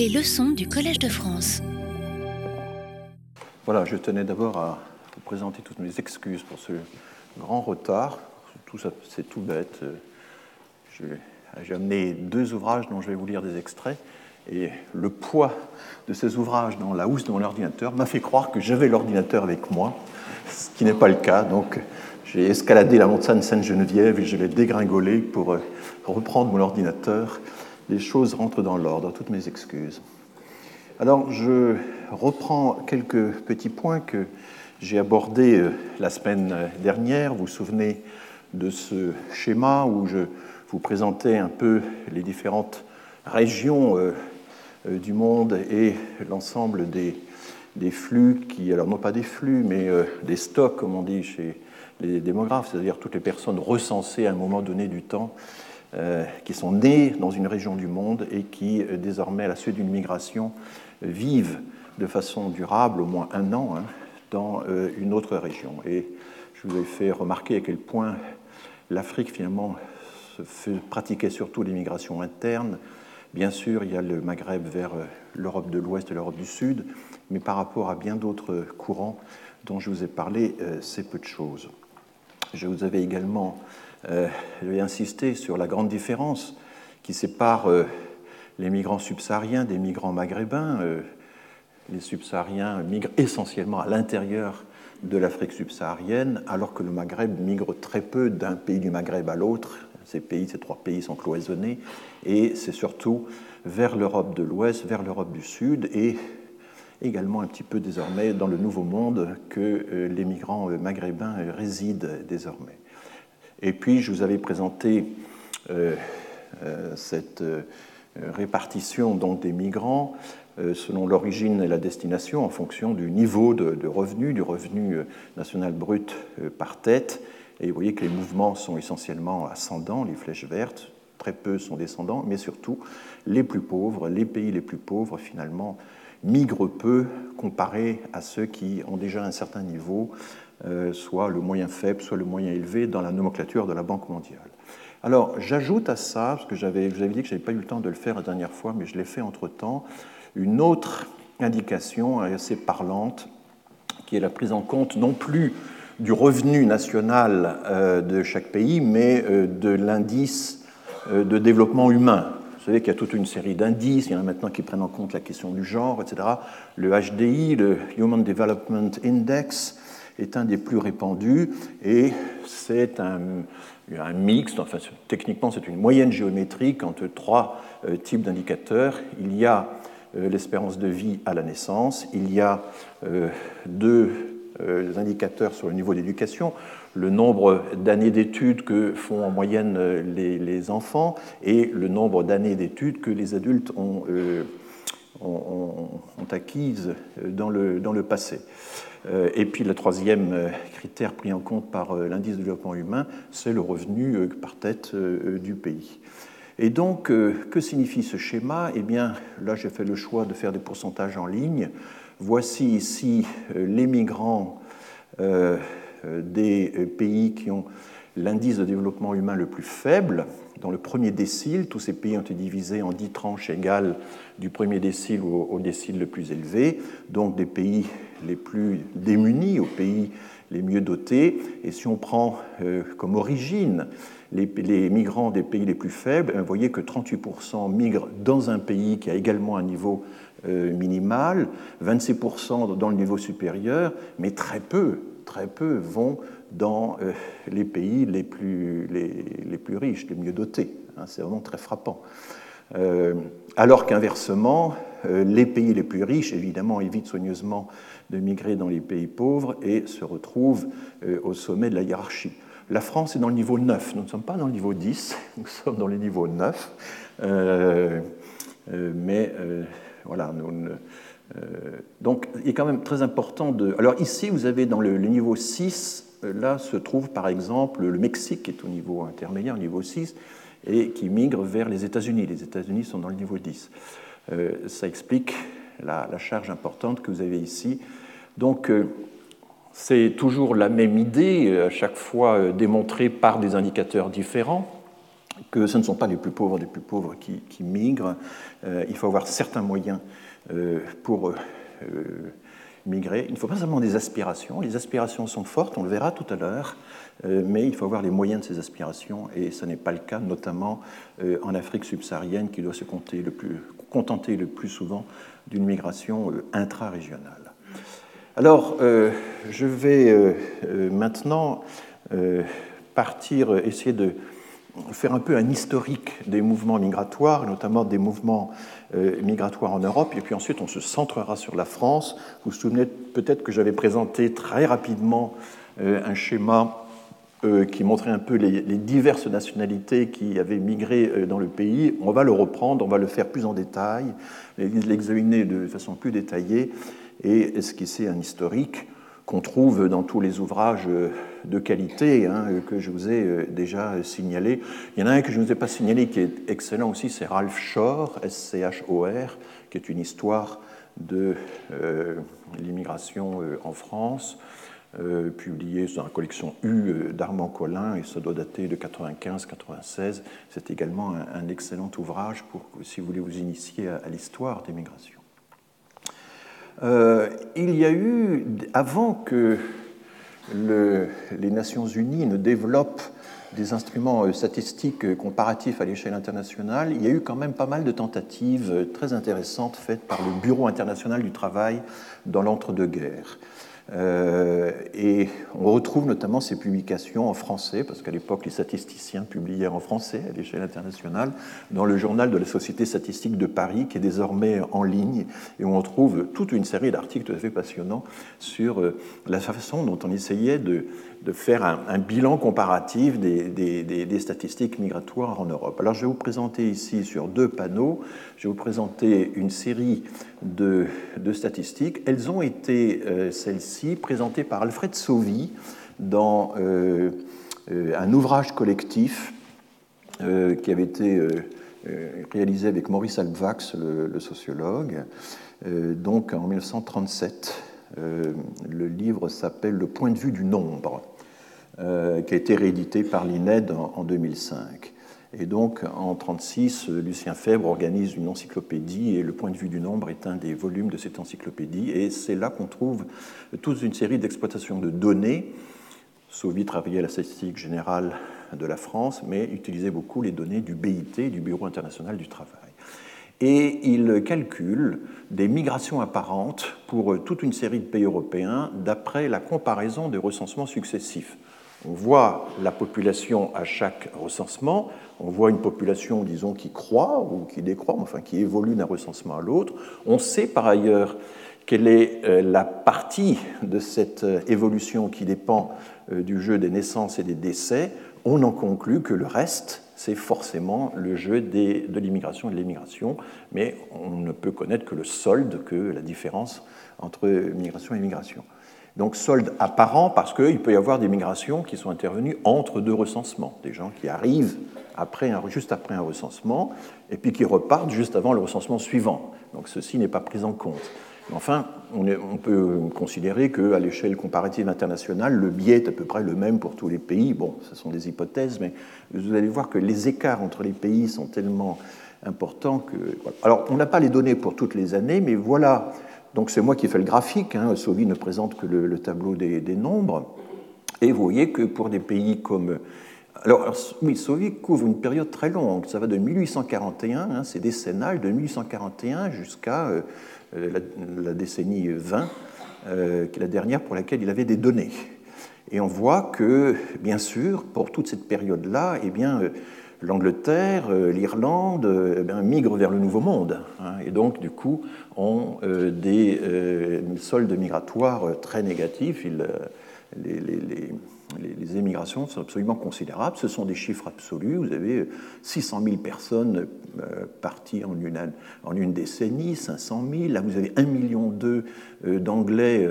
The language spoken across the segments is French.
Les leçons du Collège de France. Voilà, je tenais d'abord à vous présenter toutes mes excuses pour ce grand retard. C'est tout bête. J'ai amené deux ouvrages dont je vais vous lire des extraits. Et le poids de ces ouvrages dans la housse de mon ordinateur m'a fait croire que j'avais l'ordinateur avec moi, ce qui n'est pas le cas. Donc j'ai escaladé la montagne Sainte-Geneviève et je l'ai dégringolé pour euh, reprendre mon ordinateur. Les choses rentrent dans l'ordre, toutes mes excuses. Alors je reprends quelques petits points que j'ai abordés euh, la semaine dernière. Vous vous souvenez de ce schéma où je vous présentais un peu les différentes régions euh, euh, du monde et l'ensemble des, des, flux qui, alors non pas des flux, mais des stocks, comme on dit chez les démographes, c'est-à-dire toutes les personnes recensées à un moment donné du temps, qui sont nées dans une région du monde et qui, désormais, à la suite d'une migration, vivent de façon durable, au moins un an, hein, dans une autre région. Et je vous ai fait remarquer à quel point l'Afrique, finalement, pratiquait surtout l'immigration interne, Bien sûr, il y a le Maghreb vers euh, l'Europe de l'Ouest et l'Europe du Sud, mais par rapport à bien d'autres courants dont je vous ai parlé, euh, c'est peu de choses. Je vous avais également euh, insisté sur la grande différence qui sépare les migrants subsahariens des migrants maghrébins. Les subsahariens migrent essentiellement à l'intérieur de l'Afrique subsaharienne, alors que le Maghreb migre très peu d'un pays du Maghreb à l'autre, ces pays, ces trois pays sont cloisonnés, et c'est surtout vers l'Europe de l'Ouest, vers l'Europe du Sud, et également un petit peu désormais dans le Nouveau Monde que euh, les migrants euh, maghrébins euh, résident désormais. Et puis, je vous avais présenté cette répartition donc, des migrants selon l'origine et la destination en fonction du niveau de, de revenu, du revenu national brut par tête, et vous voyez que les mouvements sont essentiellement ascendants, les flèches vertes, très peu sont descendants, mais surtout les plus pauvres, les pays les plus pauvres finalement migrent peu comparé à ceux qui ont déjà un certain niveau, euh, soit le moyen faible, soit le moyen élevé dans la nomenclature de la Banque mondiale. Alors j'ajoute à ça, parce que j'avais, je vous avais dit que je n'avais pas eu le temps de le faire la dernière fois, mais je l'ai fait entre-temps, une autre indication assez parlante, qui est la prise en compte non plus du revenu national euh, de chaque pays, mais euh, de l'indice euh, de développement humain. Vous savez qu'il y a toute une série d'indices, il y en a maintenant qui prennent en compte la question du genre, etc. Le HDI, le Human Development Index, est un des plus répandus et c'est un, un mix, enfin techniquement c'est une moyenne géométrique entre trois types d'indicateurs. Il y a l'espérance de vie à la naissance, il y a deux euh, les indicateurs sur le niveau d'éducation, le nombre d'années d'études que font en moyenne euh, les, enfants et le nombre d'années d'études que les adultes ont, euh, acquises dans le, dans le passé. Et puis le troisième critère pris en compte par l'indice de développement humain, c'est le revenu par tête du pays. Et donc, que signifie ce schéma? Eh bien, là, j'ai fait le choix de faire des pourcentages en ligne. Voici ici euh, les migrants euh, euh, des pays qui ont l'indice de développement humain le plus faible. Dans le premier décile, tous ces pays ont été divisés en dix tranches égales du premier décile au, décile le plus élevé, donc des pays les plus démunis aux pays les mieux dotés. Et si on prend comme origine les, les, migrants des pays les plus faibles, vous voyez que 38% migrent dans un pays qui a également un niveau euh, minimal, 26% dans le niveau supérieur, mais très peu, très peu vont dans euh, les pays les plus, les, plus riches, les mieux dotés. Hein, c'est vraiment très frappant. Euh, alors qu'inversement, les pays les plus riches, évidemment, évitent soigneusement de migrer dans les pays pauvres et se retrouvent au sommet de la hiérarchie. La France est dans le niveau 9, nous ne sommes pas dans le niveau 10, nous sommes dans le niveau 9, mais voilà, euh, donc, il est quand même très important de. Alors, ici, vous avez dans le, niveau 6, euh, là se trouve par exemple le Mexique, qui est au niveau intermédiaire, au niveau 6, et qui migre vers les États-Unis. Les États-Unis sont dans le niveau 10. Euh, ça explique la, charge importante que vous avez ici. Donc, c'est toujours la même idée, à chaque fois démontrée par des indicateurs différents. que ce ne sont pas les plus pauvres des plus pauvres qui, migrent. il faut avoir certains moyens pour migrer. Il ne faut pas seulement des aspirations. Les aspirations sont fortes, on le verra tout à l'heure, mais il faut avoir les moyens de ces aspirations, et ce n'est pas le cas, notamment en Afrique subsaharienne, qui doit se contenter le plus souvent d'une migration intra-régionale. Alors, je vais maintenant partir, essayer de faire un peu un historique des mouvements migratoires, notamment des mouvements euh, migratoires en Europe, et puis ensuite on se centrera sur la France. Vous vous souvenez peut-être que j'avais présenté très rapidement euh, un schéma euh, qui montrait un peu les, diverses nationalités qui avaient migré dans le pays. On va le reprendre, on va le faire plus en détail, l'examiner de façon plus détaillée et esquisser un historique qu'on trouve dans tous les ouvrages de qualité hein, que je vous ai euh, déjà signalés. Il y en a un que je ne vous ai pas signalé qui est excellent aussi, c'est Ralph Shore, S-C-H-O-R, qui est une histoire de euh, l'immigration euh, en France, publiée dans la collection U d'Armand Collin, et ça doit dater de 95-96. C'est également un, excellent ouvrage pour, si vous voulez vous initier à l'histoire des migrations. Euh, il y a eu, avant que les Nations Unies ne développent des instruments euh, statistiques comparatifs à l'échelle internationale, il y a eu quand même pas mal de tentatives très intéressantes faites par le Bureau international du travail dans l'entre-deux-guerres. Euh, et on retrouve notamment ces publications en français, parce qu'à l'époque, les statisticiens publiaient en français à l'échelle internationale, dans le journal de la Société statistique de Paris, qui est désormais en ligne, et où on trouve toute une série d'articles tout à fait passionnants sur euh, la façon dont on essayait de, de faire un, bilan comparatif des, statistiques migratoires en Europe. Alors je vais vous présenter ici sur deux panneaux, je vais vous présenter une série de, statistiques. Elles ont été, euh, celles-ci, présentées par Alfred Sauvy dans euh, euh, un ouvrage collectif qui avait été réalisé avec Maurice Albvax, le, le sociologue, donc en 1937. le livre s'appelle Le point de vue du nombre. Euh, qui a été réédité par l'INED en, 2005. Et donc, en 1936, Lucien Febvre organise une encyclopédie et le point de vue du nombre est un des volumes de cette encyclopédie. Et c'est là qu'on trouve toute une série d'exploitations de données. Sauvy travaillait à la statistique générale de la France, mais utilisait beaucoup les données du BIT, du Bureau international du travail. Et il calcule des migrations apparentes pour toute une série de pays européens d'après la comparaison des recensements successifs. On voit la population à chaque recensement, on voit une population, disons, qui croît ou qui décroît, enfin qui évolue d'un recensement à l'autre. On sait par ailleurs quelle est euh, la partie de cette euh, évolution qui dépend euh, du jeu des naissances et des décès. On en conclut que le reste, c'est forcément le jeu de l'immigration et de l'immigration, mais on ne peut connaître que le solde, que la différence entre migration et immigration. Donc solde apparent parce qu'il peut y avoir des migrations qui sont intervenues entre deux recensements, des gens qui arrivent après juste après un recensement et puis qui repartent juste avant le recensement suivant. Donc ceci n'est pas pris en compte. Enfin, on, on peut considérer qu'à l'échelle comparative internationale, le biais est à peu près le même pour tous les pays. Bon, ce sont des hypothèses, mais vous allez voir que les écarts entre les pays sont tellement importants que... Alors, on n'a pas les données pour toutes les années, mais voilà donc c'est moi qui fais le graphique, hein. Sauvy ne présente que le, tableau des, nombres. Et vous voyez que pour des pays comme... Alors oui, Sauvy couvre une période très longue, ça va de 1841, hein, c'est décennal, de 1841 jusqu'à euh, la, décennie 20, euh, qui est la dernière pour laquelle il avait des données. Et on voit que, bien sûr, pour toute cette période-là, eh bien, euh, l'Angleterre, euh, l'Irlande euh, eh migrent vers le Nouveau Monde. Hein, et donc, du coup, ont euh, des soldes migratoires très négatifs. les, émigrations sont absolument considérables. Ce sont des chiffres absolus. Vous avez 600 000 personnes parties en une, en une décennie, 500 000. Là, vous avez 1,2 million d'Anglais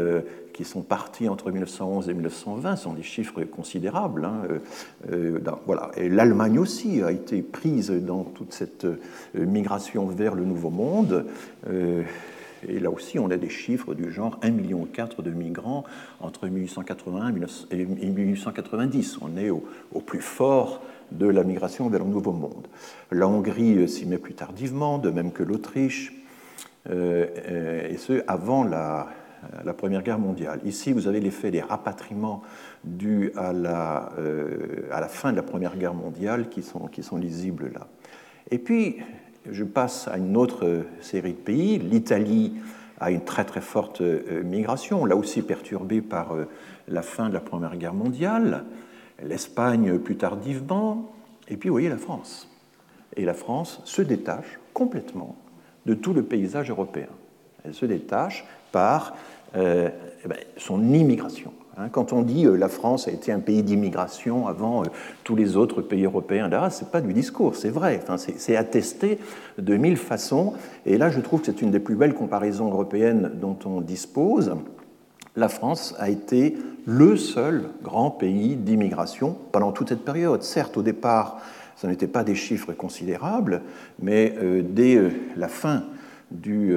qui sont partis entre 1911 et 1920 sont des chiffres considérables. Hein, euh, euh, voilà. Et l'Allemagne aussi a été prise dans toute cette euh, migration vers le Nouveau Monde. et là aussi, on a des chiffres du genre 1,4 million de migrants entre 1880 et 1890. On est au, plus fort de la migration vers le Nouveau Monde. La Hongrie s'y met plus tardivement, de même que l'Autriche, et ce, avant la, la Première Guerre mondiale. Ici, vous avez l'effet des rapatriements dus à la, à la, fin de la Première Guerre mondiale qui sont, qui sont lisibles là. Et puis, je passe à une autre série de pays. L'Italie a une très très forte migration, là aussi perturbée par la fin de la Première Guerre mondiale, l'Espagne plus tardivement, et puis vous voyez la France. Et la France se détache complètement de tout le paysage européen. Elle se détache par euh, eh ben, son immigration. Hein. Quand on dit euh, la France a été un pays d'immigration avant euh, tous les autres pays européens, ce n'est pas du discours, c'est vrai. Enfin, c'est attesté de mille façons. Et là, je trouve que c'est une des plus belles comparaisons européennes dont on dispose la France a été le seul grand pays d'immigration pendant toute cette période. Certes, au départ, ce n'étaient pas des chiffres considérables, mais dès la fin du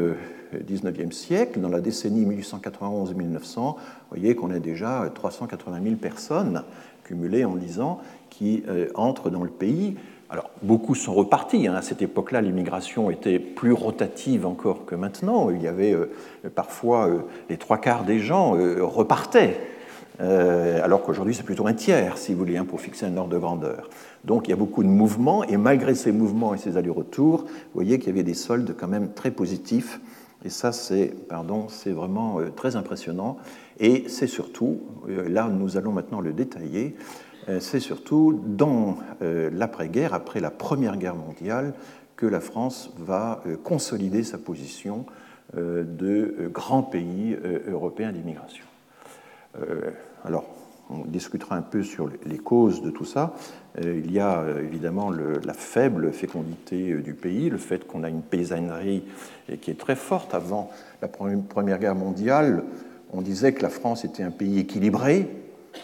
XIXe euh, siècle, dans la décennie 1891-1900, vous voyez qu'on a déjà 380 000 personnes cumulées en 10 ans qui entrent dans le pays. Alors, beaucoup sont repartis. Hein. À cette époque-là, l'immigration était plus rotative encore que maintenant. Il y avait euh, parfois euh, les trois quarts des gens euh, repartaient, alors qu'aujourd'hui, c'est plutôt un tiers, si vous voulez, hein, pour fixer un ordre de grandeur. Donc, il y a beaucoup de mouvements, et malgré ces mouvements et ces allers-retours, vous voyez qu'il y avait des soldes quand même très positifs. Et ça, c'est vraiment très impressionnant. Et c'est surtout, là, nous allons maintenant le détailler, euh, c'est surtout dans euh, l'après-guerre, après la Première Guerre mondiale, que la France va euh, consolider sa position de grand pays européen d'immigration. Alors, on discutera un peu sur les causes de tout ça. Il y a évidemment la faible fécondité du pays, le fait qu'on a une paysannerie qui est très forte. Avant la Première Guerre mondiale, on disait que la France était un pays équilibré,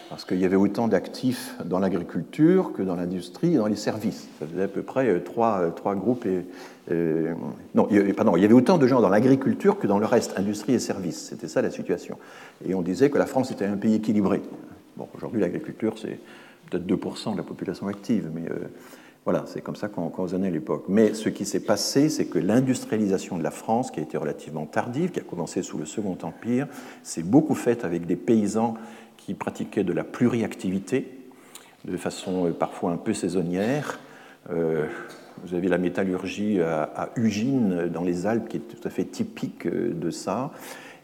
parce qu'il y avait autant d'actifs dans l'agriculture que dans l'industrie et dans les services. Ça faisait à peu près euh, trois, euh, groupes. Euh, non, pardon, il y avait autant de gens dans l'agriculture que dans le reste, industrie et services. C'était ça la situation. Et on disait que la France était un pays équilibré. Aujourd'hui, l'agriculture, c'est peut-être 2% de la population active, mais voilà, c'est comme ça qu'on raisonnait à l'époque. Mais ce qui s'est passé, c'est que l'industrialisation de la France, qui a été relativement tardive, qui a commencé sous le Second Empire, s'est beaucoup faite avec des paysans qui pratiquaient de la pluriactivité, de façon euh, parfois un peu saisonnière. Euh, vous avez la métallurgie à, Ugine, dans les Alpes, qui est tout à fait typique euh, de ça.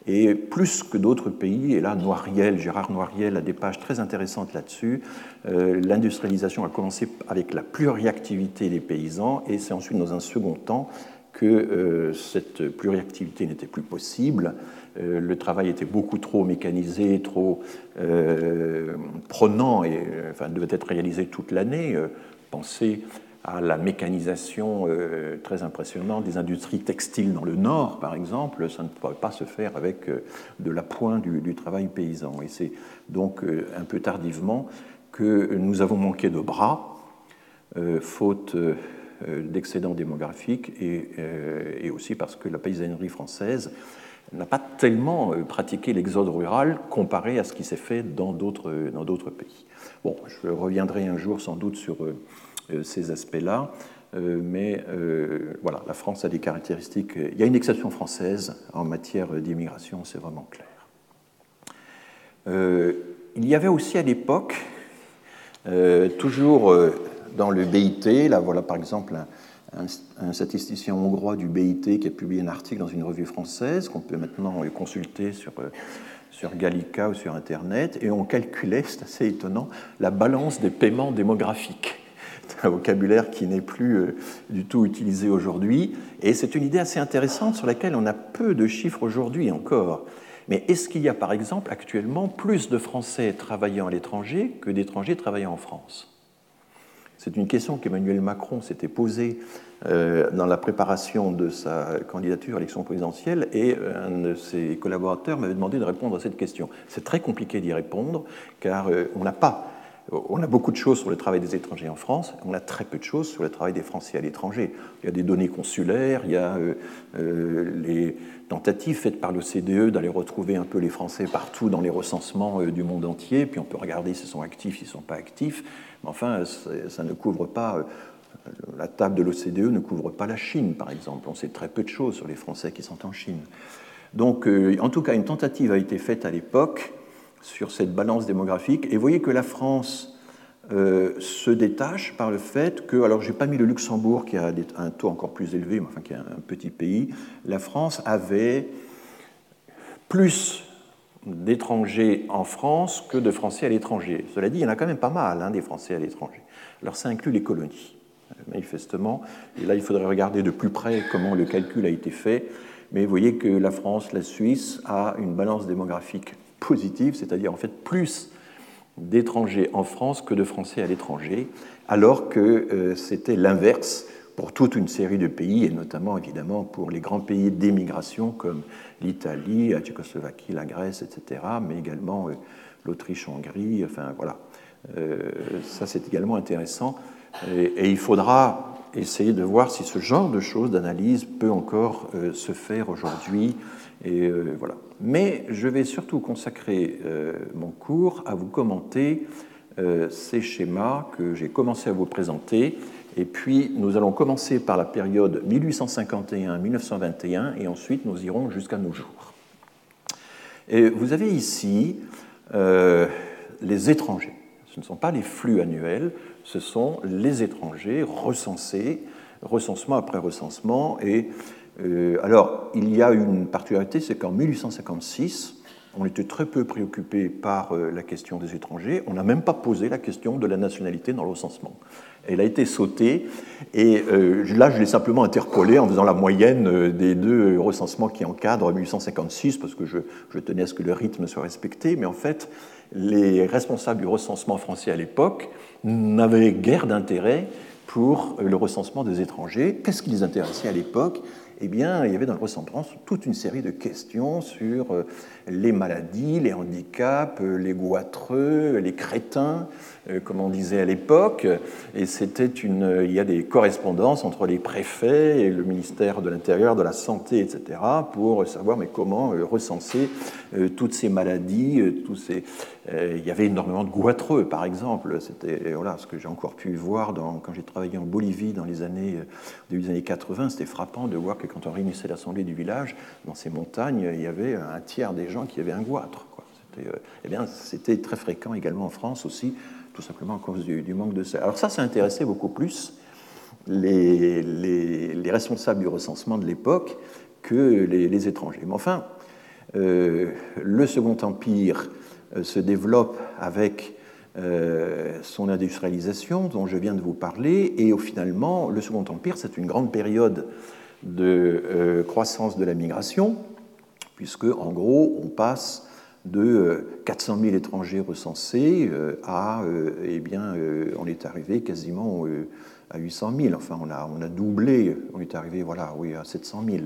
Et plus que d'autres pays, et là, Noiriel, Gérard Noiriel a des pages très intéressantes là-dessus, l'industrialisation a commencé avec la pluriactivité des paysans, et c'est ensuite, dans un second temps, que cette pluriactivité n'était plus possible euh, le travail était beaucoup trop mécanisé, trop euh, prenant et devait être réalisé toute l'année. Euh, pensez à la mécanisation très impressionnante des industries textiles dans le Nord, par exemple, ça ne pourrait pas se faire avec de l'appoint du, du, travail paysan. Et c'est donc un peu tardivement que nous avons manqué de bras, faute d'excédents démographiques et, et, aussi parce que la paysannerie française n'a pas tellement euh, pratiqué l'exode rural comparé à ce qui s'est fait dans d'autres, dans d'autres pays. Bon, je reviendrai un jour sans doute sur euh, euh, ces aspects-là, mais voilà, la France a des caractéristiques. Il y a une exception française en matière d'immigration, c'est vraiment clair. il y avait aussi à l'époque, toujours dans le BIT, là voilà par exemple un, statisticien hongrois du BIT qui a publié un article dans une revue française qu'on peut maintenant consulter sur, euh, sur Gallica ou sur Internet, et on calculait, c'est assez étonnant, la balance des paiements démographiques. un vocabulaire qui n'est plus euh, du tout utilisé aujourd'hui, et c'est une idée assez intéressante sur laquelle on a peu de chiffres aujourd'hui encore. Mais est-ce qu'il y a par exemple actuellement plus de Français travaillant à l'étranger que d'étrangers travaillant en France? C'est une question qu'Emmanuel Macron s'était posée euh, dans la préparation de sa candidature à l'élection présidentielle et un de ses collaborateurs m'avait demandé de répondre à cette question. C'est très compliqué d'y répondre car euh, on n'a pas on a beaucoup de choses sur le travail des étrangers en France, on a très peu de choses sur le travail des Français à l'étranger. Il y a des données consulaires, il y a euh, euh, les tentatives faites par l'OCDE d'aller retrouver un peu les Français partout dans les recensements euh, du monde entier, puis on peut regarder s'ils sont actifs, s'ils ne sont pas actifs, mais enfin, ça ne couvre pas, la table de l'OCDE ne couvre pas la Chine, par exemple. On sait très peu de choses sur les Français qui sont en Chine. Donc, en tout cas, une tentative a été faite à l'époque sur cette balance démographique. Et vous voyez que la France euh, se détache par le fait que, alors je n'ai pas mis le Luxembourg qui a un taux encore plus élevé, mais enfin qui est un petit pays, la France avait plus d'étrangers en France que de Français à l'étranger. Cela dit, il y en a quand même pas mal, hein, des Français à l'étranger. Alors ça inclut les colonies, manifestement. Et là, il faudrait regarder de plus près comment le calcul a été fait. Mais vous voyez que la France, la Suisse a une balance démographique positive, c'est-à-dire en fait plus d'étrangers en France que de Français à l'étranger, alors que euh, c'était l'inverse pour toute une série de pays, et notamment évidemment pour les grands pays d'émigration comme l'Italie, la Tchécoslovaquie, la Grèce, etc., mais également euh, l'Autriche-Hongrie, enfin voilà. Euh, ça c'est également intéressant, et, il faudra essayer de voir si ce genre de choses, d'analyse, peut encore se faire aujourd'hui et euh, voilà. Mais je vais surtout consacrer euh, mon cours à vous commenter euh, ces schémas que j'ai commencé à vous présenter. Et puis nous allons commencer par la période 1851-1921 et ensuite nous irons jusqu'à nos jours. Et vous avez ici les étrangers. Ce ne sont pas les flux annuels, ce sont les étrangers recensés, recensement après recensement, et euh, alors, il y a une particularité, c'est qu'en 1856, on était très peu préoccupé par euh, la question des étrangers. On n'a même pas posé la question de la nationalité dans le recensement. Elle a été sautée, et euh, là, je l'ai simplement interpolé en faisant la moyenne des deux recensements qui encadrent 1856, parce que je tenais à ce que le rythme soit respecté. Mais en fait, les responsables du recensement français à l'époque n'avaient guère d'intérêt pour le recensement des étrangers. Qu'est-ce qui les intéressait à l'époque? Eh bien, il y avait dans le recensement toute une série de questions sur euh, les maladies, les handicaps, euh, les goitreux, les crétins, comme on disait à l'époque. Et c'était une, il y a des correspondances entre les préfets et le ministère de l'Intérieur, de la Santé, etc., pour savoir mais comment recenser toutes ces maladies, tous ces. Il y avait énormément de goitreux, par exemple. C'était voilà ce que j'ai encore pu voir quand j'ai travaillé en Bolivie dans les années des années 80. C'était frappant de voir que quand on réunissait l'assemblée du village, dans ces montagnes, il y avait un tiers des gens qui avaient un goitre. Euh, eh bien, c'était très fréquent également en France aussi, tout simplement à cause du, manque de sel. Alors ça, ça intéressait beaucoup plus les, les, responsables du recensement de l'époque que les, étrangers. Mais enfin, euh, le Second Empire euh, se développe avec son industrialisation dont je viens de vous parler, et au, finalement, le Second Empire, c'est une grande période de euh, croissance de la migration, puisque en gros, on passe de 400 euh, 000 étrangers recensés euh, à, eh bien, on est arrivé quasiment à 800 000. Enfin, on a, on a doublé, on est arrivé voilà, oui, à 700 000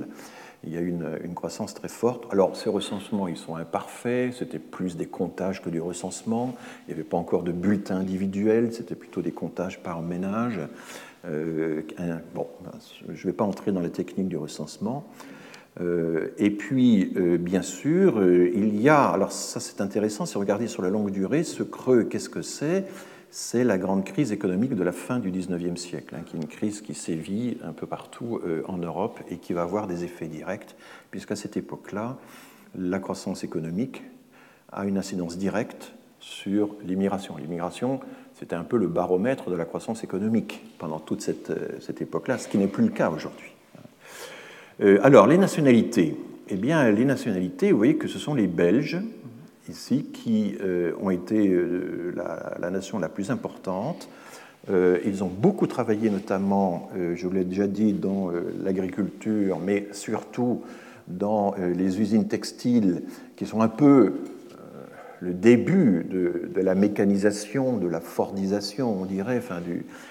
il y a une, une, croissance très forte. Alors, ces recensements, ils sont imparfaits, c'était plus des comptages que du recensement, il n'y avait pas encore de bulletins individuels, c'était plutôt des comptages par ménage. Euh, bon, je ne vais pas entrer dans la technique du recensement. Euh, et puis, euh, bien sûr, il y a, alors ça c'est intéressant, si vous regardez sur la longue durée, ce creux, qu'est-ce que c'est? C'est la grande crise économique de la fin du 19e siècle, hein, qui est une crise qui sévit un peu partout en Europe et qui va avoir des effets directs, puisqu'à cette époque-là, la croissance économique a une incidence directe sur l'immigration. L'immigration, c'était un peu le baromètre de la croissance économique pendant toute euh, cette époque-là, ce qui n'est plus le cas aujourd'hui. Euh, alors, les nationalités. Eh bien, les nationalités, vous voyez que ce sont les Belges, ici, qui euh, ont été la, nation la plus importante. ils ont beaucoup travaillé, notamment, je vous l'ai déjà dit, dans l'agriculture, mais surtout dans les usines textiles, qui sont un peu le début de, la mécanisation, de la fordisation, on dirait. Enfin,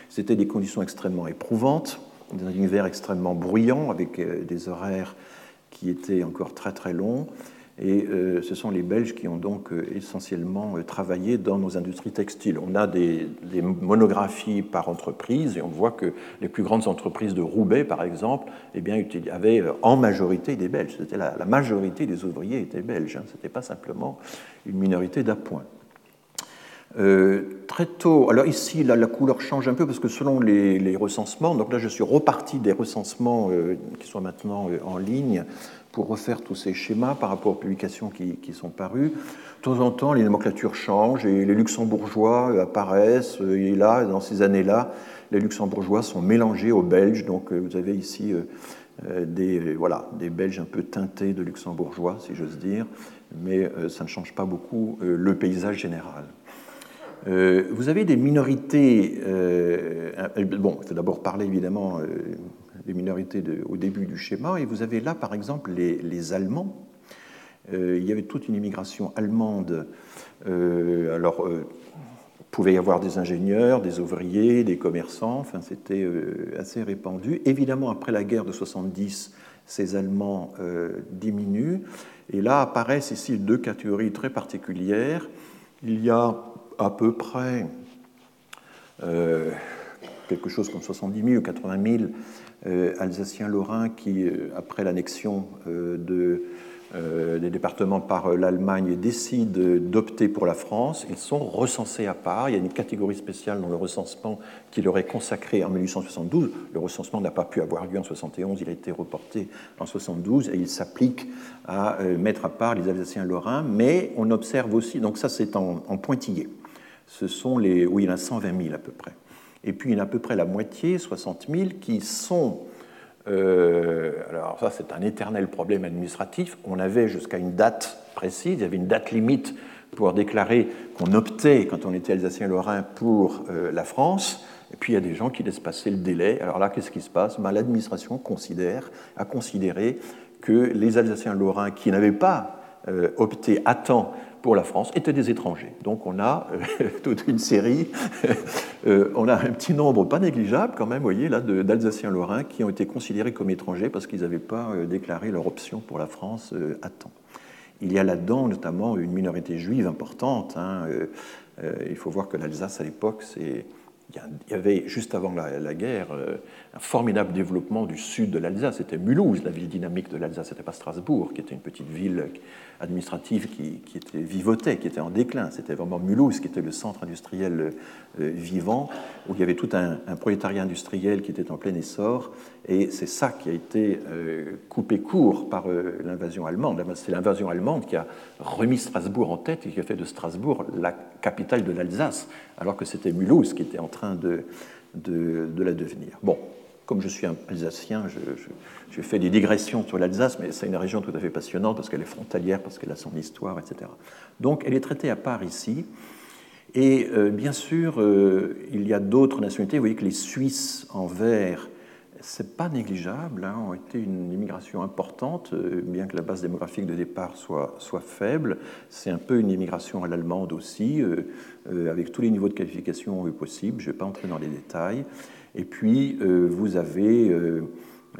C'était des conditions extrêmement éprouvantes, un univers extrêmement bruyant, avec euh, des horaires qui étaient encore très très longs. Et euh, ce sont les Belges qui ont donc euh, essentiellement travaillé dans nos industries textiles. On a des, monographies par entreprise et on voit que les plus grandes entreprises de Roubaix, par exemple, eh bien, avaient en majorité des Belges. C'était la, majorité des ouvriers étaient belges. Hein. Ce n'était pas simplement une minorité d'appoint. Très tôt, alors ici la, couleur change un peu parce que selon les, recensements, donc là je suis reparti des recensements qui sont maintenant en ligne, pour refaire tous ces schémas par rapport aux publications qui, sont parues. De temps en temps, les nomenclatures changent et les luxembourgeois apparaissent. Et là, dans ces années-là, les luxembourgeois sont mélangés aux belges. Donc euh, vous avez ici euh, euh, des, voilà, des belges un peu teintés de luxembourgeois, si j'ose dire, mais ça ne change pas beaucoup le paysage général. Vous avez des minorités. bon, il faut d'abord parler évidemment les minorités au début du schéma. Et vous avez là, par exemple, les, Allemands. Euh, il y avait toute une immigration allemande. Euh, alors, il euh, pouvait y avoir des ingénieurs, des ouvriers, des commerçants. Enfin, c'était assez répandu. Évidemment, après la guerre de 70, ces Allemands diminuent. Et là apparaissent ici deux catégories très particulières. Il y a à peu près quelque chose comme 70 000 ou 80 000 euh, alsaciens-lorrains qui, euh, après l'annexion euh, de, des départements par l'Allemagne, décident d'opter pour la France. Ils sont recensés à part. Il y a une catégorie spéciale dans le recensement qui leur est consacrée en 1872. Le recensement n'a pas pu avoir lieu en 71, il a été reporté en 72 et il s'applique à mettre à part les Alsaciens-Lorrains. Mais on observe aussi, donc ça c'est en pointillé, ce sont les, oui, il y en a 120 000 à peu près. Et puis il y en a à peu près la moitié, 60 000, qui sont... Euh, alors ça c'est un éternel problème administratif. On avait jusqu'à une date précise, il y avait une date limite pour déclarer qu'on optait, quand on était Alsacien-Lorrain, pour euh, la France. Et puis il y a des gens qui laissent passer le délai. Alors là, qu'est-ce qui se passe? Ben, L'administration considère, a considéré que les Alsaciens-Lorrains qui n'avaient pas euh, opté à temps pour la France étaient des étrangers. Donc on a euh, toute une série, euh, on a un petit nombre pas négligeable quand même, voyez, là, d'Alsaciens lorrains qui ont été considérés comme étrangers parce qu'ils n'avaient pas euh, déclaré leur option pour la France à temps. Il y a là-dedans notamment une minorité juive importante. Hein, il faut voir que l'Alsace à l'époque, il y avait, juste avant la, guerre, un formidable développement du sud de l'Alsace. C'était Mulhouse, la ville dynamique de l'Alsace, c'était pas Strasbourg, qui était une petite ville administrative qui, était, vivotait, qui était en déclin. C'était vraiment Mulhouse qui était le centre industriel euh, vivant, où il y avait tout un, prolétariat industriel qui était en plein essor. Et c'est ça qui a été euh, coupé court par euh, l'invasion allemande. C'est l'invasion allemande qui a remis Strasbourg en tête et qui a fait de Strasbourg la capitale de l'Alsace, alors que c'était Mulhouse qui était en train de, de, de la devenir. Bon, comme je suis un Alsacien, je, fais des digressions sur l'Alsace, mais c'est une région tout à fait passionnante parce qu'elle est frontalière, parce qu'elle a son histoire, etc. Donc elle est traitée à part ici. Et euh, bien sûr, euh, il y a d'autres nationalités. Vous voyez que les Suisses en vert, c'est pas négligeable, hein, ont été une immigration importante, euh, bien que la base démographique de départ soit, soit faible. C'est un peu une immigration à l'allemande aussi, avec tous les niveaux de qualification possibles. Je ne vais pas entrer dans les détails. Et puis, euh, vous avez euh,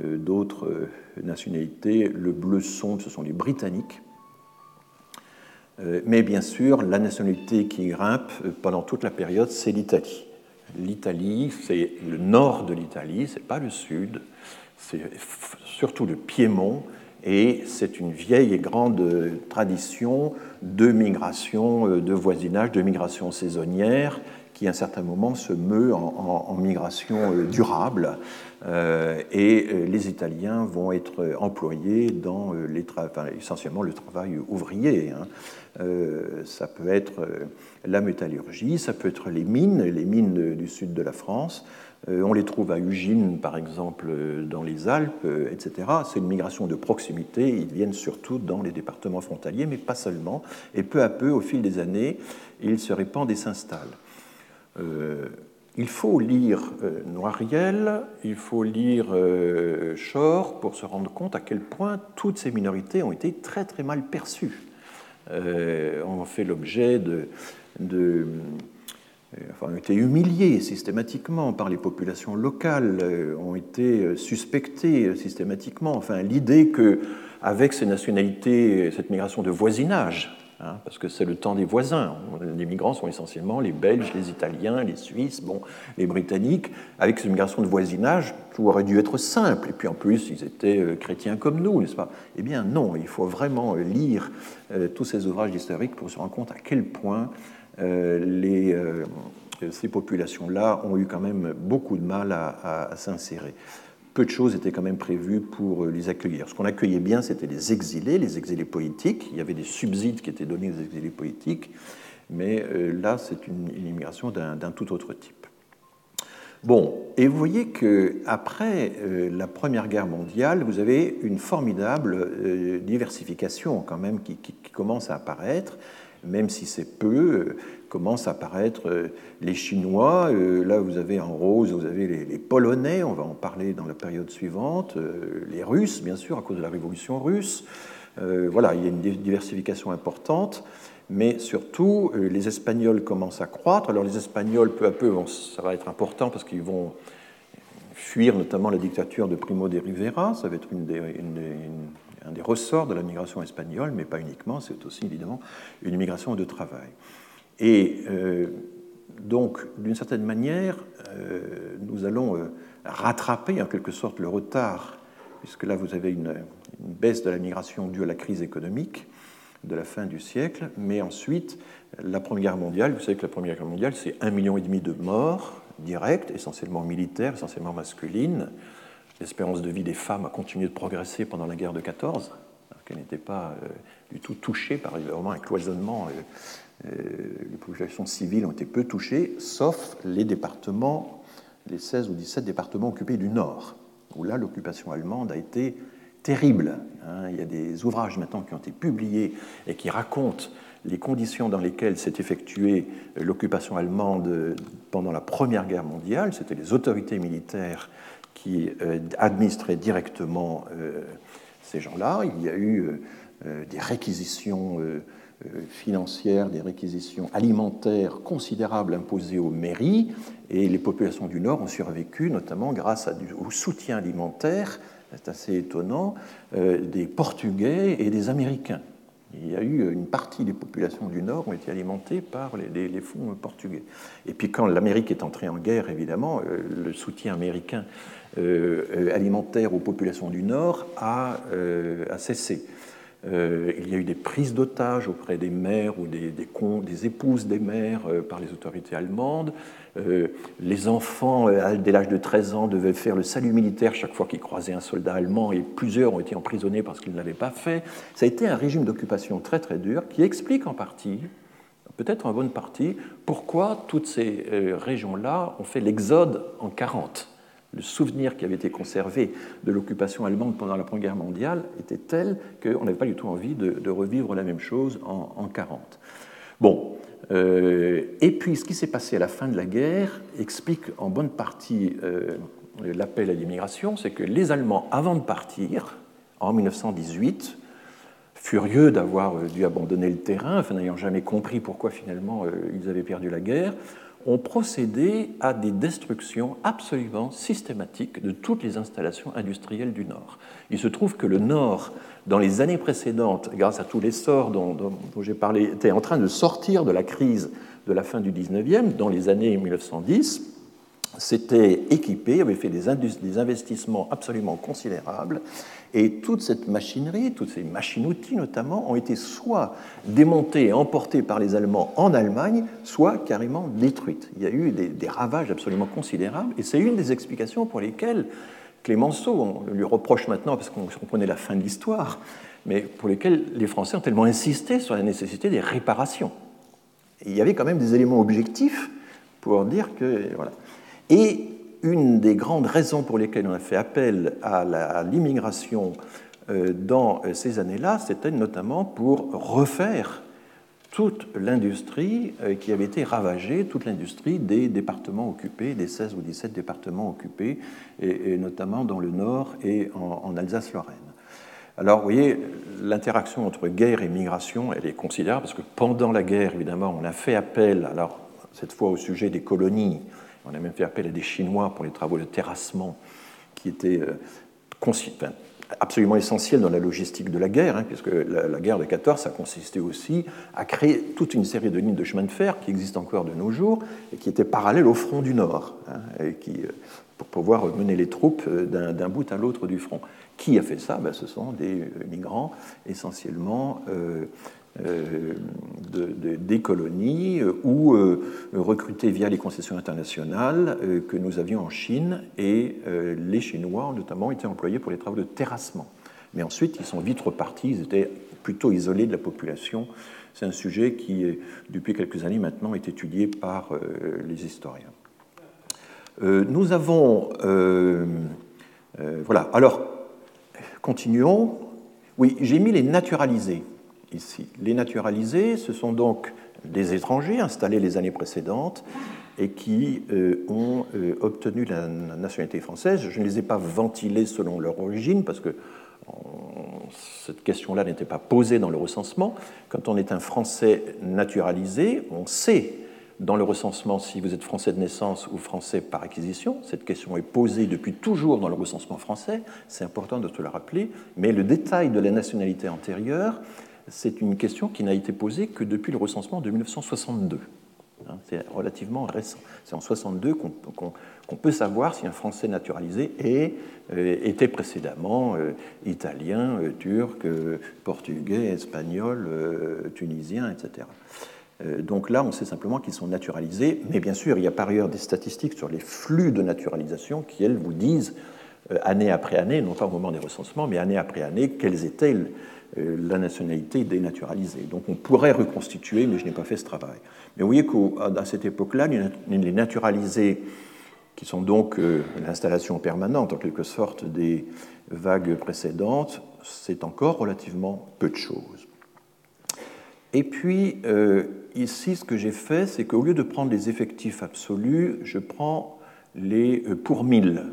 euh, d'autres nationalités. Le bleu sombre, ce sont les Britanniques. Mais bien sûr, la nationalité qui grimpe pendant toute la période, c'est l'Italie. L'Italie, c'est le nord de l'Italie, c'est pas le sud, c'est surtout le Piémont, et c'est une vieille et grande tradition de migration, de voisinage, de migration saisonnière, qui à un certain moment se meut en, migration euh, durable. Euh, et euh, les Italiens vont être employés dans les essentiellement le travail ouvrier. Hein. ça peut être la métallurgie, ça peut être les mines, les mines du sud de la France. on les trouve à Ugine, par exemple, dans les Alpes, etc. C'est une migration de proximité. Ils viennent surtout dans les départements frontaliers, mais pas seulement. Et peu à peu, au fil des années, ils se répandent et s'installent. Euh, il faut lire euh, Noiriel, il faut lire euh, Shore pour se rendre compte à quel point toutes ces minorités ont été très très mal perçues. ont fait l'objet de, de enfin, ont été humiliées systématiquement par les populations locales, ont été suspectées systématiquement. Enfin, l'idée que avec ces nationalités, cette migration de voisinage, hein, parce que c'est le temps des voisins. Les migrants sont essentiellement les Belges, les Italiens, les Suisses, bon, les Britanniques. Avec cette migration de voisinage, tout aurait dû être simple. Et puis en plus, ils étaient euh, chrétiens comme nous, n'est-ce pas? Eh bien non, il faut vraiment lire tous ces ouvrages historiques pour se rendre compte à quel point ces populations-là ont eu quand même beaucoup de mal à s'insérer peu de choses étaient quand même prévues pour euh, les accueillir. Ce qu'on accueillait bien, c'était les exilés, les exilés politiques. Il y avait des subsides qui étaient donnés aux exilés politiques, mais euh, là, c'est une, immigration d'un tout autre type. Bon, et vous voyez que après euh, la Première Guerre mondiale, vous avez une formidable diversification quand même qui, qui, commence à apparaître, même si c'est peu commencent à apparaître euh, les Chinois. Euh, là, vous avez en rose, vous avez les, Polonais, on va en parler dans la période suivante, euh, les Russes, bien sûr, à cause de la révolution russe. Voilà, il y a une diversification importante, mais surtout, les Espagnols commencent à croître. Alors, les Espagnols, peu à peu, ça va être important parce qu'ils vont fuir notamment la dictature de Primo de Rivera. Ça va être un des ressorts de la migration espagnole, mais pas uniquement, c'est aussi évidemment une migration de travail. Et euh, donc, d'une certaine manière, euh, nous allons euh, rattraper en quelque sorte le retard, puisque là, vous avez une, baisse de la migration due à la crise économique de la fin du siècle, mais ensuite, la Première Guerre mondiale, vous savez que la Première Guerre mondiale, c'est un million et demi de morts directes, essentiellement militaires, essentiellement masculines. L'espérance de vie des femmes a continué de progresser pendant la guerre de 14, alors qu'elle n'était pas du tout touchée par vraiment un cloisonnement les populations civiles ont été peu touchées, sauf les départements, les 16 ou 17 départements occupés du Nord, où là l'occupation allemande a été terrible. Hein. Il y a des ouvrages maintenant qui ont été publiés et qui racontent les conditions dans lesquelles s'est effectuée l'occupation allemande pendant la Première Guerre mondiale. C'était les autorités militaires qui euh, administraient directement euh, ces gens-là. Il y a eu des réquisitions euh, financières, des réquisitions alimentaires considérables imposées aux mairies, et les populations du Nord ont survécu, notamment grâce au soutien alimentaire, c'est assez étonnant, euh, des Portugais et des Américains. Il y a eu une partie des populations du Nord ont été alimentées par les, fonds portugais. Et puis quand l'Amérique est entrée en guerre, évidemment, euh, le soutien américain alimentaire aux populations du Nord a cessé. Euh, il y a eu des prises d'otages auprès des mères ou des, épouses des mères euh, par les autorités allemandes. Euh, les enfants, dès l'âge de 13 ans, devaient faire le salut militaire chaque fois qu'ils croisaient un soldat allemand et plusieurs ont été emprisonnés parce qu'ils ne l'avaient pas fait. Ça a été un régime d'occupation très très dur qui explique en partie, peut-être en bonne partie, pourquoi toutes ces régions-là ont fait l'exode en 40 le souvenir qui avait été conservé de l'occupation allemande pendant la Première Guerre mondiale était tel qu'on n'avait pas du tout envie de, revivre la même chose en, 1940. Bon, euh, et puis ce qui s'est passé à la fin de la guerre explique en bonne partie euh, l'appel à l'immigration, c'est que les Allemands, avant de partir, en 1918, furieux d'avoir dû abandonner le terrain, n'ayant jamais compris pourquoi finalement euh, ils avaient perdu la guerre, ont procédé à des destructions absolument systématiques de toutes les installations industrielles du Nord. Il se trouve que le Nord, dans les années précédentes, grâce à tous les sorts dont, j'ai parlé, était en train de sortir de la crise de la fin du 19e, dans les années 1910, s'était équipé, avait fait des, investissements absolument considérables, et toute cette machinerie, toutes ces machines-outils notamment, ont été soit démontées et emportées par les Allemands en Allemagne, soit carrément détruites. Il y a eu des, ravages absolument considérables, et c'est une des explications pour lesquelles Clémenceau, on lui reproche maintenant parce qu'on comprenait la fin de l'histoire, mais pour lesquelles les Français ont tellement insisté sur la nécessité des réparations. il y avait quand même des éléments objectifs pour dire que... Voilà. Et une des grandes raisons pour lesquelles on a fait appel à l'immigration euh, dans euh, ces années-là, c'était notamment pour refaire toute l'industrie euh, qui avait été ravagée, toute l'industrie des départements occupés, des 16 ou 17 départements occupés, et, notamment dans le nord et en, Alsace-Lorraine. Alors, vous voyez, l'interaction entre guerre et migration, elle est considérable, parce que pendant la guerre, évidemment, on a fait appel, alors cette fois au sujet des colonies, on a même fait appel à des Chinois pour les travaux de terrassement qui étaient euh, absolument essentiel dans la logistique de la guerre, hein, puisque la, guerre de 14 a consisté aussi à créer toute une série de lignes de chemin de fer qui existent encore de nos jours et qui étaient parallèles au front du Nord, hein, euh, pour pouvoir mener les troupes euh, d'un bout à l'autre du front. Qui a fait ça? Ben, Ce sont des migrants essentiellement de, des colonies euh, ou euh, recrutés via les concessions internationales que nous avions en Chine et les Chinois notamment étaient employés pour les travaux de terrassement. Mais ensuite, ils sont vite repartis, ils étaient plutôt isolés de la population. C'est un sujet qui, depuis quelques années maintenant, est étudié par les historiens. Nous avons... Voilà, alors, continuons. Oui, j'ai mis les naturalisés Les naturalisés, ce sont donc des étrangers installés les années précédentes et qui euh, ont euh, obtenu la nationalité française. Je ne les ai pas ventilés selon leur origine parce que cette question-là n'était pas posée dans le recensement. Quand on est un Français naturalisé, on sait dans le recensement si vous êtes français de naissance ou français par acquisition. Cette question est posée depuis toujours dans le recensement français, c'est important de se le rappeler, mais le détail de la nationalité antérieure c'est une question qui n'a été posée que depuis le recensement de 1962. Hein, c'est relativement récent. C'est en 62 qu'on peut savoir si un Français naturalisé euh, était précédemment euh, italien, euh, turc, portugais, espagnol, tunisien, etc. Donc là, on sait simplement qu'ils sont naturalisés, mais bien sûr, il y a par ailleurs des statistiques sur les flux de naturalisation qui, elles, vous disent, année après année, non pas au moment des recensements, mais année après année, quelles étaient la nationalité dénaturalisée. Donc on pourrait reconstituer, mais je n'ai pas fait ce travail. Mais vous voyez qu'à cette époque-là, les naturalisés, qui sont donc euh, l'installation permanente en quelque sorte des vagues précédentes, c'est encore relativement peu de choses. Et puis, euh, ici, ce que j'ai fait, c'est qu'au lieu de prendre les effectifs absolus, je prends les pour mille.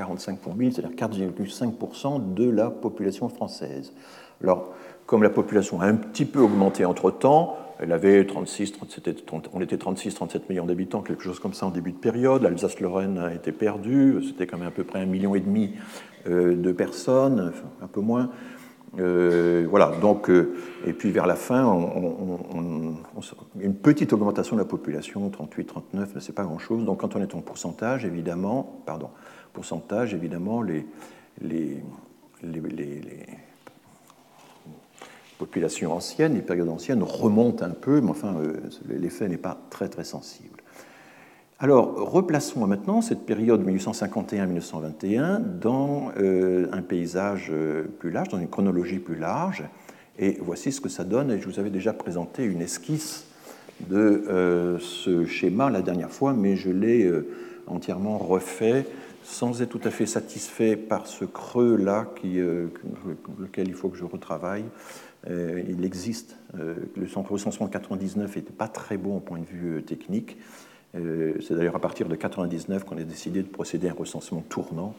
45 pour 1000, c'est-à-dire 4,5% de la population française. Alors, comme la population a un petit peu augmenté entre-temps, elle avait 36, 37, on était 36-37 millions d'habitants, quelque chose comme ça en début de période. L'Alsace-Lorraine a été perdue, c'était quand même à peu près un million et demi euh, de personnes, un peu moins. Euh, voilà, donc, euh, et puis vers la fin, une petite augmentation de la population, 38, 39, mais c'est pas grand-chose. Donc quand on est en pourcentage, évidemment, pardon, pourcentage, évidemment, les, populations anciennes, les périodes anciennes remontent un peu, mais enfin, euh, l'effet n'est pas très très sensible. Alors, replaçons maintenant cette période 1851-1921 dans euh, un paysage euh, plus large, dans une chronologie plus large. Et voici ce que ça donne. Et je vous avais déjà présenté une esquisse de ce schéma la dernière fois, mais je l'ai entièrement refait sans être tout à fait satisfait par ce creux-là, euh, lequel il faut que je retravaille. Euh, il existe. Euh, le recensement de 99 n'était pas très bon au point de vue technique. C'est d'ailleurs à partir de 99 qu'on a décidé de procéder à un recensement tournant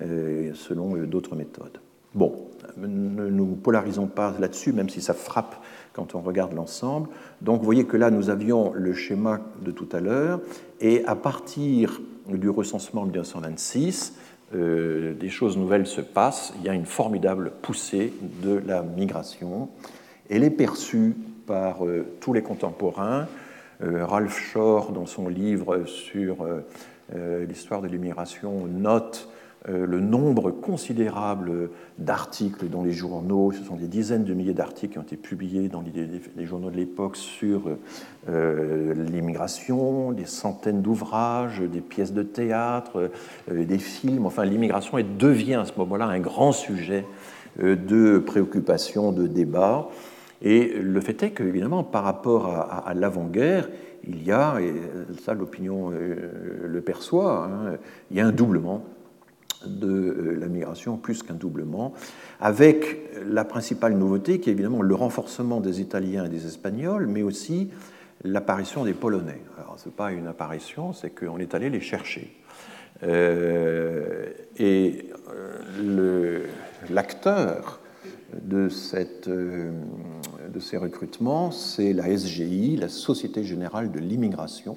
selon d'autres méthodes. Bon, ne nous polarisons pas là-dessus, même si ça frappe quand on regarde l'ensemble. Donc vous voyez que là, nous avions le schéma de tout à l'heure, et à partir du recensement 1926, euh, des choses nouvelles se passent. Il y a une formidable poussée de la migration. Elle est perçue par euh, tous les contemporains. Euh, Ralph Shore, dans son livre sur l'histoire de l'immigration, note le nombre considérable d'articles dans les journaux, ce sont des dizaines de milliers d'articles qui ont été publiés dans les, journaux de l'époque sur euh, l'immigration, des centaines d'ouvrages, des pièces de théâtre, euh, des films. Enfin, l'immigration devient à ce moment-là un grand sujet de préoccupation, de débat. Et le fait est qu'évidemment, par rapport à, l'avant-guerre, il y a, et ça l'opinion le perçoit, hein, il y a un doublement de euh, la migration, plus qu'un doublement, avec la principale nouveauté qui est évidemment le renforcement des Italiens et des Espagnols, mais aussi l'apparition des Polonais. Alors, ce n'est pas une apparition, c'est qu'on est allé les chercher. Euh, et euh, l'acteur de, de ces recrutements, c'est la SGI, la Société Générale de l'Immigration,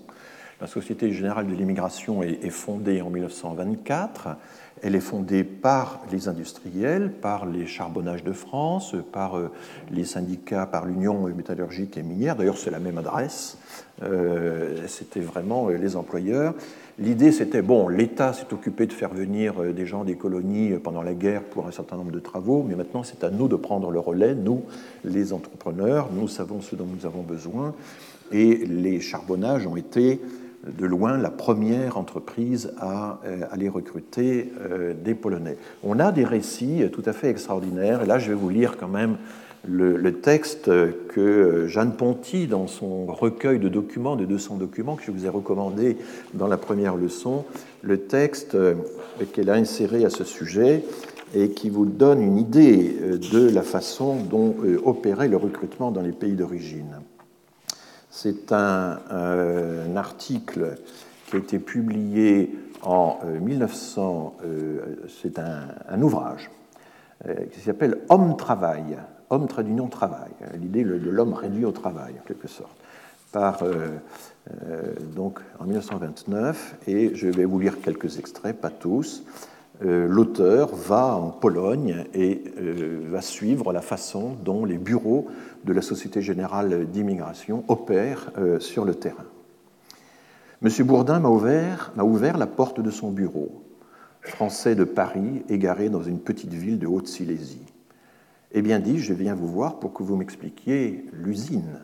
La Société générale de l'immigration est, fondée en 1924. Elle est fondée par les industriels, par les charbonnages de France, par euh, les syndicats, par l'Union métallurgique et minière. D'ailleurs, c'est la même adresse. Euh, c'était vraiment euh, les employeurs. L'idée, c'était, bon, l'État s'est occupé de faire venir des gens des colonies pendant la guerre pour un certain nombre de travaux, mais maintenant, c'est à nous de prendre le relais, nous, les entrepreneurs, nous savons ce dont nous avons besoin. Et les charbonnages ont été de loin la première entreprise à euh, aller recruter euh, des Polonais. On a des récits tout à fait extraordinaires, et là je vais vous lire quand même le, texte que Jeanne Ponty, dans son recueil de documents, de 200 documents que je vous ai recommandé dans la première leçon, le texte euh, qu'elle a inséré à ce sujet et qui vous donne une idée de la façon dont opérait le recrutement dans les pays d'origine. C'est un, euh, article qui a été publié en 1900, euh, euh, c'est un, ouvrage qui s'appelle Homme-Travail, Homme trait d'union travail, l'idée de l'homme réduit au travail en quelque sorte, par donc en 1929, et je vais vous lire quelques extraits, pas tous. L'auteur va en Pologne et va suivre la façon dont les bureaux de la Société générale d'immigration opère euh, sur le terrain. M. Bourdin m'a ouvert, ouvert la porte de son bureau, français de Paris, égaré dans une petite ville de Haute-Silésie. Eh bien, dit je viens vous voir pour que vous m'expliquiez l'usine.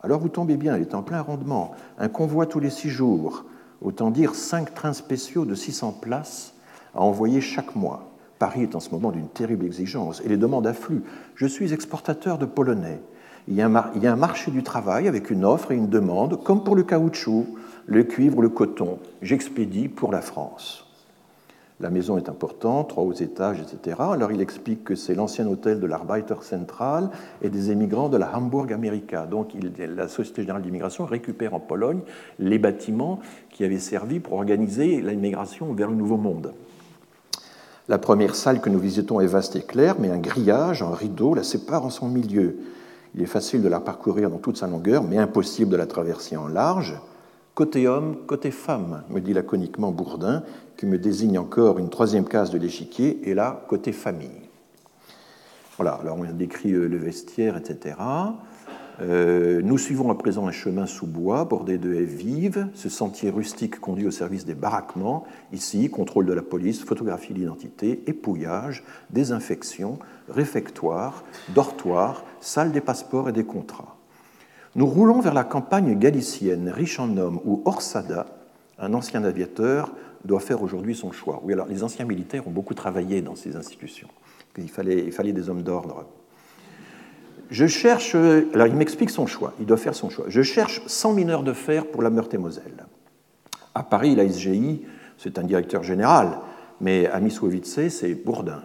Alors vous tombez bien, elle est en plein rendement. Un convoi tous les six jours, autant dire cinq trains spéciaux de 600 places à envoyer chaque mois. Paris est en ce moment d'une terrible exigence et les demandes affluent. Je suis exportateur de polonais. Il y, a un, marché du travail avec une offre et une demande, comme pour le caoutchouc, le cuivre, le coton. J'expédie pour la France. La maison est importante, trois hauts étages, etc. Alors il explique que c'est l'ancien hôtel de l'Arbeiter Central et des émigrants de la Hamburg America. Donc la Société Générale d'Immigration récupère en Pologne les bâtiments qui avaient servi pour organiser l'immigration vers le Nouveau Monde. La première salle que nous visitons est vaste et claire, mais un grillage, un rideau la sépare en son milieu. Il est facile de la parcourir dans toute sa longueur, mais impossible de la traverser en large. Côté homme, côté femme, me dit laconiquement Bourdin, qui me désigne encore une troisième case de l'échiquier, et là, côté famille. Voilà, alors on décrit euh, le vestiaire, etc. Euh, nous suivons à présent un chemin sous bois bordé de haies vives. Ce sentier rustique conduit au service des baraquements. Ici, contrôle de la police, photographie d'identité, épouillage, désinfection, réfectoire, dortoir, salle des passeports et des contrats. Nous roulons vers la campagne galicienne, riche en hommes, où Orsada, un ancien aviateur, doit faire aujourd'hui son choix. Oui, alors les anciens militaires ont beaucoup travaillé dans ces institutions. Il fallait, il fallait des hommes d'ordre je cherche, alors il m'explique son choix, il doit faire son choix. Je cherche 100 mineurs de fer pour la Meurthe-et-Moselle. À Paris, la SGI, c'est un directeur général, mais à Missouovice, c'est Bourdin.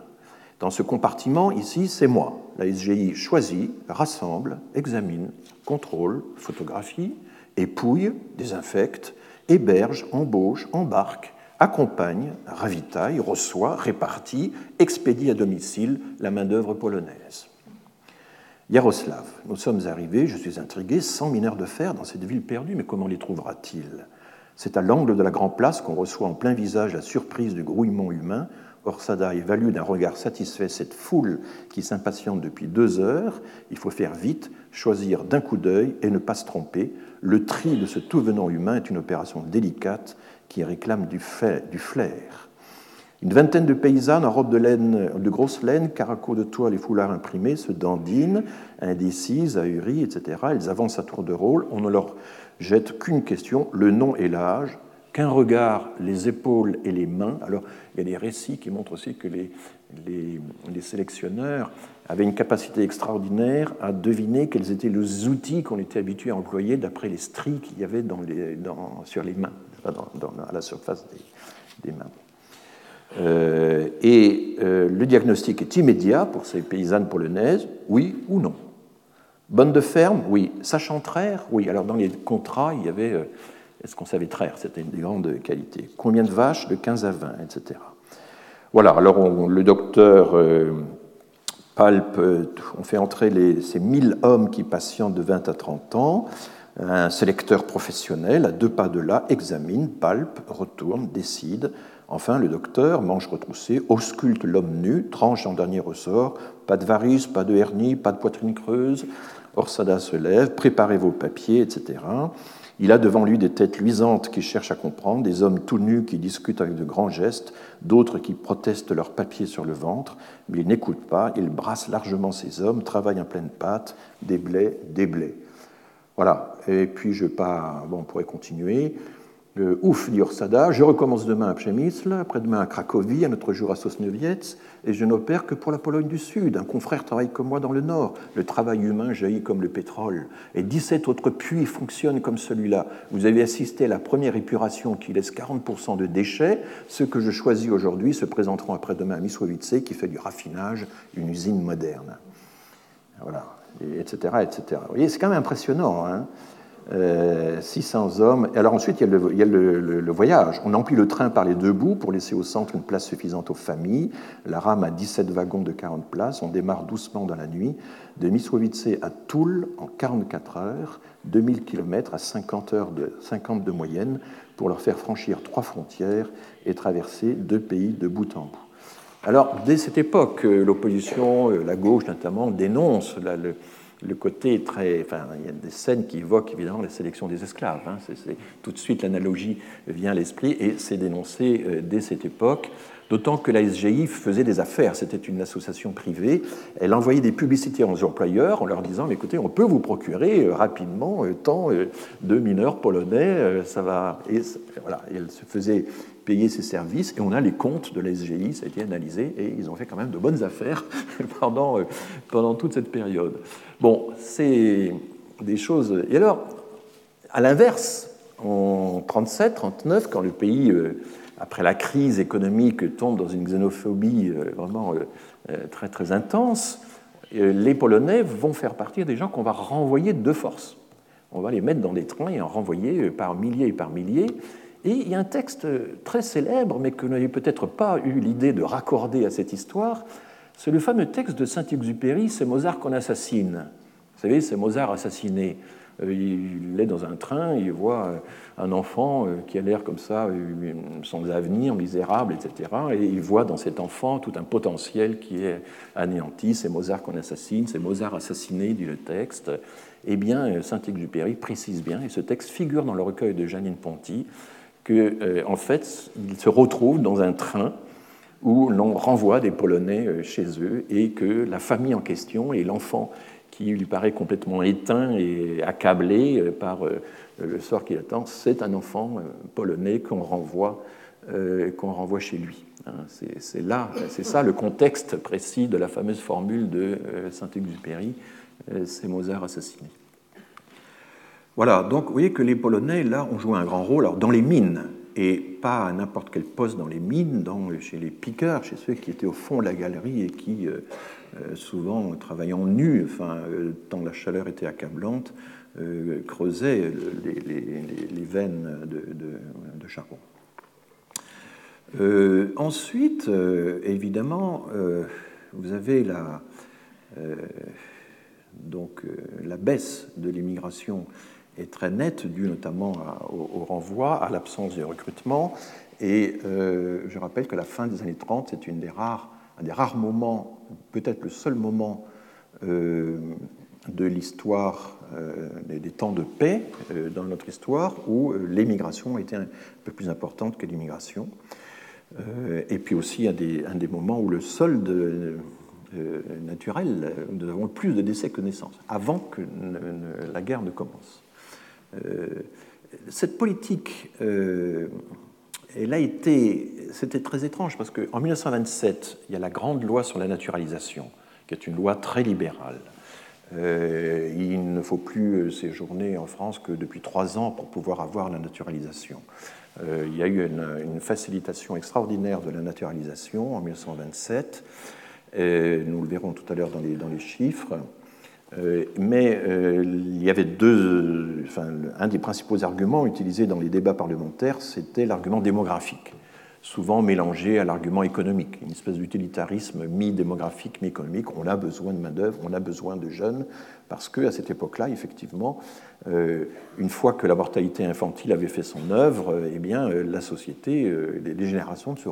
Dans ce compartiment, ici, c'est moi. La SGI choisit, rassemble, examine, contrôle, photographie, épouille, désinfecte, héberge, embauche, embarque, accompagne, ravitaille, reçoit, répartit, expédie à domicile la main-d'œuvre polonaise. Yaroslav, nous sommes arrivés, je suis intrigué, sans mineurs de fer dans cette ville perdue, mais comment les trouvera-t-il? C'est à l'angle de la Grand Place qu'on reçoit en plein visage la surprise du grouillement humain. Orsada évalue d'un regard satisfait cette foule qui s'impatiente depuis deux heures. Il faut faire vite, choisir d'un coup d'œil et ne pas se tromper. Le tri de ce tout venant humain est une opération délicate qui réclame du, flair. Une vingtaine de paysannes en robe de, laine, de grosse laine, caraco de toile et foulards imprimés se dandinent, indécises, ahuries, etc. Elles avancent à tour de rôle. On ne leur jette qu'une question, le nom et l'âge, qu'un regard, les épaules et les mains. Alors, il y a des récits qui montrent aussi que les, sélectionneurs avaient une capacité extraordinaire à deviner quels étaient les outils qu'on était habitué à employer d'après les stries qu'il y avait sur les mains, à la surface des mains. Euh, et euh, le diagnostic est immédiat pour ces paysannes polonaises, oui ou non. Bonne de ferme, oui. Sachant traire, oui. Alors dans les contrats, il y avait, euh, est-ce qu'on savait traire? C'était une des grandes qualités. Combien de vaches? De 15 à 20, etc. Voilà, alors le docteur palpe, on fait entrer ces 1000 hommes qui patientent de 20 à 30 ans. Un sélecteur professionnel, à deux pas de là, examine, palpe, retourne, décide. Enfin, le docteur, manche retroussée, ausculte l'homme nu, tranche en dernier ressort. Pas de varices, pas de hernie, pas de poitrine creuse. Orsada se lève, préparez vos papiers, etc. Il a devant lui des têtes luisantes qui cherchent à comprendre, des hommes tout nus qui discutent avec de grands gestes, d'autres qui protestent leurs papiers sur le ventre, mais il n'écoute pas, il brasse largement ces hommes, travaille en pleine pâte, des blés, des blés. Voilà, et puis je pas, bon, on pourrait continuer. Euh, ouf, dit Orsada, je recommence demain à Przemysl, après-demain à Cracovie, un autre jour à Sosnowiec, et je n'opère que pour la Pologne du Sud. Un confrère travaille comme moi dans le Nord. Le travail humain jaillit comme le pétrole. Et 17 autres puits fonctionnent comme celui-là. Vous avez assisté à la première épuration qui laisse 40% de déchets. Ceux que je choisis aujourd'hui se présenteront après-demain à Mysłowice, qui fait du raffinage une usine moderne. Voilà, etc., etc. Vous voyez, c'est quand même impressionnant. Hein 600 euh, hommes. Et alors ensuite, il y a, le, voyage. On emplit le train par les deux bouts pour laisser au centre une place suffisante aux familles. La rame a 17 wagons de 40 places. On démarre doucement dans la nuit. De Mysłowice à Toul en 44 heures, 2000 km à 50 heures de, 50 de moyenne pour leur faire franchir trois frontières et traverser deux pays de bout en bout. Alors, dès cette époque, euh, l'opposition, euh, la gauche notamment, dénonce le, le côté très. Enfin, il y a des scènes qui évoquent évidemment la sélection des esclaves. Hein. Tout de suite, l'analogie vient à l'esprit et c'est dénoncé euh, dès cette époque. D'autant que la SGI faisait des affaires, c'était une association privée. Elle envoyait des publicités aux employeurs en leur disant écoutez, on peut vous procurer euh, rapidement euh, tant de mineurs polonais, ça va. Et, voilà, elle se faisait payer ses services et on a les comptes de la SGI, ça a été analysé et ils ont fait quand même de bonnes affaires pendant, pendant toute cette période. Bon, c'est des choses. Et alors, à l'inverse, en 37, 39, quand le pays, euh, après la crise économique, tombe dans une xénophobie euh, vraiment euh, très très intense, les Polonais vont faire partir des gens qu'on va renvoyer de force. On va les mettre dans des trains et en renvoyer par milliers et par milliers. Et il y a un texte très célèbre, mais que vous n'avez peut-être pas eu l'idée de raccorder à cette histoire, c'est le fameux texte de Saint-Exupéry, c'est Mozart qu'on assassine. Vous savez, c'est Mozart assassiné. Euh, il est dans un train, il voit euh, un enfant euh, qui a l'air comme ça, sans avenir, misérable, etc. Et il voit dans cet enfant tout un potentiel qui est anéanti. C'est Mozart qu'on assassine, c'est Mozart assassiné, dit le texte. Eh bien, Saint-Exupéry précise bien, et ce texte figure dans le recueil de Janine Ponty, que, en fait, il se retrouve dans un train où l'on renvoie des Polonais euh, chez eux et que la famille en question et l'enfant qui lui paraît complètement éteint et accablé euh, par euh, le sort qui attend, c'est un enfant polonais qu'on renvoie, qu'on renvoie chez lui. Hein. C'est là, c'est ça le contexte précis de la fameuse formule de Saint-Exupéry, c'est Mozart assassiné. Voilà, donc vous voyez que les Polonais, là, ont joué un grand rôle dans les mines et pas à n'importe quel poste dans les mines, chez les piqueurs, chez ceux qui étaient au fond de la galerie et qui, euh, euh, souvent travaillant enfin, euh, tant la chaleur était accablante, creusaient les, veines de, charbon. ensuite, évidemment, vous avez la, donc, la baisse de l'immigration est très nette, due notamment au, renvoi, à l'absence de recrutement. Et euh, je rappelle que la fin des années 30, c'est une des rares, un des rares moments, peut-être le seul moment euh, de l'histoire euh, des, temps de paix dans notre histoire où l'émigration était un peu plus importante que l'immigration. et puis aussi un des, un des, moments où le solde naturel, nous avons plus de décès que de naissances, avant que la guerre ne commence. Euh, cette politique, euh, elle a été, c'était très étrange parce qu'en 1927, il y a la grande loi sur la naturalisation, qui est une loi très libérale. Euh, il ne faut plus séjourner en France que depuis trois ans pour pouvoir avoir la naturalisation. il y a eu une, facilitation extraordinaire de la naturalisation en 1927. nous le verrons tout à l'heure dans les, dans les chiffres. Euh, mais euh, il y avait deux. Enfin, un des principaux arguments utilisés dans les débats parlementaires, c'était l'argument démographique. souvent mélangé à l'argument économique, une espèce d'utilitarisme mi-démographique, mi-économique. On a besoin de main-d'œuvre, on a besoin de jeunes, parce qu'à cette époque-là, effectivement, euh, une fois que la mortalité infantile avait fait son œuvre, euh, eh bien, euh, la société, les générations se,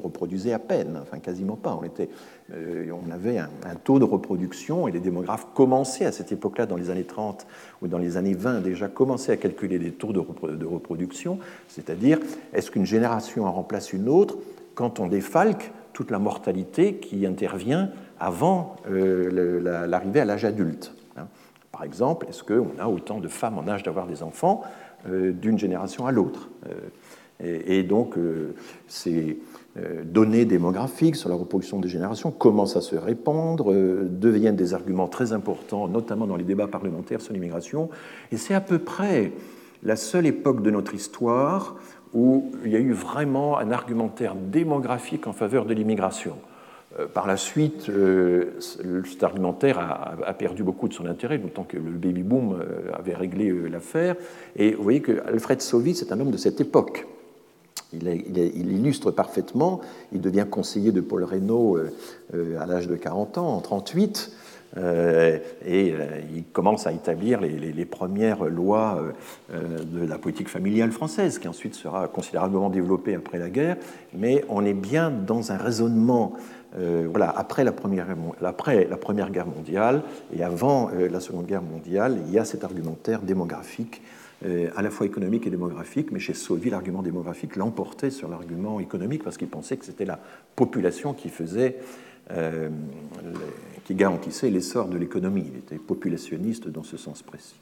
reproduisaient à peine, enfin quasiment pas. On, était, on avait un, taux de reproduction et les démographes commençaient à cette époque-là, dans les années 30 ou dans les années 20, déjà commençaient à calculer les taux de, reproduction, c'est-à-dire est-ce qu'une génération en remplace une autre quand on défalque toute la mortalité qui intervient avant l'arrivée à l'âge adulte? Par exemple, est-ce qu'on a autant de femmes en âge d'avoir des enfants euh, d'une génération à l'autre euh, et, donc, euh, ces données démographiques sur la reproduction des générations commencent à se répandre, deviennent des arguments très importants, notamment dans les débats parlementaires sur l'immigration. Et c'est à peu près la seule époque de notre histoire où il y a eu vraiment un argumentaire démographique en faveur de l'immigration. Euh, par la suite, euh, argumentaire a, perdu beaucoup de son intérêt, d'autant que le baby-boom euh, avait réglé l'affaire. Et vous voyez que Alfred Sauvy, c'est un homme de cette époque. Il, illustre parfaitement. Il devient conseiller de Paul Reynaud à l'âge de 40 ans, en 38. et il commence à établir les, premières lois de la politique familiale française, qui ensuite sera considérablement développée après la guerre. Mais on est bien dans un raisonnement voilà, après la, première, après la Première Guerre mondiale et avant euh, la Seconde Guerre mondiale, il y a cet argumentaire démographique, euh, à la fois économique et démographique, mais chez Sauvy, l'argument démographique l'emportait sur l'argument économique parce qu'il pensait que c'était la population qui faisait, qui garantissait l'essor de l'économie. Il était populationniste dans ce sens précis.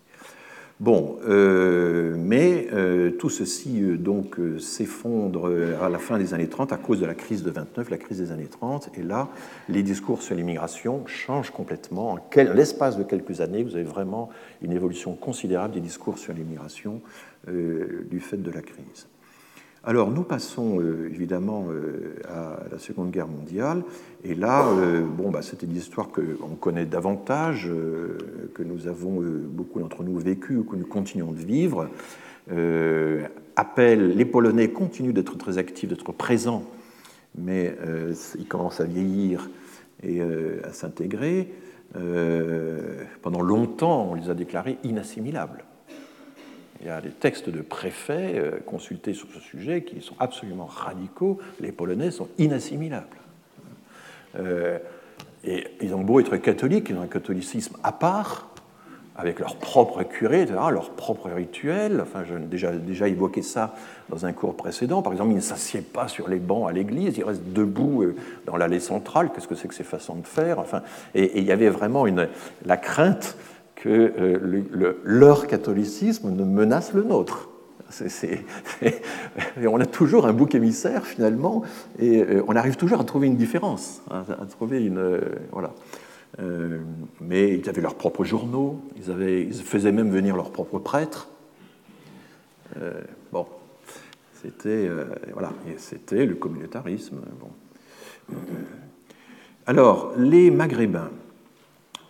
Bon, euh, mais euh, tout ceci euh, donc s'effondre à la fin des années 30 à cause de la crise de 29, la crise des années 30, et là, les discours sur l'immigration changent complètement. En l'espace de quelques années, vous avez vraiment une évolution considérable des discours sur l'immigration du fait de la crise. Alors nous passons euh, évidemment euh, à la Seconde Guerre mondiale, et là, euh, bon, bah, c'était des histoires qu'on connaît davantage, que nous avons beaucoup d'entre nous vécues, que nous continuons de vivre. appel, les Polonais continuent d'être très actifs, d'être présents, mais ils commencent à vieillir et à s'intégrer. pendant longtemps, on les a déclarés inassimilables. Il y a des textes de préfets euh, consultés sur ce sujet qui sont absolument radicaux. Les Polonais sont inassimilables. Euh, et ils ont beau être catholiques, ils ont un catholicisme à part, avec leur propre curé, leur propre rituel. Enfin, j'ai déjà, évoqué ça dans un cours précédent. Par exemple, ils ne s'assiedent pas sur les bancs à l'église, ils restent debout euh, dans l'allée centrale. Qu'est-ce que c'est que ces façons de faire? Enfin, et, il y avait vraiment la crainte que euh, leur catholicisme ne menace le nôtre. on a toujours un bouc émissaire finalement, et euh, on arrive toujours à trouver une différence, hein, à trouver une euh, voilà. mais ils avaient leurs propres journaux, ils, ils faisaient même venir leurs propres prêtres. bon, c'était voilà, c'était le communautarisme. Bon. Alors, les Maghrébins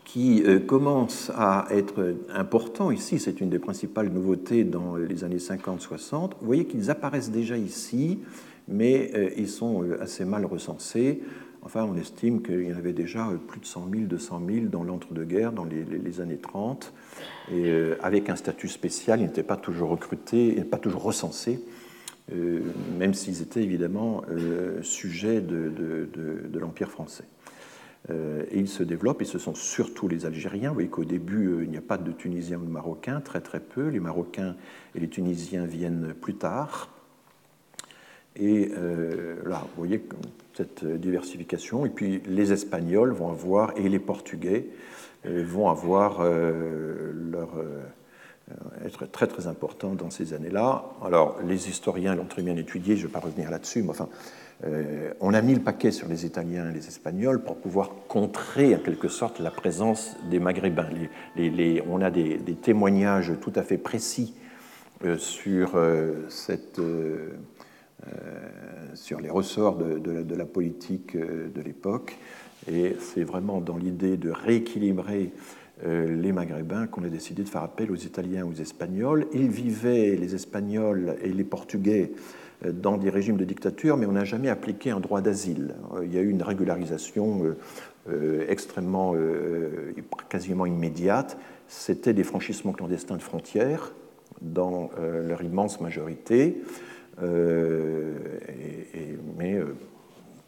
qui euh, commence à être important ici, c'est une des principales nouveautés dans les années 50-60. Vous voyez qu'ils apparaissent déjà ici, mais euh, ils sont euh, assez mal recensés. Enfin, on estime qu'il y en avait déjà plus de 100 000, 200 000 dans l'entre-deux-guerres, dans les, années 30. Et avec un statut spécial, ils n'étaient pas toujours recrutés, pas toujours recensés, même s'ils étaient évidemment sujets de l'Empire français. Euh, et ils se développent, et ce sont surtout les Algériens. Vous voyez qu'au début, euh, il n'y a pas de Tunisiens ou de Marocains, très très peu. Les Marocains et les Tunisiens viennent plus tard. Et euh, là, vous voyez cette diversification. Et puis les Espagnols vont avoir, et les Portugais vont avoir leur, être très très importants dans ces années-là. Alors les historiens l'ont très bien étudié, je ne vais pas revenir là-dessus, mais enfin, euh, on a mis le paquet sur les Italiens et les Espagnols pour pouvoir contrer en quelque sorte la présence des Maghrébins. on a des, témoignages tout à fait précis euh, sur, euh, sur les ressorts de, la, politique de l'époque. Et c'est vraiment dans l'idée de rééquilibrer les Maghrébins qu'on a décidé de faire appel aux Italiens, aux Espagnols. Ils vivaient, les Espagnols et les Portugais, dans des régimes de dictature, mais on n'a jamais appliqué un droit d'asile. Il y a eu une régularisation extrêmement, quasiment immédiate. C'était des franchissements clandestins de frontières dans leur immense majorité. mais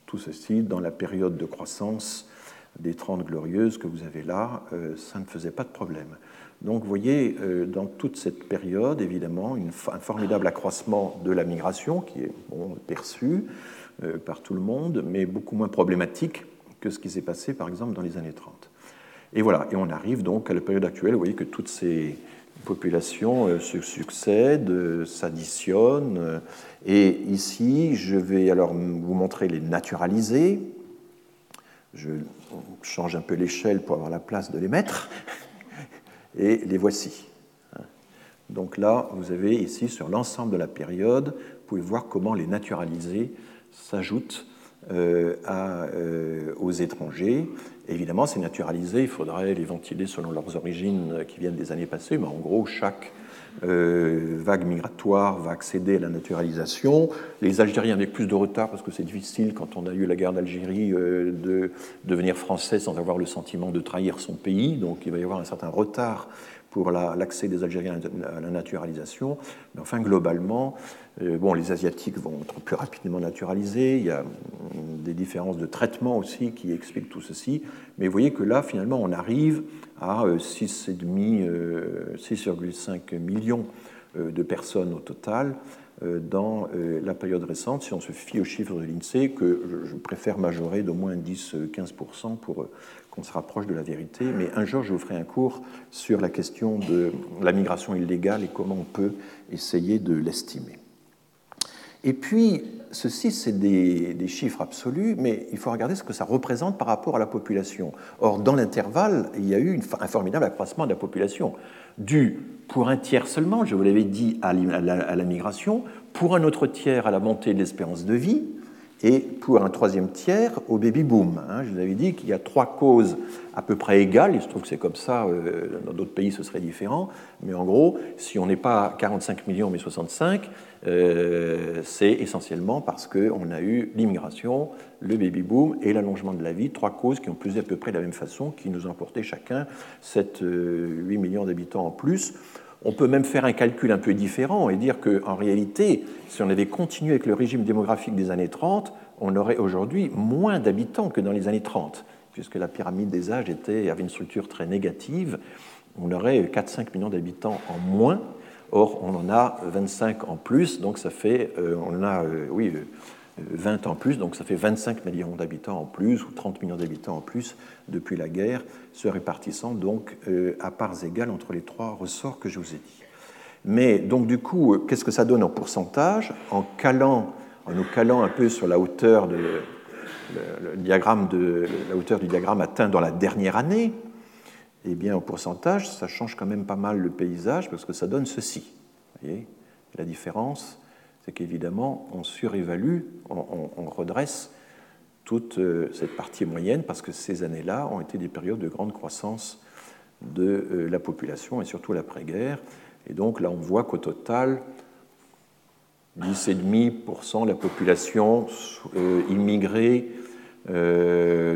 tout ceci dans la période de croissance des Trente Glorieuses que vous avez là, ça ne faisait pas de problème. Donc vous voyez, euh, dans toute cette période, évidemment, un formidable accroissement de la migration qui est perçu euh, par tout le monde, mais beaucoup moins problématique que ce qui s'est passé, par exemple, dans les années 30. Et voilà, et on arrive donc à la période actuelle, vous voyez que toutes ces populations euh, se succèdent, s'additionnent, et ici, je vais alors vous montrer les naturalisés. Je change un peu l'échelle pour avoir la place de les mettre et les voici. Donc là, vous avez ici, sur l'ensemble de la période, vous pouvez voir comment les naturalisés s'ajoutent euh, euh, aux étrangers. Évidemment, ces naturalisés, il faudrait les ventiler selon leurs origines qui viennent des années passées, mais en gros, chaque euh, vague migratoire va accéder à la naturalisation. Les Algériens avec plus de retard, parce que c'est difficile quand on a eu la guerre d'Algérie euh, de devenir français sans avoir le sentiment de trahir son pays, donc il va y avoir un certain retard pour l'accès des Algériens à la naturalisation. Mais enfin, globalement, euh, bon, les Asiatiques vont être plus rapidement naturalisés. Il y a des différences de traitement aussi qui expliquent tout ceci. Mais vous voyez que là, finalement, on arrive à 6,5 euh, millions euh, de personnes au total dans la période récente, si on se fie aux chiffres de l'INSEE, que je préfère majorer d'au moins 10-15% pour qu'on se rapproche de la vérité. Mais un jour, je vous ferai un cours sur la question de la migration illégale et comment on peut essayer de l'estimer. Et puis, ceci, c'est des, chiffres absolus, mais il faut regarder ce que ça représente par rapport à la population. Or, dans l'intervalle, il y a eu un formidable accroissement de la population, dû pour un tiers seulement, je vous l'avais dit, à la migration, pour un autre tiers à la montée de l'espérance de vie, et pour un troisième tiers au baby boom. Hein. Je vous avais dit qu'il y a trois causes à peu près égales, il se trouve que c'est comme ça, euh, dans d'autres pays ce serait différent, mais en gros, si on n'est pas 45 millions mais 65, euh, c'est essentiellement parce qu'on a eu l'immigration, le baby boom et l'allongement de la vie, trois causes qui ont pesé à peu près de la même façon, qui nous ont apporté chacun 7, 8 euh, millions d'habitants en plus. On peut même faire un calcul un peu différent et dire qu'en réalité, si on avait continué avec le régime démographique des années 30, on aurait aujourd'hui moins d'habitants que dans les années 30, puisque la pyramide des âges avait une structure très négative. On aurait 4-5 millions d'habitants en moins. Or, on en a 25 en plus, donc ça fait, euh, a, euh, oui, 20 en plus, donc ça fait 25 millions d'habitants en plus, ou 30 millions d'habitants en plus depuis la guerre, se répartissant donc euh, à parts égales entre les trois ressorts que je vous ai dit. Mais donc du coup, euh, qu'est-ce que ça donne en pourcentage En calant, en nous calant un peu sur la hauteur, du diagramme atteint dans la dernière année, eh bien en pourcentage, ça change quand même pas mal le paysage parce que ça donne ceci. Vous voyez la différence c'est qu'évidemment, on surévalue, on, redresse toute euh, cette partie moyenne parce que ces années-là ont été des périodes de grande croissance de euh, la population et surtout l'après-guerre. Et donc là, on voit qu'au total, 10,5% de la population euh, immigrée,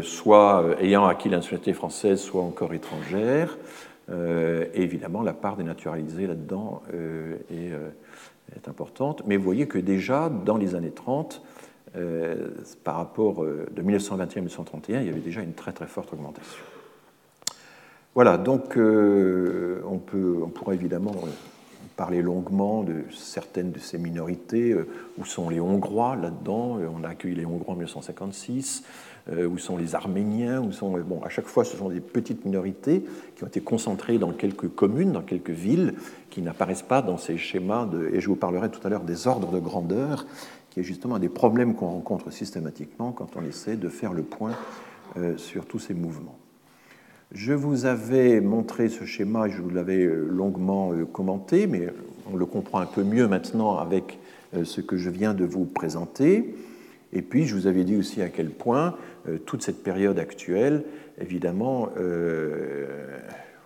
soit ayant acquis la nationalité française, soit encore étrangère. évidemment, la part des naturalisés là-dedans est importante, mais vous voyez que déjà dans les années 30, euh, par rapport euh, de 1921 à 1931, il y avait déjà une très très forte augmentation. Voilà, donc euh, on, peut, on pourrait évidemment parler longuement de certaines de ces minorités. où sont les Hongrois là-dedans? On a accueilli les Hongrois en 1956. où sont les Arméniens? Où sont, bon, À chaque fois, ce sont des petites minorités qui ont été concentrées dans quelques communes, dans quelques villes, qui n'apparaissent pas dans ces schémas, et je vous parlerai tout à l'heure des ordres de grandeur, qui est justement un des problèmes qu'on rencontre systématiquement quand on essaie de faire le point euh, sur tous ces mouvements. Je vous avais montré ce schéma, je vous l'avais euh, longuement euh, commenté, mais on le comprend un peu mieux maintenant avec ce que je viens de vous présenter. Et puis, je vous avais dit aussi à quel point toute cette période actuelle, évidemment,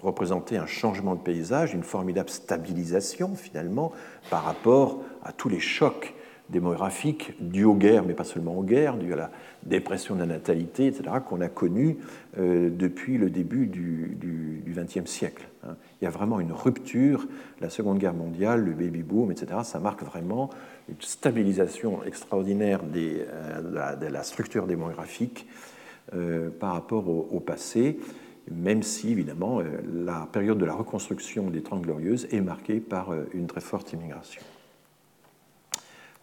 représentait un changement de paysage, une formidable stabilisation finalement par rapport à tous les chocs démographique dû aux guerres, mais pas seulement aux guerres, dû à la dépression de la natalité, etc., qu'on a connue euh, depuis le début du XXe siècle. Hein. Il y a vraiment une rupture, la Seconde Guerre mondiale, le baby-boom, etc., ça marque vraiment une stabilisation extraordinaire euh, de, la, structure démographique euh, par rapport au, passé, même si, évidemment, la période de la reconstruction des Trente Glorieuses est marquée par une très forte immigration.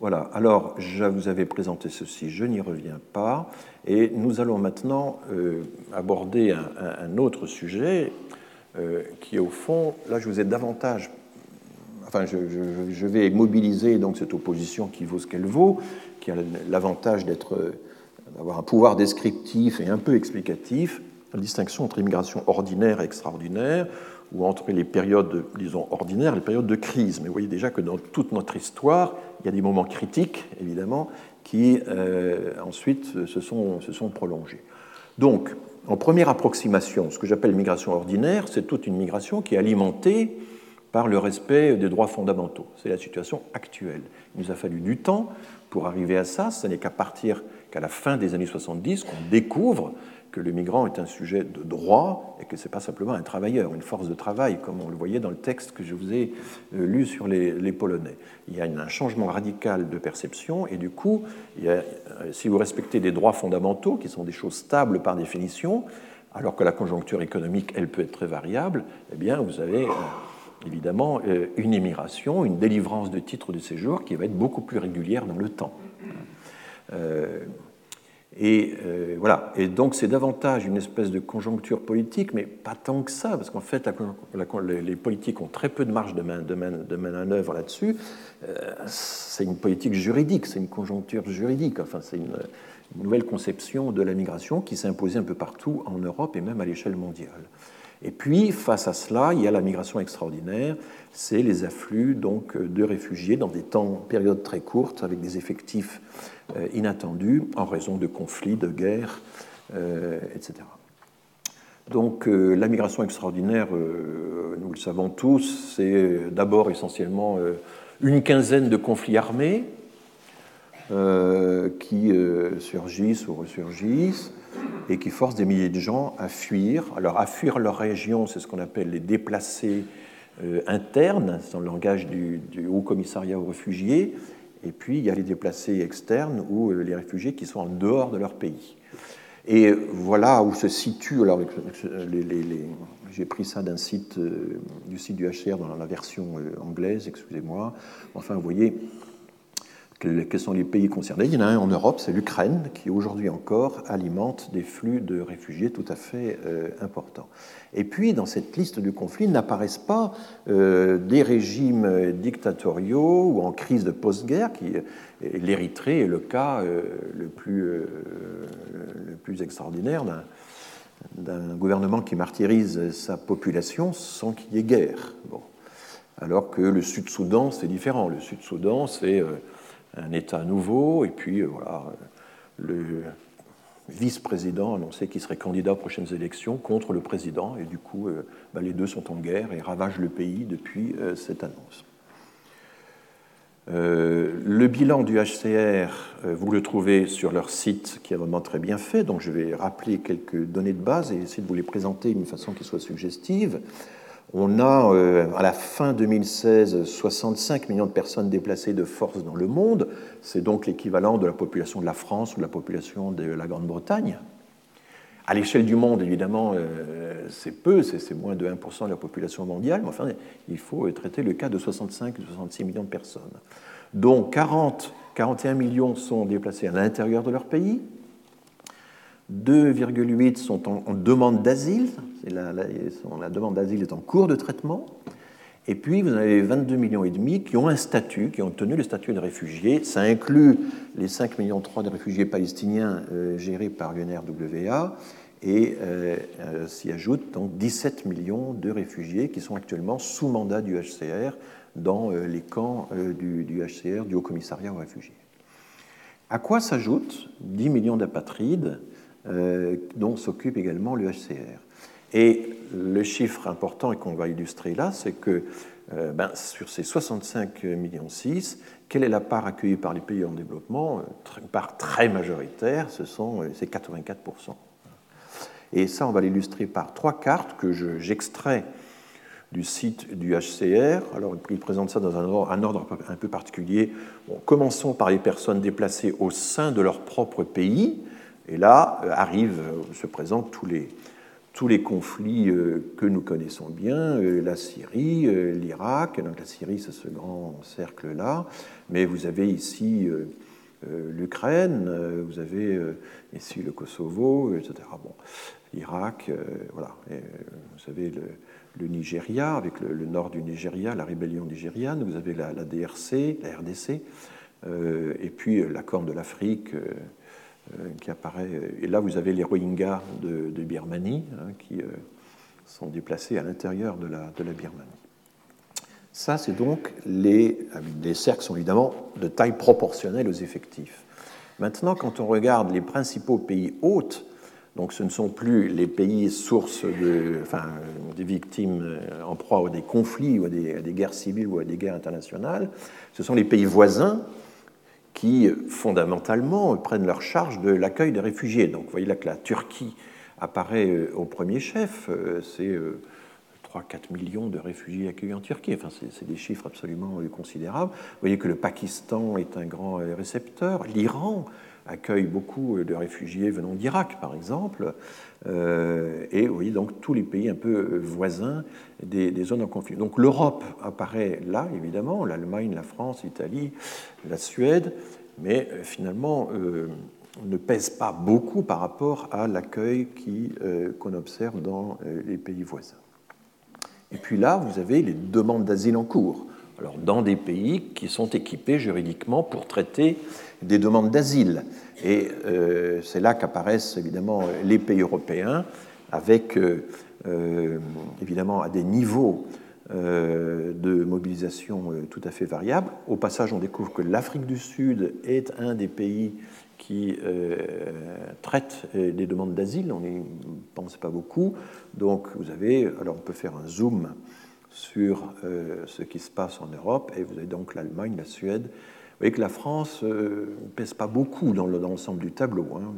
Voilà, alors je vous avais présenté ceci, je n'y reviens pas, et nous allons maintenant euh, aborder un, autre sujet euh, qui est au fond, là je vous ai davantage, enfin je, vais mobiliser donc cette opposition qui vaut ce qu'elle vaut, qui a l'avantage d'être, d'avoir un pouvoir descriptif et un peu explicatif, la distinction entre immigration ordinaire et extraordinaire, ou entre les périodes, disons, ordinaires et les périodes de crise. Mais vous voyez déjà que dans toute notre histoire, il y a des moments critiques, évidemment, qui euh, ensuite se sont, se sont prolongés. Donc, en première approximation, ce que j'appelle migration ordinaire, c'est toute une migration qui est alimentée par le respect des droits fondamentaux. C'est la situation actuelle. Il nous a fallu du temps pour arriver à ça. Ce n'est qu'à partir qu'à la fin des années 70 qu'on découvre que le migrant est un sujet de droit et que ce n'est pas simplement un travailleur, une force de travail, comme on le voyait dans le texte que je vous ai euh, lu sur les, Polonais. Il y a un changement radical de perception et du coup, euh, si vous respectez des droits fondamentaux, qui sont des choses stables par définition, alors que la conjoncture économique, elle peut être très variable, eh bien, vous avez euh, évidemment une immigration, une délivrance de titres de séjour qui va être beaucoup plus régulière dans le temps. Et euh, voilà. Et donc c'est davantage une espèce de conjoncture politique, mais pas tant que ça, parce qu'en fait les politiques ont très peu de marge de, main, de, manœuvre là-dessus. Euh, c'est une politique juridique, c'est une conjoncture juridique. Enfin, c'est une, nouvelle conception de la migration qui s'est imposée un peu partout en Europe et même à l'échelle mondiale. Et puis, face à cela, il y a la migration extraordinaire, c'est les afflux donc, de réfugiés dans des temps, périodes très courtes, avec des effectifs euh, inattendus en raison de conflits, de guerres, euh, etc. Donc euh, la migration extraordinaire, nous le savons tous, c'est d'abord essentiellement une quinzaine de conflits armés qui surgissent ou ressurgissent et qui forcent des milliers de gens à fuir. Alors à fuir leur région, c'est ce qu'on appelle les déplacés internes, c'est le langage du Haut Commissariat aux réfugiés, et puis, il y a les déplacés externes ou euh, les réfugiés qui sont en dehors de leur pays. Et voilà où se situe. Alors, j'ai pris ça d'un site, euh, du site du HCR dans la version euh, anglaise, excusez-moi. Enfin, vous voyez, quels sont les pays concernés Il y en a un en Europe, c'est l'Ukraine, qui aujourd'hui encore alimente des flux de réfugiés tout à fait euh, importants. Et puis, dans cette liste de conflits n'apparaissent pas euh, des régimes dictatoriaux ou en crise de post-guerre, qui l'Érythrée est le cas euh, le, plus, le plus extraordinaire d'un gouvernement qui martyrise sa population sans qu'il y ait guerre. Bon. Alors que le Sud-Soudan, c'est différent. Le Sud-Soudan, c'est un État nouveau, et puis euh, voilà, le vice-président annoncé qu'il serait candidat aux prochaines élections contre le président, et du coup, euh, bah, les deux sont en guerre et ravagent le pays depuis euh, cette annonce. le bilan du HCR, vous le trouvez sur leur site qui est vraiment très bien fait, donc je vais rappeler quelques données de base et essayer de vous les présenter d'une façon qui soit suggestive. On a, euh, à la fin 2016, 65 millions de personnes déplacées de force dans le monde. C'est donc l'équivalent de la population de la France ou de la population de la Grande-Bretagne. À l'échelle du monde, évidemment, euh, c'est peu, c'est moins de 1% de la population mondiale, mais enfin, il faut traiter le cas de 65 ou 66 millions de personnes. dont 40, 41 millions sont déplacés à l'intérieur de leur pays, 2,8 sont en, demande d'asile, la, demande d'asile est en cours de traitement, et puis vous avez 22 millions et demi qui ont un statut, qui ont obtenu le statut de réfugié. Ça inclut les 5 millions 3 de réfugiés palestiniens euh, gérés par l'UNRWA, et euh, euh, s'y ajoutent donc 17 millions de réfugiés qui sont actuellement sous mandat du HCR dans les camps du, du, HCR, du Haut Commissariat aux réfugiés. À quoi s'ajoutent 10 millions d'apatrides dont s'occupe également le HCR. Et le chiffre important et qu'on va illustrer là, c'est que ben, sur ces 65 millions 6, quelle est la part accueillie par les pays en développement? Une part très majoritaire, ce sont c'est 84% Et ça, on va l'illustrer par trois cartes que j'extrais du site du HCR. Alors, il présente ça dans un ordre, un peu particulier. commençons par les personnes déplacées au sein de leur propre pays. Et là euh, arrivent, euh, se présentent tous les, tous les conflits euh, que nous connaissons bien, la Syrie, l'Irak. Donc la Syrie, c'est ce grand cercle-là. Mais vous avez ici l'Ukraine, vous avez ici le Kosovo, etc. Bon, l'Irak, voilà. vous avez le, Nigeria, avec le, nord du Nigeria, la rébellion nigériane, vous avez la, DRC, la RDC, et puis la Corne de l'Afrique qui apparaît. Et là, vous avez les Rohingyas de, Birmanie hein, qui sont déplacés à l'intérieur de la, de la, Birmanie. Ça, c'est donc les, les cercles sont évidemment de taille proportionnelle aux effectifs. Maintenant, quand on regarde les principaux pays hôtes, donc ce ne sont plus les pays sources de, enfin, des victimes euh, en proie à des conflits ou à des, guerres civiles ou à des guerres internationales, ce sont les pays voisins qui fondamentalement prennent leur charge de l'accueil des réfugiés. Donc vous voyez là que la Turquie apparaît euh, au premier chef, euh, c'est 3-4 millions de réfugiés accueillis en Turquie, enfin, c'est des chiffres absolument considérables. Vous voyez que le Pakistan est un grand récepteur, l'Iran accueille beaucoup de réfugiés venant d'Irak, par exemple, euh, et oui, donc tous les pays un peu voisins des, zones en conflit. Donc l'Europe apparaît là, évidemment, l'Allemagne, la France, l'Italie, la Suède, mais euh, finalement euh, ne pèse pas beaucoup par rapport à l'accueil qu'on observe dans les pays voisins. Et puis là, vous avez les demandes d'asile en cours. Alors, dans des pays qui sont équipés juridiquement pour traiter des demandes d'asile. Et euh, c'est là qu'apparaissent évidemment les pays européens, avec euh, euh, évidemment à des niveaux de mobilisation tout à fait variables. Au passage, on découvre que l'Afrique du Sud est un des pays qui traite des demandes d'asile. On n'y pense pas beaucoup. Donc, vous avez, alors on peut faire un zoom sur ce qui se passe en Europe, et vous avez donc l'Allemagne, la Suède, voyez que la France ne euh, pèse pas beaucoup dans l'ensemble du tableau. Hein.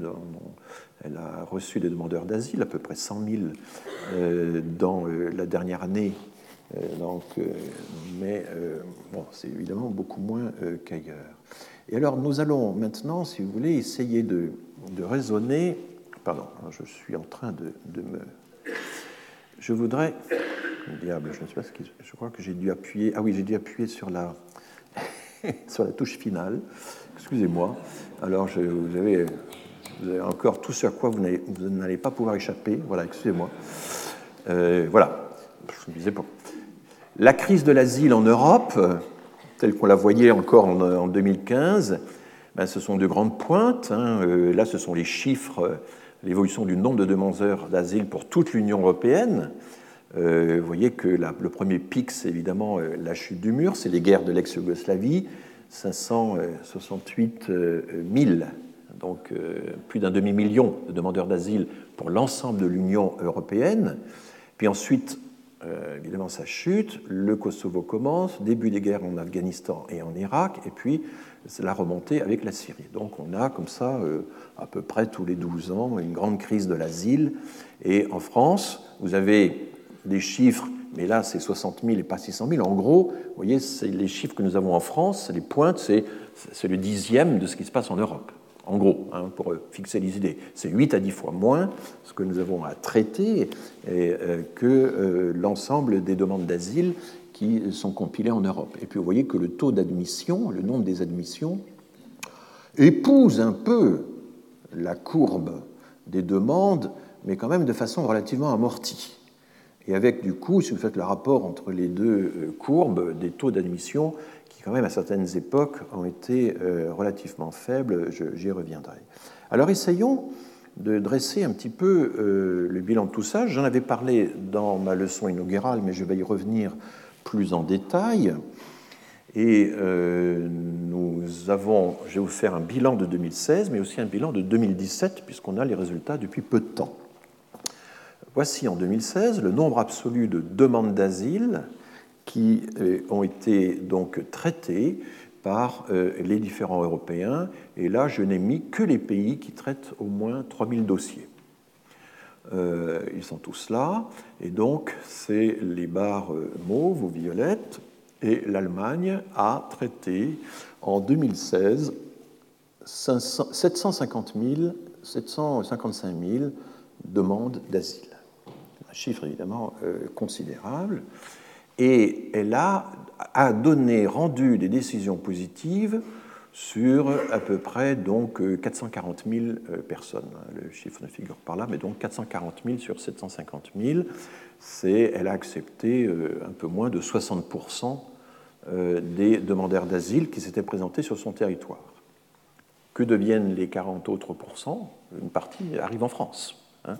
Elle a reçu des demandeurs d'asile, à peu près 100 000 euh, dans euh, la dernière année. donc, mais bon, c'est évidemment beaucoup moins qu'ailleurs. Et alors, nous allons maintenant, si vous voulez, essayer de, raisonner. Pardon, je suis en train de, de me. Je voudrais. Diable, je ne sais pas ce que. Je crois que j'ai dû appuyer. Ah oui, j'ai dû appuyer sur la sur la touche finale. Excusez-moi. Alors, vous, avez, encore tout à quoi vous n'allez pas pouvoir échapper. Voilà, excusez-moi. Euh, voilà. Je disais pas. La crise de l'asile en Europe, telle qu'on la voyait encore en, 2015, ben, ce sont de grandes pointes. Hein. Euh, là, ce sont les chiffres, l'évolution du nombre de demandeurs d'asile pour toute l'Union européenne. Euh, vous voyez que le premier pic, c'est évidemment euh, la chute du mur, c'est les guerres de l'ex-Yougoslavie, 568 000, donc euh, plus d'un demi-million de demandeurs d'asile pour l'ensemble de l'Union européenne. Puis ensuite, évidemment, ça chute, le Kosovo commence, début des guerres en Afghanistan et en Irak, et puis la remontée avec la Syrie. Donc on a comme ça, à peu près tous les 12 ans, une grande crise de l'asile. Et en France, vous avez des chiffres, mais là c'est 60 000 et pas 600 000. En gros, vous voyez, c'est les chiffres que nous avons en France, les pointes, c'est, le dixième de ce qui se passe en Europe. En gros, hein, pour fixer les idées, c'est 8 à 10 fois moins ce que nous avons à traiter euh, que euh, l'ensemble des demandes d'asile qui sont compilées en Europe. Et puis vous voyez que le taux d'admission, le nombre des admissions, épouse un peu la courbe des demandes, mais quand même de façon relativement amortie et avec du coup, si vous faites le rapport entre les deux euh, courbes, des taux d'admission qui quand même à certaines époques ont été euh, relativement faibles, j'y reviendrai. Alors essayons de dresser un petit peu euh, le bilan de tout ça. J'en avais parlé dans ma leçon inaugurale, mais je vais y revenir plus en détail. Et nous avons, je vais vous faire un bilan de 2016, mais aussi un bilan de 2017, puisqu'on a les résultats depuis peu de temps. Voici en 2016 le nombre absolu de demandes d'asile qui ont été donc traités par les différents Européens. Et là, je n'ai mis que les pays qui traitent au moins 3000 dossiers. ils sont tous là. Et donc, c'est les barres mauves ou violettes. Et l'Allemagne a traité en 2016 750 000, 755 000 demandes d'asile. Chiffre évidemment euh, considérable. Et elle a, a, donné, rendu des décisions positives sur à peu près donc 440 000 euh, personnes. Le chiffre ne figure pas là, mais donc 440 000 sur 750 000, c'est, elle a accepté euh, un peu moins de 60 des demandeurs d'asile qui s'étaient présentés sur son territoire. Que deviennent les 40 autres pourcents Une partie arrive en France. Hein.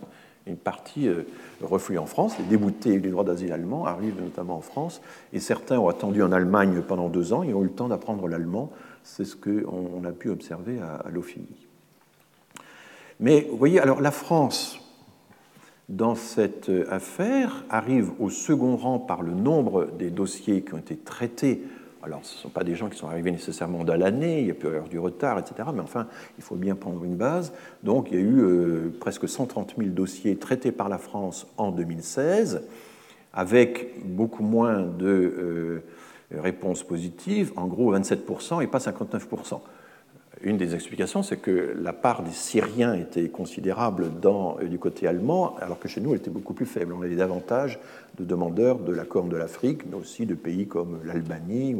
Une partie euh, reflue en France. Les déboutés du droit d'asile allemand arrivent notamment en France. Et certains ont attendu en Allemagne pendant deux ans et ont eu le temps d'apprendre l'allemand. C'est ce qu'on a pu observer à, à Mais vous voyez, alors la France, dans cette affaire, arrive au second rang par le nombre des dossiers qui ont été traités alors, ce ne sont pas des gens qui sont arrivés nécessairement dans l'année, il y a pu y avoir du retard, etc. Mais enfin, il faut bien prendre une base. Donc, il y a eu euh, presque 130 000 dossiers traités par la France en 2016, avec beaucoup moins de euh, réponses positives, en gros 27% et pas 59%. Une des explications, c'est que la part des Syriens était considérable euh, du côté allemand, alors que chez nous, elle était beaucoup plus faible. On avait davantage de demandeurs de la Corne de l'Afrique, mais aussi de pays comme l'Albanie.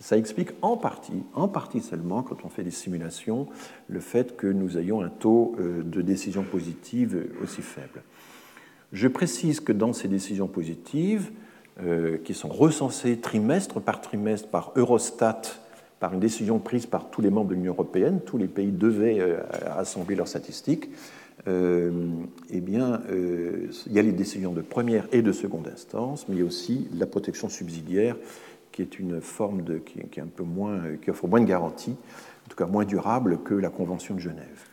Ça explique en partie, en partie seulement, quand on fait des simulations, le fait que nous ayons un taux euh, de décision positive aussi faible. Je précise que dans ces décisions positives, euh, qui sont recensées trimestre par trimestre par Eurostat, par une décision prise par tous les membres de l'Union européenne, tous les pays devaient euh, assembler leurs statistiques, euh, eh bien, euh, il y a les décisions de première et de seconde instance, mais il y a aussi la protection subsidiaire, qui est une forme qui offre moins de garanties, en tout cas moins durable que la Convention de Genève.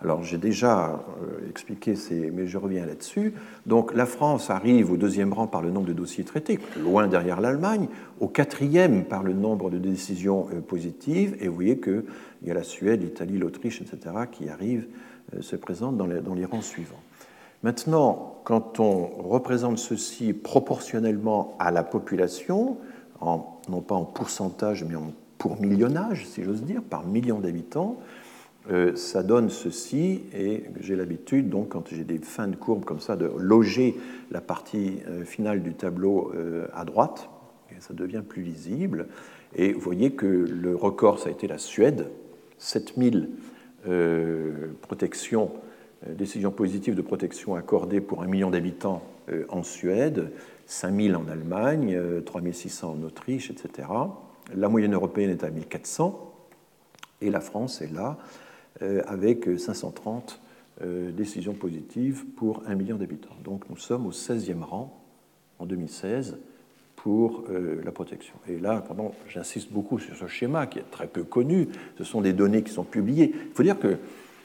Alors j'ai déjà euh, expliqué, mais je reviens là-dessus. Donc la France arrive au deuxième rang par le nombre de dossiers traités, loin derrière l'Allemagne, au quatrième par le nombre de décisions euh, positives, et vous voyez qu'il y a la Suède, l'Italie, l'Autriche, etc., qui arrivent, euh, se présentent dans les, rangs suivants. Maintenant, quand on représente ceci proportionnellement à la population, non pas en pourcentage, mais en pour millionnage, si j'ose dire, par million d'habitants, euh, ça donne ceci, et j'ai l'habitude, donc, quand j'ai des fins de courbe comme ça, de loger la partie euh, finale du tableau euh, à droite, et ça devient plus lisible. Et vous voyez que le record, ça a été la Suède, 7000 protections, décisions positives de protection accordées pour un million d'habitants en Suède, 5000 en Allemagne, 3600 en Autriche, etc. La moyenne européenne est à 1400, et la France est là avec 530 euh, décisions positives pour un million d'habitants. Donc nous sommes au 16e rang en 2016 pour euh, la protection. Et là, j'insiste beaucoup sur ce schéma qui est très peu connu. Ce sont des données qui sont publiées. Il faut dire que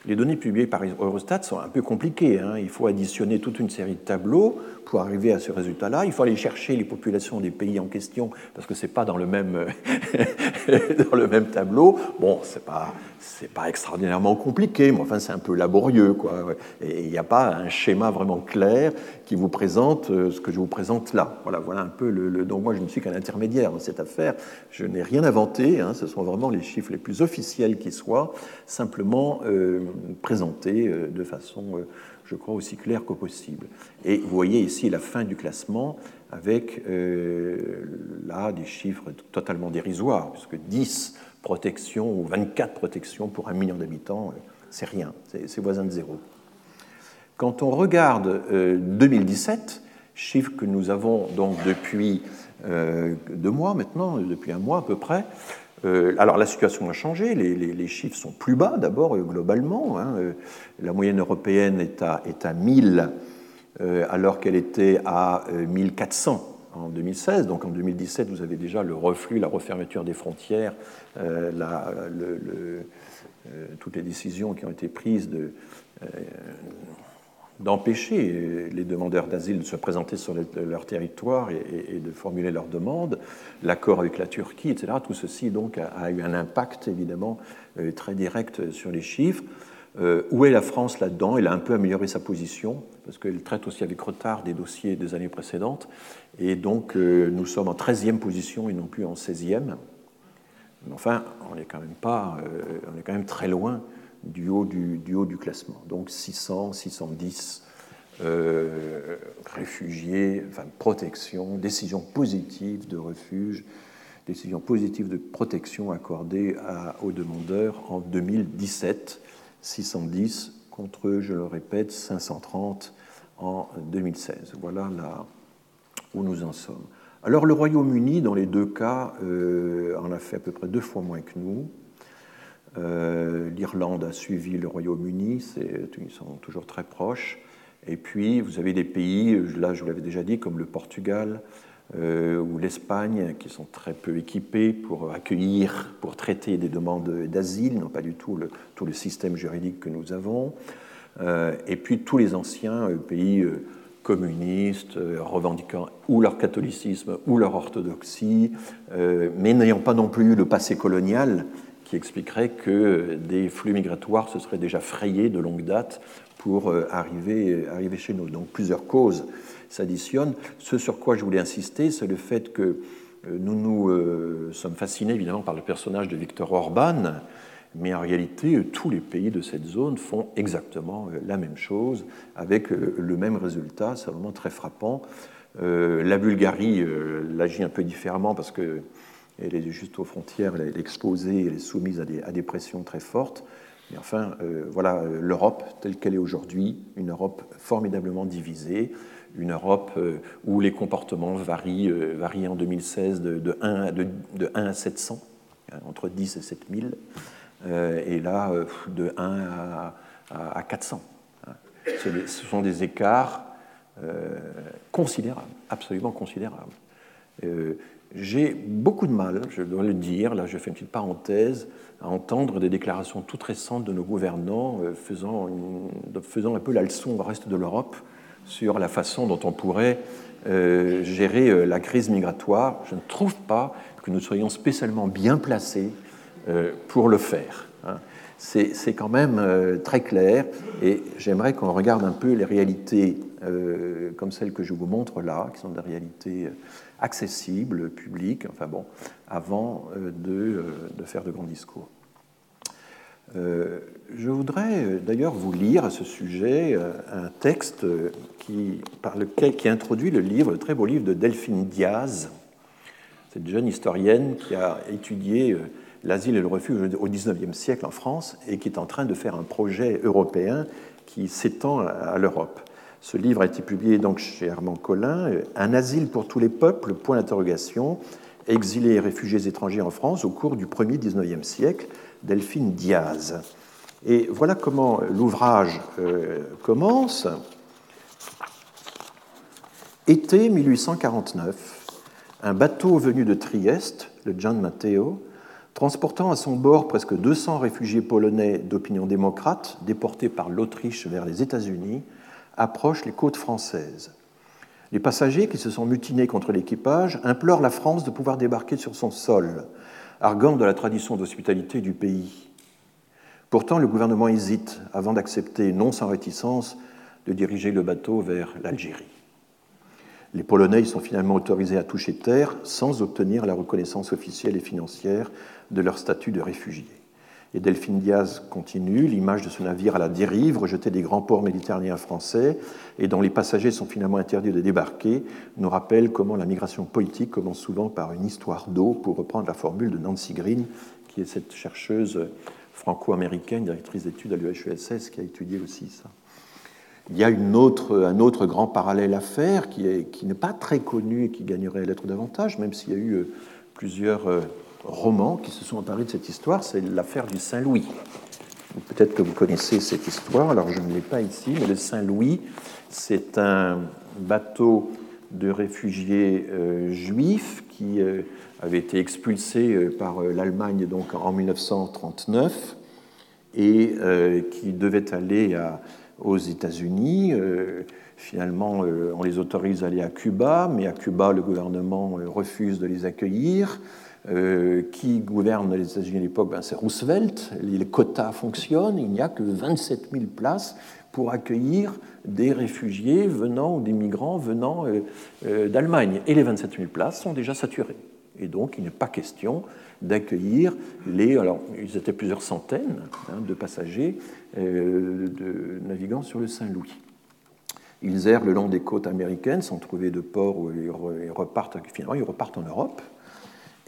les données publiées par Eurostat sont un peu compliquées. Hein. Il faut additionner toute une série de tableaux pour arriver à ce résultat-là. Il faut aller chercher les populations des pays en question parce que c'est pas dans le même dans le même tableau. Bon, c'est pas c'est pas extraordinairement compliqué, mais enfin c'est un peu laborieux, quoi. Et il n'y a pas un schéma vraiment clair qui vous présente euh, ce que je vous présente là. Voilà, voilà un peu le. donc moi je ne suis qu'un intermédiaire dans cette affaire. Je n'ai rien inventé. Hein. ce sont vraiment les chiffres les plus officiels qui soient, simplement euh, présentés euh, de façon je crois, aussi clair que possible. Et vous voyez ici la fin du classement avec euh, là des chiffres totalement dérisoires, puisque 10 protections ou 24 protections pour un million d'habitants, euh, c'est rien, c'est voisin de zéro. Quand on regarde 2017, euh, chiffre que nous avons donc depuis deux mois maintenant, depuis un mois à peu près, alors la situation a changé, les, chiffres sont plus bas d'abord euh, globalement. Hein, euh, la moyenne européenne est à, est à 1000 alors qu'elle était à 1400 en 2016. Donc en 2017, vous avez déjà le reflux, la refermeture des frontières, toutes les décisions qui ont été prises de d'empêcher les demandeurs d'asile de se présenter sur leur territoire et, de formuler leurs demandes, l'accord avec la Turquie, etc. Tout ceci donc a, eu un impact évidemment euh, très direct sur les chiffres. Euh, où est la France là-dedans? Elle a un peu amélioré sa position parce qu'elle traite aussi avec retard des dossiers des années précédentes. Et donc euh, nous sommes en 13e position et non plus en 16e. Mais enfin, on est quand on est quand même très loin du haut du, classement. Donc 600, 610 euh, réfugiés, enfin protection, décision positive de refuge, décision positive de protection accordée aux demandeurs en 2017, 610 contre, je le répète, 530 en 2016. Voilà là où nous en sommes. Alors le Royaume-Uni, dans les deux cas, euh, en a fait à peu près deux fois moins que nous. Euh, L'Irlande a suivi le Royaume-Uni, ils sont toujours très proches. Et puis, vous avez des pays, là je vous l'avais déjà dit, comme le Portugal euh, ou l'Espagne, qui sont très peu équipés pour accueillir, pour traiter des demandes d'asile, n'ont pas du tout tout le système juridique que nous avons. Euh, et puis tous les anciens pays communistes, revendiquant ou leur catholicisme ou leur orthodoxie, mais n'ayant pas non plus le passé colonial expliquerait que des flux migratoires se seraient déjà frayés de longue date pour euh, arriver, arriver chez nous. Donc plusieurs causes s'additionnent. Ce sur quoi je voulais insister, c'est le fait que euh, nous nous euh, sommes fascinés évidemment par le personnage de Viktor Orban, mais en réalité, tous les pays de cette zone font exactement la même chose, avec le même résultat. C'est vraiment très frappant. La Bulgarie l'agit un peu différemment parce que elle est juste aux frontières, elle est exposée, elle est soumise à des, pressions très fortes. Mais enfin, euh, voilà euh, l'Europe telle qu'elle est aujourd'hui, une Europe formidablement divisée, une Europe euh, où les comportements varient, en 2016 de, 1, à, de, 1 à 700, hein, entre 10 et 7000, et là de 1 à, à, 400. Hein. Ce sont des écarts considérables, absolument considérables. J'ai beaucoup de mal, je dois le dire, là je fais une petite parenthèse, à entendre des déclarations toutes récentes de nos gouvernants euh, faisant, un peu la leçon au reste de l'Europe sur la façon dont on pourrait euh, gérer euh, la crise migratoire. Je ne trouve pas que nous soyons spécialement bien placés pour le faire. Hein. C'est quand même très clair et j'aimerais qu'on regarde un peu les réalités comme celles que je vous montre là, qui sont des réalités accessible, public, enfin bon, avant euh, de, euh, de faire de grands discours. Euh, je voudrais d'ailleurs vous lire à ce sujet un texte qui, qui introduit le livre, le très beau livre de Delphine Diaz, cette jeune historienne qui a étudié l'asile et le refuge au XIXe siècle en France et qui est en train de faire un projet européen qui s'étend à l'Europe. Ce livre a été publié donc chez Armand Collin, Un asile pour tous les peuples, point d'interrogation, exilés et réfugiés étrangers en France au cours du 1er 19e siècle, Delphine Diaz. Et voilà comment l'ouvrage euh, commence. Été 1849, un bateau venu de Trieste, le Gian Matteo, transportant à son bord presque 200 réfugiés polonais d'opinion démocrate déportés par l'Autriche vers les États-Unis, approche les côtes françaises. Les passagers qui se sont mutinés contre l'équipage implorent la France de pouvoir débarquer sur son sol, arguant de la tradition d'hospitalité du pays. Pourtant, le gouvernement hésite avant d'accepter, non sans réticence, de diriger le bateau vers l'Algérie. Les Polonais sont finalement autorisés à toucher terre sans obtenir la reconnaissance officielle et financière de leur statut de réfugiés. Et Delphine Diaz continue, l'image de ce navire à la dérive, rejeté des grands ports méditerranéens français, et dont les passagers sont finalement interdits de débarquer, nous rappelle comment la migration politique commence souvent par une histoire d'eau, pour reprendre la formule de Nancy Green, qui est cette chercheuse franco-américaine, directrice d'études à l'UHESS, qui a étudié aussi ça. Il y a un autre grand parallèle à faire qui n'est pas très connu et qui gagnerait à l'être davantage, même s'il y a eu euh, plusieurs euh, romans qui se sont emparés de cette histoire, c'est l'affaire du Saint-Louis. Peut-être que vous connaissez cette histoire, alors je ne l'ai pas ici, mais le Saint-Louis, c'est un bateau de réfugiés euh, juifs qui euh, avait été expulsé euh, par l'Allemagne donc en 1939 et qui devait aller aux États-Unis. Finalement, on les autorise à aller à Cuba, mais à Cuba, le gouvernement refuse de les accueillir. Qui gouverne les États-Unis à l'époque ben, C'est Roosevelt. Les quotas fonctionnent. Il n'y a que 27 000 places pour accueillir des réfugiés venant ou des migrants venant d'Allemagne. Et les 27 000 places sont déjà saturées. Et donc, il n'est pas question d'accueillir les. Alors, ils étaient plusieurs centaines hein, de passagers euh, de navigants sur le Saint-Louis. Ils errent le long des côtes américaines sans trouver de port où ils repartent. Finalement, ils repartent en Europe.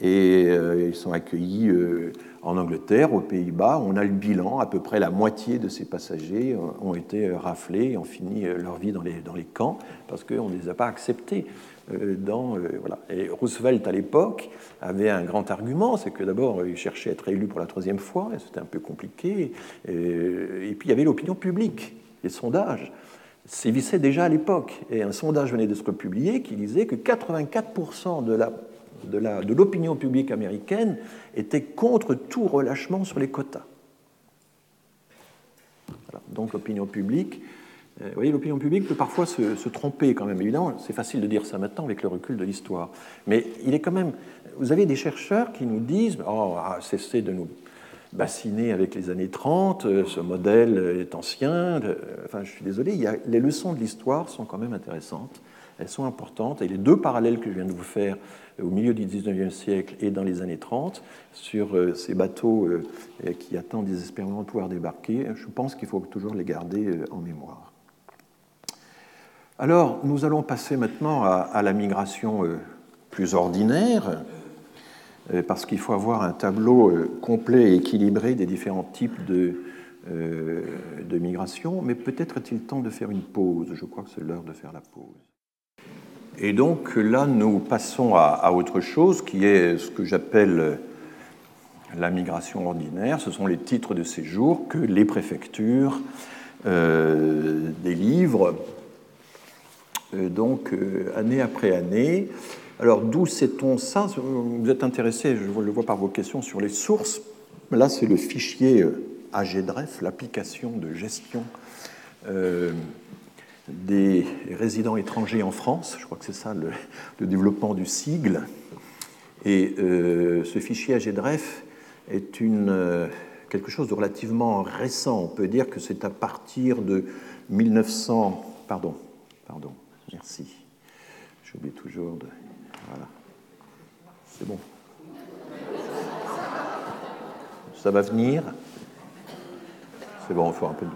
Et euh, ils sont accueillis euh, en Angleterre, aux Pays-Bas. On a le bilan, à peu près la moitié de ces passagers ont été raflés ont fini leur vie dans les, camps parce qu'on ne les a pas acceptés. Euh, dans, euh, voilà. Et Roosevelt, à l'époque, avait un grand argument, c'est que d'abord, il cherchait à être élu pour la troisième fois, et c'était un peu compliqué. Et, puis, il y avait l'opinion publique, les sondages sévissaient déjà à l'époque. Et un sondage venait d'être publié qui disait que 84% de la de l'opinion publique américaine était contre tout relâchement sur les quotas. Donc l'opinion publique euh, vous voyez, l'opinion publique peut parfois se, tromper quand même. Évidemment, c'est facile de dire ça maintenant avec le recul de l'histoire. Mais il est quand même. Vous avez des chercheurs qui nous disent Oh, ah, cessez de nous bassiner avec les années 30, euh, ce modèle est ancien. Enfin, je suis désolé, les leçons de l'histoire sont quand même intéressantes. Elles sont importantes. Et les deux parallèles que je viens de vous faire au milieu du 19e siècle et dans les années 30 sur euh, ces bateaux qui attendent désespérément de pouvoir débarquer, je pense qu'il faut toujours les garder en mémoire. Alors, nous allons passer maintenant à, la migration euh, plus ordinaire, euh, parce qu'il faut avoir un tableau euh, complet et équilibré des différents types de, de migration, mais peut-être est-il temps de faire une pause. Je crois que c'est l'heure de faire la pause. Et donc là, nous passons à, autre chose, qui est ce que j'appelle la migration ordinaire. Ce sont les titres de séjour que les préfectures délivrent euh, donc euh, année après année. Alors d'où sait-on ça? Vous êtes intéressé, je le vois par vos questions, sur les sources. Là, c'est le fichier euh, AGDREF, l'application de gestion des résidents étrangers en France. Je crois que c'est ça le, développement du sigle. Et ce fichier AGDREF est une, quelque chose de relativement récent. On peut dire que c'est à partir de 1900. Pardon, pardon. Merci. J'oublie toujours de. Voilà. C'est bon. Ça va venir. C'est bon, il faut un peu de.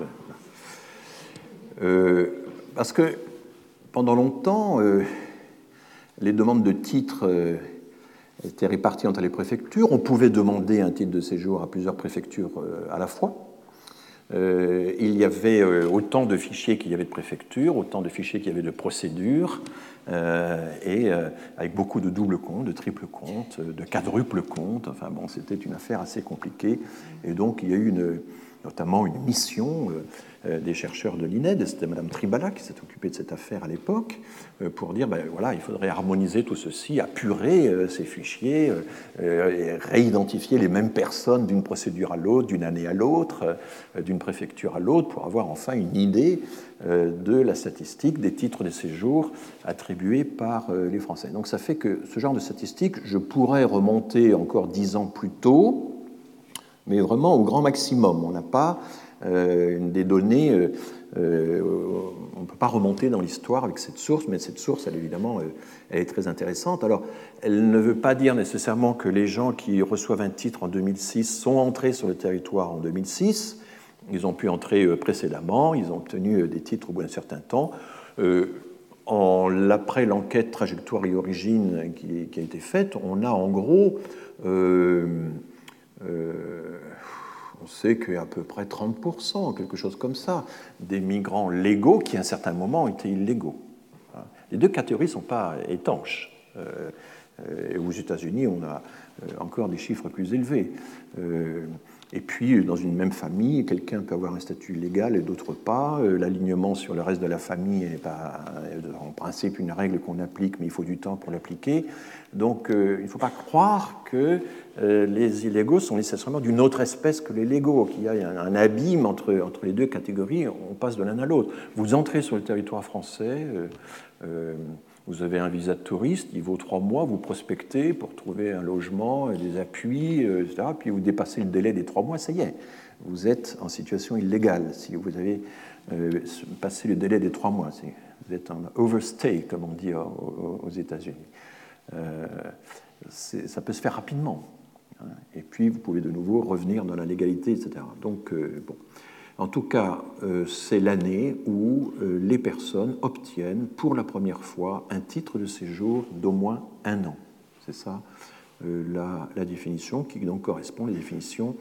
Euh, parce que pendant longtemps, euh, les demandes de titres euh, étaient réparties entre les préfectures. On pouvait demander un titre de séjour à plusieurs préfectures à la fois. Euh, il y avait euh, autant de fichiers qu'il y avait de préfectures, autant de fichiers qu'il y avait de procédures, euh, et avec beaucoup de double comptes, de triple comptes, de quadruple comptes. Enfin bon, c'était une affaire assez compliquée. Et donc il y a eu une, notamment une mission euh, des chercheurs de l'INED, c'était Mme Tribala qui s'est occupée de cette affaire à l'époque, euh, pour dire, ben, voilà, il faudrait harmoniser tout ceci, apurer euh, ces fichiers, et réidentifier les mêmes personnes d'une procédure à l'autre, d'une année à l'autre, d'une préfecture à l'autre, pour avoir enfin une idée de la statistique des titres de séjour attribués par les Français. Donc ça fait que ce genre de statistique, je pourrais remonter encore dix ans plus tôt, mais vraiment au grand maximum. On n'a pas euh, des données, euh, euh, on ne peut pas remonter dans l'histoire avec cette source, mais cette source, elle, évidemment, elle est très intéressante. Alors, elle ne veut pas dire nécessairement que les gens qui reçoivent un titre en 2006 sont entrés sur le territoire en 2006. Ils ont pu entrer précédemment, ils ont obtenu des titres au bout d'un certain temps. Après l'enquête trajectoire et origine qui, a été faite, on a en gros on sait qu'il y a à peu près 30%, quelque chose comme ça, des migrants légaux qui à un certain moment étaient illégaux. Les deux catégories ne sont pas étanches. Euh, aux États-Unis, on a euh, encore des chiffres plus élevés. Euh, Et puis, dans une même famille, quelqu'un peut avoir un statut légal et d'autres pas. Euh, l'alignement sur le reste de la famille n'est pas, en principe, une règle qu'on applique, mais il faut du temps pour l'appliquer. Donc, euh, il ne faut pas croire que euh, les illégaux sont nécessairement d'une autre espèce que les légaux, qu'il y a un, abîme entre, entre les deux catégories. On passe de l'un à l'autre. Vous entrez sur le territoire français. Vous avez un visa de touriste, il vaut trois mois, vous prospectez pour trouver un logement, des appuis, euh, etc. Puis vous dépassez le délai des trois mois, ça y est, vous êtes en situation illégale si vous avez euh, passé le délai des trois mois. Vous êtes en overstay, comme on dit aux, États-Unis. Euh, ça peut se faire rapidement. Hein. Et puis vous pouvez de nouveau revenir dans la légalité, etc. Donc, bon. En tout cas, euh, c'est l'année où euh, les personnes obtiennent pour la première fois un titre de séjour d'au moins un an. C'est ça euh, la, définition qui donc correspond à la définition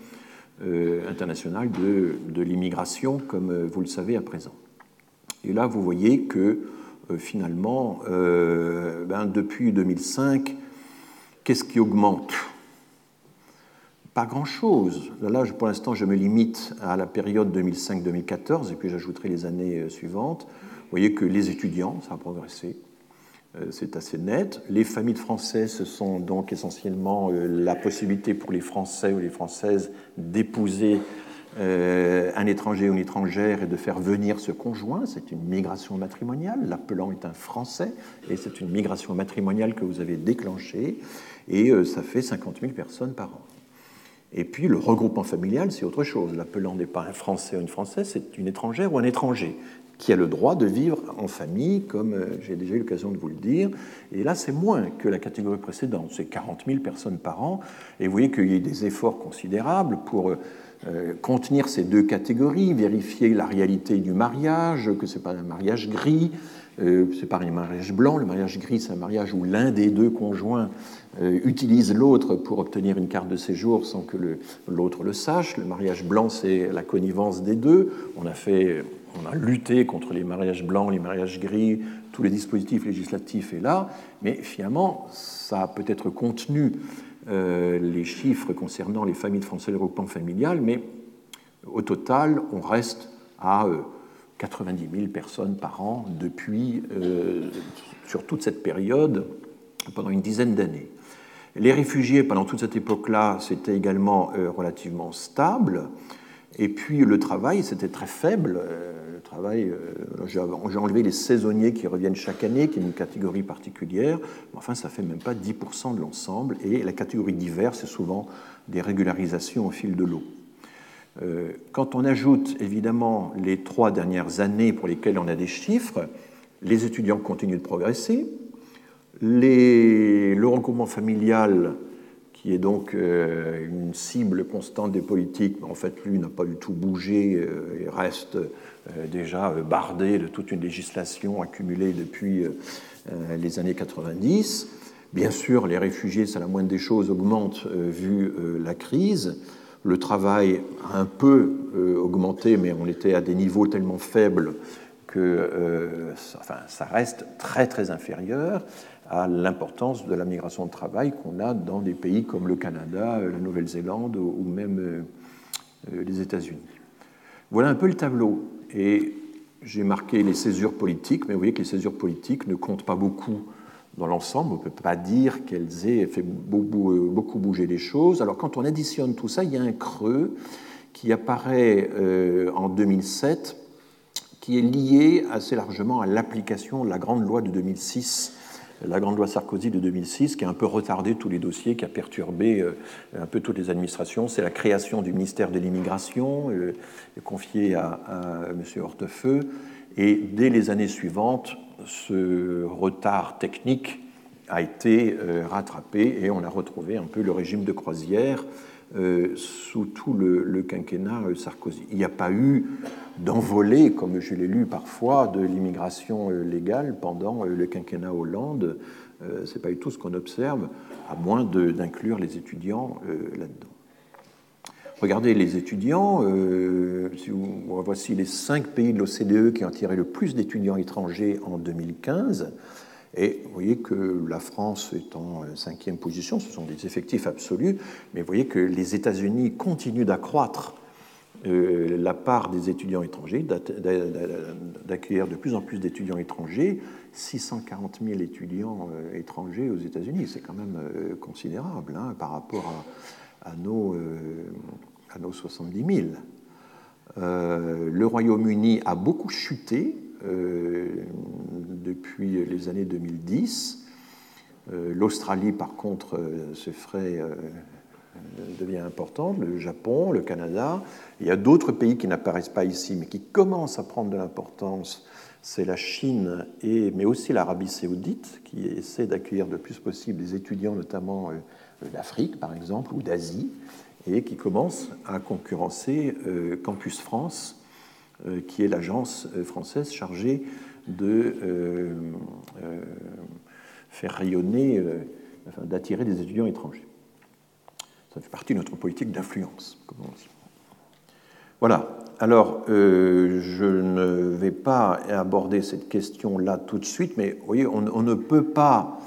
internationale de, l'immigration, comme vous le savez à présent. Et là, vous voyez que finalement, ben, depuis 2005, qu'est-ce qui augmente? Pas grand-chose. Là, pour l'instant, je me limite à la période 2005-2014 et puis j'ajouterai les années euh, suivantes. Vous voyez que les étudiants, ça a progressé, euh, c'est assez net. Les familles de Français, ce sont donc essentiellement euh, la possibilité pour les Français ou les Françaises d'épouser un étranger ou une étrangère et de faire venir ce conjoint. C'est une migration matrimoniale. L'appelant est un Français et c'est une migration matrimoniale que vous avez déclenchée et ça fait 50 000 personnes par an. Et puis le regroupement familial, c'est autre chose. L'appelant n'est pas un Français ou une Française, c'est une étrangère ou un étranger qui a le droit de vivre en famille, comme euh, j'ai déjà eu l'occasion de vous le dire. Et là, c'est moins que la catégorie précédente, c'est 40 000 personnes par an. Et vous voyez qu'il y a des efforts considérables pour euh, contenir ces deux catégories, vérifier la réalité du mariage, que ce n'est pas un mariage gris, euh, c'est pas un mariage blanc. Le mariage gris, c'est un mariage où l'un des deux conjoints euh, utilise l'autre pour obtenir une carte de séjour sans que l'autre le, sache. Le mariage blanc, c'est la connivence des deux. On a, fait, on a lutté contre les mariages blancs, les mariages gris, tous les dispositifs législatifs est là, mais finalement, ça a peut-être contenu euh, les chiffres concernant les familles de Français de regroupement familial, mais au total, on reste à 90 euh, 000 personnes par an depuis, sur toute cette période, pendant une dizaine d'années. Les réfugiés, pendant toute cette époque-là, c'était également euh, relativement stable. Et puis le travail, c'était très faible. Euh, travail, euh, j'ai enlevé les saisonniers qui reviennent chaque année, qui est une catégorie particulière. Mais enfin, ça fait même pas 10% de l'ensemble. Et la catégorie d'hiver, c'est souvent des régularisations au fil de l'eau. Quand on ajoute évidemment les trois dernières années pour lesquelles on a des chiffres, les étudiants continuent de progresser, le regroupement familial, qui est donc euh, une cible constante des politiques, en fait, lui n'a pas du tout bougé euh, et reste euh, déjà bardé de toute une législation accumulée depuis les années 90. Bien sûr, les réfugiés, c'est la moindre des choses, augmentent vu la crise. Le travail a un peu augmenté, mais on était à des niveaux tellement faibles que enfin, ça reste très très inférieur à l'importance de la migration de travail qu'on a dans des pays comme le Canada, euh, la Nouvelle-Zélande ou même euh, euh, les États-Unis. Voilà un peu le tableau. Et j'ai marqué les césures politiques, mais vous voyez que les césures politiques ne comptent pas beaucoup dans l'ensemble. On ne peut pas dire qu'elles aient fait beaucoup bouger les choses. Alors quand on additionne tout ça, il y a un creux qui apparaît en 2007, qui est lié assez largement à l'application de la grande loi de 2006 la grande loi Sarkozy de 2006, qui a un peu retardé tous les dossiers, qui a perturbé euh, un peu toutes les administrations. C'est la création du ministère de l'immigration, euh, confié à, M. Hortefeux. Et dès les années suivantes, ce retard technique a été euh, rattrapé et on a retrouvé un peu le régime de croisière sous tout le, quinquennat Sarkozy. Il n'y a pas eu d'envolée, comme je l'ai lu parfois, de l'immigration euh, légale pendant euh, le quinquennat Hollande. Euh, Ce n'est pas du tout ce qu'on observe, à moins d'inclure les étudiants là-dedans. Regardez les étudiants. voici les cinq pays de l'OCDE qui ont tiré le plus d'étudiants étrangers en 2015. Et vous voyez que la France est en cinquième position, ce sont des effectifs absolus, mais vous voyez que les États-Unis continuent d'accroître euh, la part des étudiants étrangers, d'accueillir de plus en plus d'étudiants étrangers, 640 000 étudiants euh, étrangers aux États-Unis, c'est quand même euh, considérable hein, par rapport à nos 70 000. le Royaume-Uni a beaucoup chuté depuis les années 2010. L'Australie, par contre, se ferait devient importante, le Japon, le Canada. Il y a d'autres pays qui n'apparaissent pas ici, mais qui commencent à prendre de l'importance. C'est la Chine, et, mais aussi l'Arabie saoudite, qui essaie d'accueillir le plus possible des étudiants, notamment euh, d'Afrique, par exemple, ou d'Asie, et qui commence à concurrencer euh, Campus France, euh, qui est l'agence française chargée de faire rayonner, d'attirer des étudiants étrangers. Ça fait partie de notre politique d'influence, comme on dit. Voilà. Alors, euh, je ne vais pas aborder cette question-là tout de suite, mais vous voyez, on, ne peut pas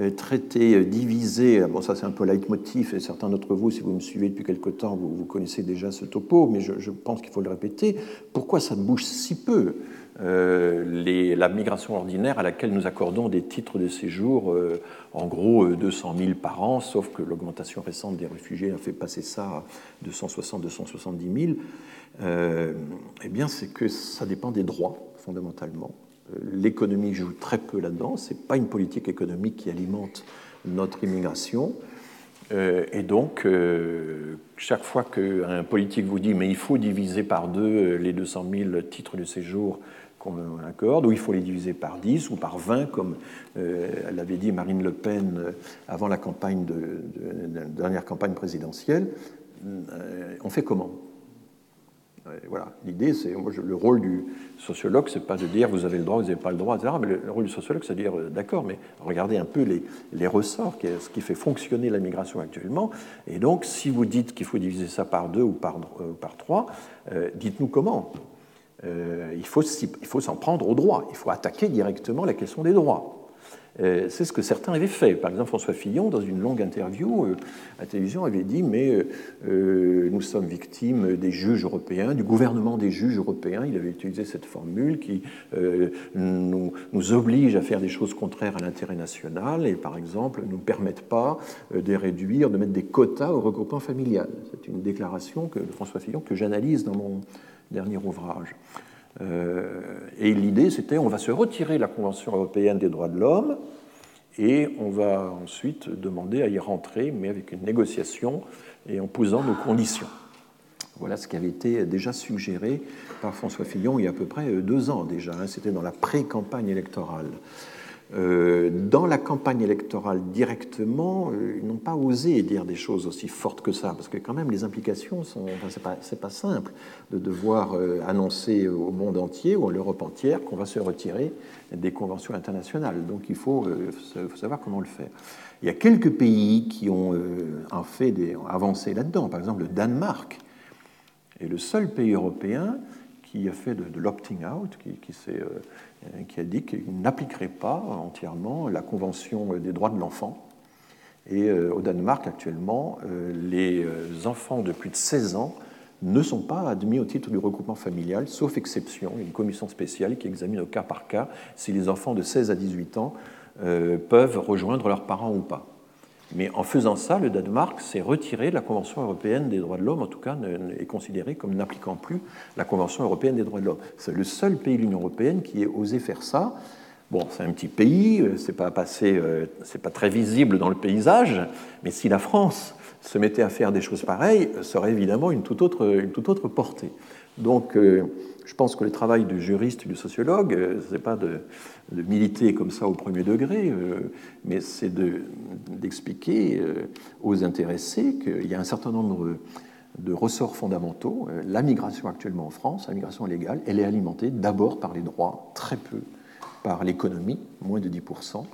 euh, traiter, euh, diviser, bon ça c'est un peu leitmotiv, et certains d'entre vous, si vous me suivez depuis quelque temps, vous, vous connaissez déjà ce topo, mais je, pense qu'il faut le répéter, pourquoi ça bouge si peu euh, les, la migration ordinaire à laquelle nous accordons des titres de séjour, euh, en gros 200 euh, 000 par an, sauf que l'augmentation récente des réfugiés a fait passer ça à 260-270 000, eh bien c'est que ça dépend des droits, fondamentalement. L'économie joue très peu là-dedans, ce n'est pas une politique économique qui alimente notre immigration. Et donc, chaque fois qu'un politique vous dit mais il faut diviser par deux les 200 000 titres de séjour qu'on accorde, ou il faut les diviser par 10 ou par 20, comme euh, l'avait dit Marine Le Pen euh, avant la de, dernière campagne présidentielle. Euh, on fait comment? Voilà, l'idée, c'est le rôle du sociologue, c'est pas de dire vous avez le droit, vous n'avez pas le droit, etc. Mais le, rôle du sociologue, c'est de dire d'accord, mais regardez un peu les, les ressorts, ce qui fait fonctionner la migration actuellement. Et donc, si vous dites qu'il faut diviser ça par deux ou par, par trois, dites-nous comment. Euh, il faut s'en prendre aux droits, il faut attaquer directement la question des droits. Euh, c'est ce que certains avaient fait. Par exemple, François Fillon, dans une longue interview euh, à télévision, avait dit Mais nous sommes victimes des juges européens, du gouvernement des juges européens. Il avait utilisé cette formule qui nous, nous, oblige à faire des choses contraires à l'intérêt national et, par exemple, ne nous permettent pas de réduire, de mettre des quotas au regroupement familial. C'est une déclaration que, de François Fillon que j'analyse dans mon, dernier ouvrage. Euh, et l'idée, c'était on va se retirer de la Convention européenne des droits de l'homme et on va ensuite demander à y rentrer, mais avec une négociation et en posant nos conditions. Voilà ce qui avait été déjà suggéré par François Fillon il y a à peu près deux ans déjà. Hein. C'était dans la pré-campagne électorale. Euh, dans la campagne électorale directement, euh, ils n'ont pas osé dire des choses aussi fortes que ça, parce que quand même les implications sont, c'est pas, pas, simple de devoir euh, annoncer au monde entier ou à l'Europe entière qu'on va se retirer des conventions internationales. Donc il faut, savoir comment le faire. Il y a quelques pays qui ont fait des, avancé là-dedans. Par exemple, le Danemark est le seul pays européen qui a fait de, l'opting out, euh, qui a dit qu'il n'appliquerait pas entièrement la Convention des droits de l'enfant. Et euh, au Danemark, actuellement, euh, les enfants de plus de 16 ans ne sont pas admis au titre du regroupement familial, sauf exception. Une commission spéciale qui examine au cas par cas si les enfants de 16 à 18 ans peuvent rejoindre leurs parents ou pas. Mais en faisant ça, le Danemark s'est retiré de la Convention européenne des droits de l'homme, en tout cas est considéré comme n'appliquant plus la Convention européenne des droits de l'homme. C'est le seul pays de l'Union européenne qui ait osé faire ça. Bon, c'est un petit pays, euh, c'est pas passé, euh, c'est pas très visible dans le paysage, mais si la France se mettait à faire des choses pareilles, ça aurait évidemment une toute autre, une toute autre portée. Donc, euh, je pense que le travail du juriste, du sociologue, euh, ce n'est pas de, militer comme ça au premier degré, euh, mais c'est d'expliquer aux intéressés qu'il y a un certain nombre de ressorts fondamentaux. La migration actuellement en France, la migration illégale, elle est alimentée d'abord par les droits, très peu par l'économie, moins de 10%.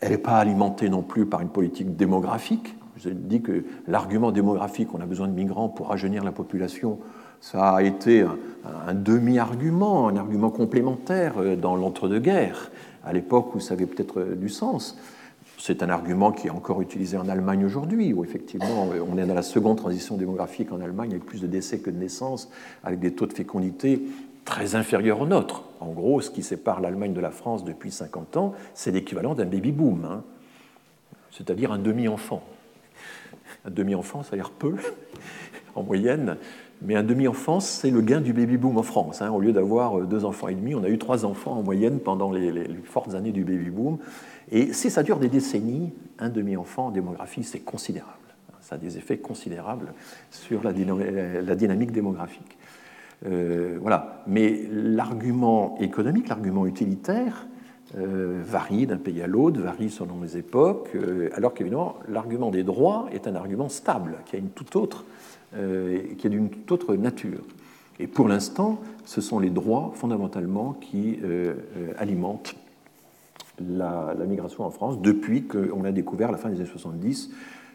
Elle n'est pas alimentée non plus par une politique démographique. Je dis que l'argument démographique, on a besoin de migrants pour rajeunir la population, Ça a été un, demi-argument, un argument complémentaire euh, dans l'entre-deux-guerres, à l'époque où ça avait peut-être euh, du sens. C'est un argument qui est encore utilisé en Allemagne aujourd'hui, où effectivement on est dans la seconde transition démographique en Allemagne, avec plus de décès que de naissances, avec des taux de fécondité très inférieurs aux nôtres. En gros, ce qui sépare l'Allemagne de la France depuis 50 ans, c'est l'équivalent d'un baby-boom, hein. c'est-à-dire un demi-enfant. Un demi-enfant, ça a l'air peu en moyenne, mais un demi-enfant, c'est le gain du baby-boom en France. Hein. Au lieu d'avoir deux enfants et demi, on a eu trois enfants en moyenne pendant les, fortes années du baby-boom. Et si ça dure des décennies, un demi-enfant en démographie, c'est considérable. Ça a des effets considérables sur la, dynamique démographique. Euh, voilà. Mais l'argument économique, l'argument utilitaire, euh, varie d'un pays à l'autre, varie selon les époques, euh, alors qu'évidemment, l'argument des droits est un argument stable, qui a une toute autre, qui est d'une toute autre nature. Et pour l'instant, ce sont les droits fondamentalement qui alimentent la, migration en France depuis qu'on a découvert à la fin des années 70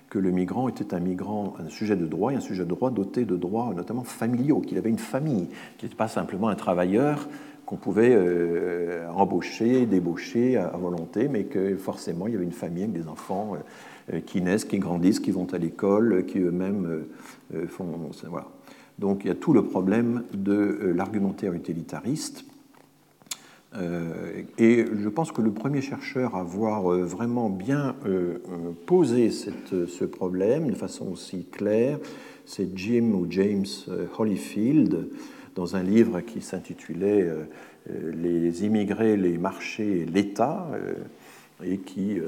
que le migrant était un migrant, un sujet de droit, et un sujet de droit doté de droits notamment familiaux, qu'il avait une famille, qu'il n'était pas simplement un travailleur qu'on pouvait euh, embaucher, débaucher à, volonté, mais que forcément il y avait une famille avec des enfants euh, euh, qui naissent, qui grandissent, qui vont à l'école, qui eux-mêmes font... Voilà. Donc il y a tout le problème de l'argumentaire utilitariste euh, et je pense que le premier chercheur à avoir euh, vraiment bien euh, posé ce problème de façon aussi claire, c'est Jim ou James Holyfield, dans un livre qui s'intitulait Les immigrés, les marchés, l'État, et qui,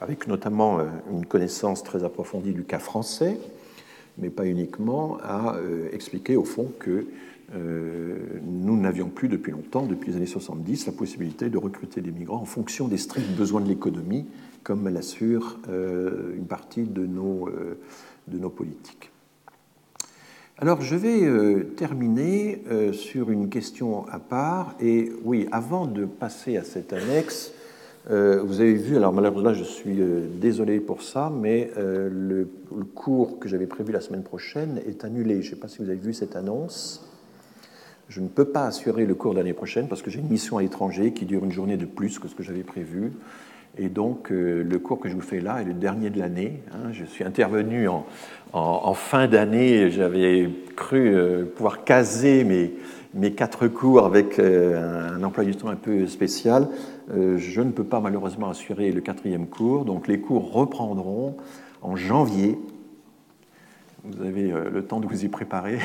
avec notamment une connaissance très approfondie du cas français, mais pas uniquement, a expliqué au fond que euh, nous n'avions plus depuis longtemps, depuis les années 70, la possibilité de recruter des migrants en fonction des stricts besoins de l'économie, comme l'assure euh, une partie de nos, euh, de nos politiques. Alors je vais terminer sur une question à part. Et oui, avant de passer à cette annexe, vous avez vu, alors malheureusement je suis désolé pour ça, mais le, le cours que j'avais prévu la semaine prochaine est annulé. Je ne sais pas si vous avez vu cette annonce. Je ne peux pas assurer le cours de l'année prochaine parce que j'ai une mission à l'étranger qui dure une journée de plus que ce que j'avais prévu. Et donc, euh, le cours que je vous fais là est le dernier de l'année. Hein. Je suis intervenu en, fin d'année. J'avais cru euh, pouvoir caser mes, mes quatre cours avec euh, un emploi du temps un peu spécial. je ne peux pas malheureusement assurer le quatrième cours. Donc, les cours reprendront en janvier vous avez euh, le temps de vous y préparer.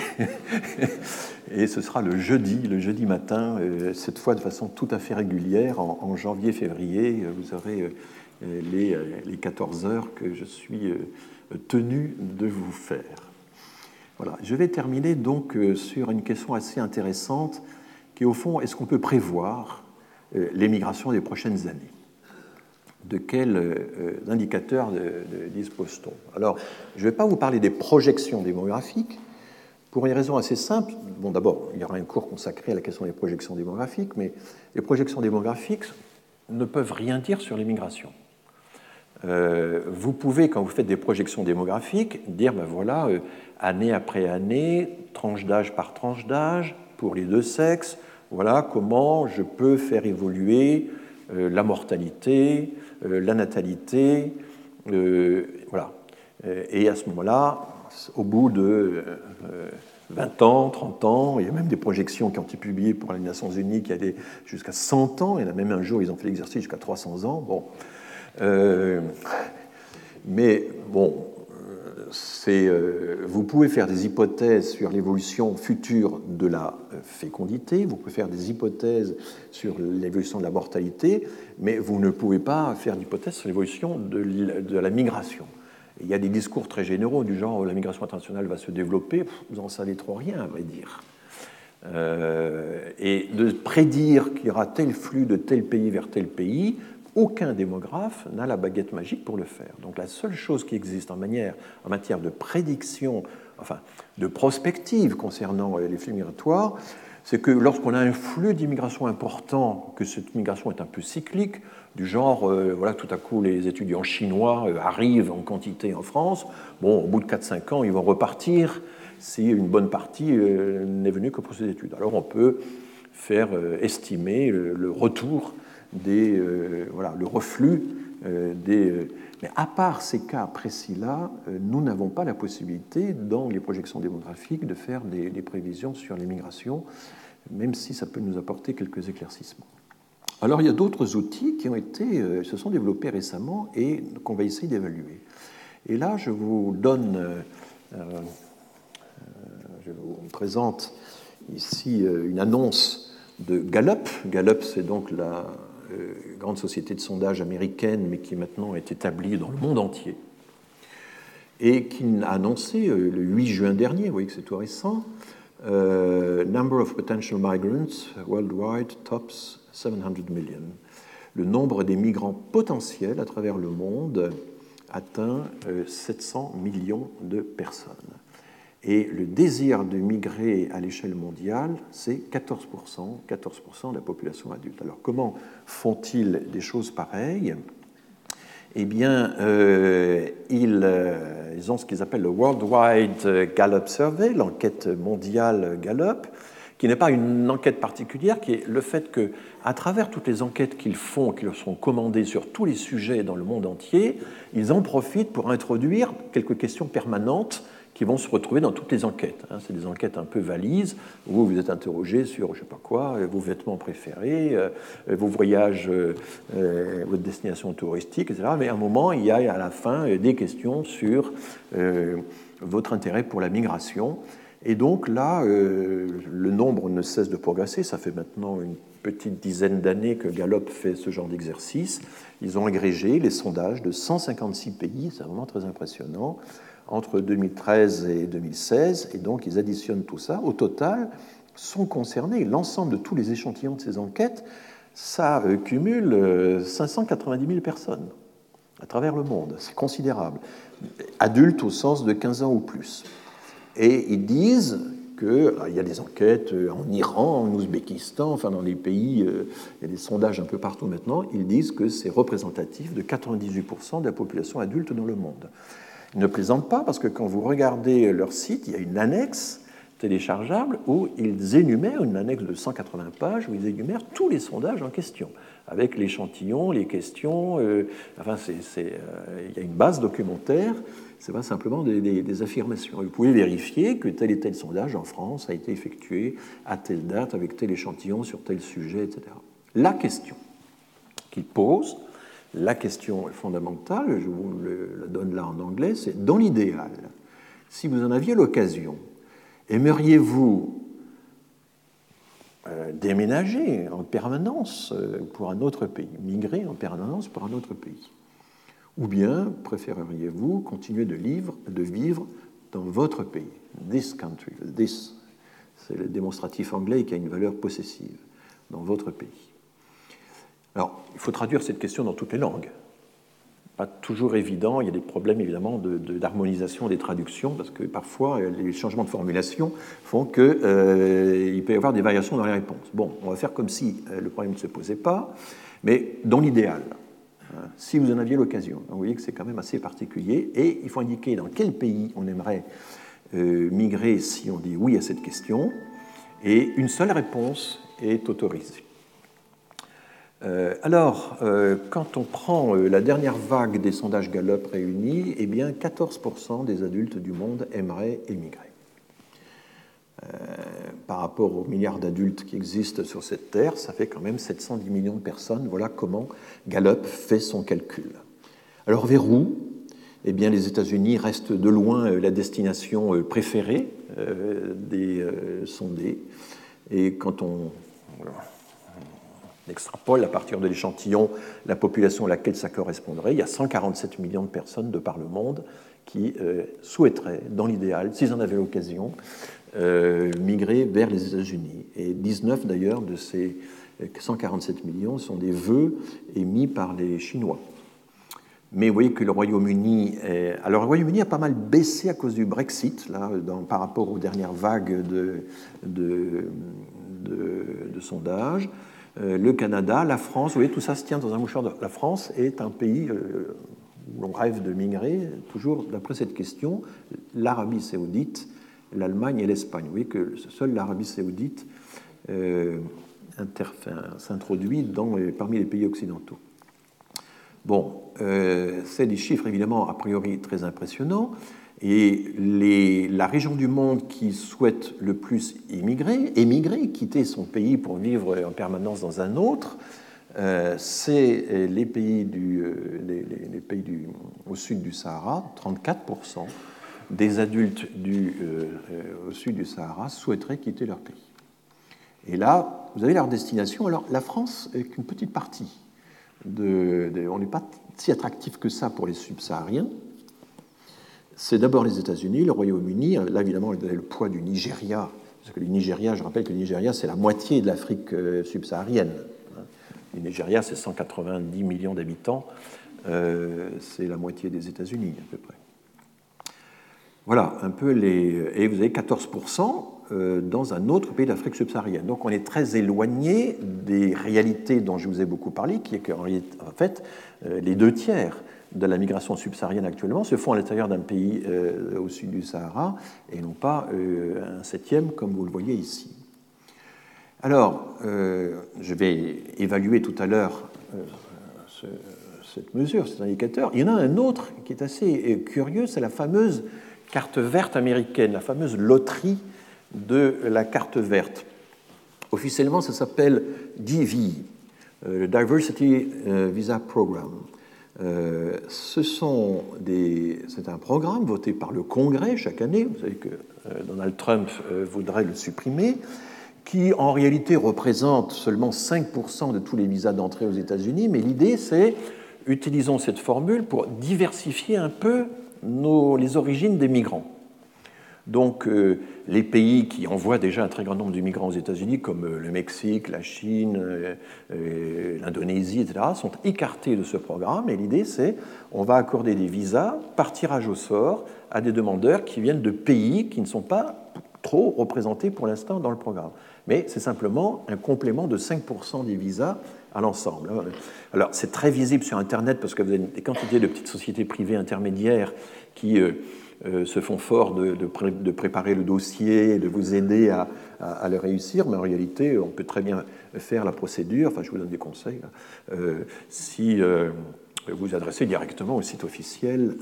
et ce sera le jeudi, le jeudi matin, euh, cette fois de façon tout à fait régulière, en, janvier-février. Vous aurez euh, les, les 14 heures que je suis tenu de vous faire. Voilà. Je vais terminer donc sur une question assez intéressante qui est au fond, est-ce qu'on peut prévoir l'émigration des prochaines années? De quels euh, indicateurs dispose-t-on Alors, je ne vais pas vous parler des projections démographiques, pour une raison assez simple. Bon, d'abord, il y aura un cours consacré à la question des projections démographiques, mais les projections démographiques ne peuvent rien dire sur l'immigration. Euh, vous pouvez, quand vous faites des projections démographiques, dire, ben voilà, euh, année après année, tranche d'âge par tranche d'âge, pour les deux sexes, voilà comment je peux faire évoluer la mortalité, euh, la natalité, euh, voilà. Euh, et à ce moment-là, au bout de 20 ans, 30 ans, il y a même des projections qui ont été publiées pour les Nations Unies qui allaient jusqu'à 100 ans, il y en a même un jour, ils ont fait l'exercice jusqu'à 300 ans. Bon. mais bon, euh, vous pouvez faire des hypothèses sur l'évolution future de la euh, fécondité, vous pouvez faire des hypothèses sur l'évolution de la mortalité, mais vous ne pouvez pas faire d'hypothèses sur l'évolution de, la migration. il y a des discours très généraux du genre la migration internationale va se développer, vous n'en savez trop rien, à vrai dire. Euh, et de prédire qu'il y aura tel flux de tel pays vers tel pays, aucun démographe n'a la baguette magique pour le faire. Donc la seule chose qui existe en, matière de prédiction, enfin de prospective concernant euh, les flux migratoires, c'est que lorsqu'on a un flux d'immigration important, que cette migration est un peu cyclique, du genre, euh, voilà, tout à coup, les étudiants chinois euh, arrivent en quantité en France, bon, au bout de 4-5 ans, ils vont repartir, si une bonne partie n'est venue que pour ces études. Alors on peut faire estimer le retour des, voilà, le reflux des mais à part ces cas précis-là, euh, nous n'avons pas la possibilité, dans les projections démographiques, de faire des, prévisions sur l'immigration, même si ça peut nous apporter quelques éclaircissements. Alors il y a d'autres outils qui ont été, euh, se sont développés récemment et qu'on va essayer d'évaluer. Et là, je vous donne, euh, je vous présente ici une annonce de Gallup. Gallup, c'est donc la, euh, grande société de sondage américaine, mais qui maintenant est établie dans le monde entier, et qui a annoncé euh, le 8 juin dernier, vous voyez que c'est tout récent, euh, migrants worldwide tops 700 million. Le nombre des migrants potentiels à travers le monde atteint 700 millions de personnes. Et le désir de migrer à l'échelle mondiale, c'est 14%, 14% de la population adulte. Alors comment font-ils des choses pareilles? Eh bien, euh, euh, ils, ont ce qu'ils appellent le Worldwide Gallup Survey, l'enquête mondiale Gallup, qui n'est pas une enquête particulière, qui est le fait que, à travers toutes les enquêtes qu'ils font, qui leur sont commandées sur tous les sujets dans le monde entier, ils en profitent pour introduire quelques questions permanentes qui vont se retrouver dans toutes les enquêtes. Hein. C'est des enquêtes un peu valises, où vous êtes interrogé sur, je ne sais pas quoi, euh, vos vêtements préférés, euh, euh, vos voyages, votre destination touristique, etc. Mais à un moment, il y a à la fin des questions sur votre intérêt pour la migration. Et donc là, le nombre ne cesse de progresser. Ça fait maintenant une petite dizaine d'années que Gallup fait ce genre d'exercice. Ils ont agrégé les sondages de 156 pays, c'est vraiment très impressionnant entre 2013 et 2016, et donc ils additionnent tout ça. Au total, sont concernés, l'ensemble de tous les échantillons de ces enquêtes, ça euh, cumule 590 euh, 000 personnes à travers le monde. C'est considérable. Adultes au sens de 15 ans ou plus. Et ils disent qu'il y a des enquêtes euh, en Iran, en Ouzbékistan, enfin dans les pays, il y a des sondages un peu partout maintenant, ils disent que c'est représentatif de 98% de la population adulte dans le monde. Ne plaisantent pas parce que quand vous regardez leur site, il y a une annexe téléchargeable où ils énumèrent, une annexe de 180 pages, où ils énumèrent tous les sondages en question, avec l'échantillon, les questions. Euh, enfin, euh, il y a une base documentaire, ce n'est pas simplement des, affirmations. Vous pouvez vérifier que tel et tel sondage en France a été effectué à telle date, avec tel échantillon, sur tel sujet, etc. La question qu'ils posent, la question fondamentale, je vous la donne là en anglais, c'est dans l'idéal, si vous en aviez l'occasion, aimeriez-vous euh, déménager en permanence euh, pour un autre pays, migrer en permanence pour un autre pays? Ou bien préféreriez-vous continuer de, de vivre dans votre pays, this country, this, c'est le démonstratif anglais qui a une valeur possessive, dans votre pays? Alors, il faut traduire cette question dans toutes les langues. Pas toujours évident, il y a des problèmes évidemment d'harmonisation des traductions, parce que parfois les changements de formulation font qu'il euh, peut y avoir des variations dans les réponses. Bon, on va faire comme si euh, le problème ne se posait pas, mais dans l'idéal, hein, si vous en aviez l'occasion. Vous voyez que c'est quand même assez particulier, et il faut indiquer dans quel pays on aimerait euh, migrer si on dit oui à cette question, et une seule réponse est autorisée. Euh, alors, euh, quand on prend euh, la dernière vague des sondages Gallup réunis, eh bien 14% des adultes du monde aimeraient émigrer. par rapport aux milliards d'adultes qui existent sur cette terre, ça fait quand même 710 millions de personnes. Voilà comment Gallup fait son calcul. Alors vers où eh bien, les États-Unis restent de loin la destination préférée des sondés. Et quand on extrapole à partir de l'échantillon la population à laquelle ça correspondrait, il y a 147 millions de personnes de par le monde qui euh, souhaiteraient, dans l'idéal, s'ils en avaient l'occasion, euh, migrer vers les États-Unis. Et 19 d'ailleurs de ces 147 millions sont des vœux émis par les Chinois. Mais vous voyez que le Royaume-Uni, alors le Royaume-Uni a pas mal baissé à cause du Brexit, là, par rapport aux dernières vagues de, de, de sondages. Euh, le Canada, la France, vous voyez, tout ça se tient dans un mouchoir. La France est un pays euh, où l'on rêve de migrer, toujours d'après cette question. L'Arabie saoudite l'Allemagne et l'Espagne. Vous voyez que seule l'Arabie saoudite s'introduit parmi les pays occidentaux. Bon, c'est des chiffres évidemment a priori très impressionnants. Et la région du monde qui souhaite le plus immigrer, émigrer, quitter son pays pour vivre en permanence dans un autre, euh, c'est les pays, du, euh, les, pays du, au sud du Sahara, 34% des adultes du, euh, au sud du Sahara souhaiteraient quitter leur pays. Et là, vous avez leur destination. Alors, la France est qu'une petite partie. On n'est pas si attractif que ça pour les subsahariens, c'est d'abord les États-Unis, le Royaume-Uni. Là, évidemment, vous avez le poids du Nigeria. Parce que le Nigeria, je rappelle que le Nigeria, c'est la moitié de l'Afrique euh, subsaharienne. Le Nigeria, c'est 190 millions d'habitants. Euh, c'est la moitié des États-Unis, à peu près. Voilà, un peu les. Et vous avez 14% euh, dans un autre pays d'Afrique subsaharienne. Donc on est très éloigné des réalités dont je vous ai beaucoup parlé, qui est qu'en fait, les deux tiers de la migration subsaharienne actuellement se font à l'intérieur d'un pays euh, au sud du Sahara et non pas euh, un septième comme vous le voyez ici. Alors, euh, je vais évaluer tout à l'heure cette mesure, cet indicateur. Il y en a un autre qui est assez curieux, c'est la fameuse carte verte américaine, la fameuse loterie de la carte verte. Officiellement, ça s'appelle DV, le Diversity Visa Program. Euh, c'est un programme voté par le Congrès chaque année. Vous savez que euh, Donald Trump euh, voudrait le supprimer, qui en réalité représente seulement 5% de tous les visas d'entrée aux États-Unis. Mais l'idée, c'est utilisons cette formule pour diversifier un peu nos, les origines des migrants. Donc euh, les pays qui envoient déjà un très grand nombre d'immigrants aux États-Unis, comme euh, le Mexique, la Chine, euh, l'Indonésie, etc., sont écartés de ce programme. Et l'idée, c'est on va accorder des visas par tirage au sort à des demandeurs qui viennent de pays qui ne sont pas trop représentés pour l'instant dans le programme. Mais c'est simplement un complément de 5% des visas à l'ensemble. Alors c'est très visible sur Internet parce que vous avez des quantités de petites sociétés privées intermédiaires qui se font fort de, préparer le dossier, de vous aider à, le réussir, mais en réalité, on peut très bien faire la procédure, enfin je vous donne des conseils, euh, si euh, vous adressez directement au site officiel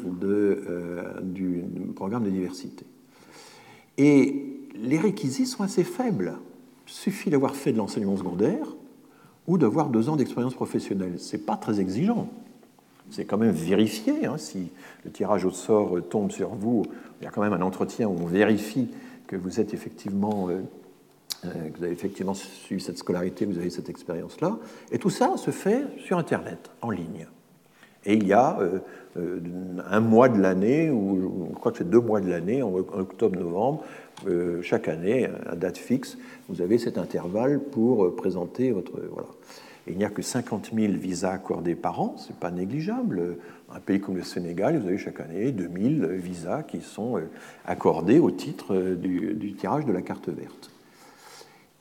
du programme de diversité. Et les réquisites sont assez faibles. Il suffit d'avoir fait de l'enseignement secondaire ou d'avoir deux ans d'expérience professionnelle. Ce n'est pas très exigeant c'est quand même vérifié. Hein, si le tirage au sort tombe sur vous, il y a quand même un entretien où on vérifie que vous êtes effectivement, euh, euh, que vous avez effectivement suivi cette scolarité, vous avez cette expérience-là. Et tout ça se fait sur Internet, en ligne. Et il y a euh, un mois de l'année, ou je crois que c'est deux mois de l'année, en octobre-novembre, chaque année, à date fixe, vous avez cet intervalle pour présenter votre. Voilà il n'y a que 50 000 visas accordés par an, ce n'est pas négligeable. Un pays comme le Sénégal, vous avez chaque année 2000 visas qui sont euh, accordés au titre euh, du, tirage de la carte verte.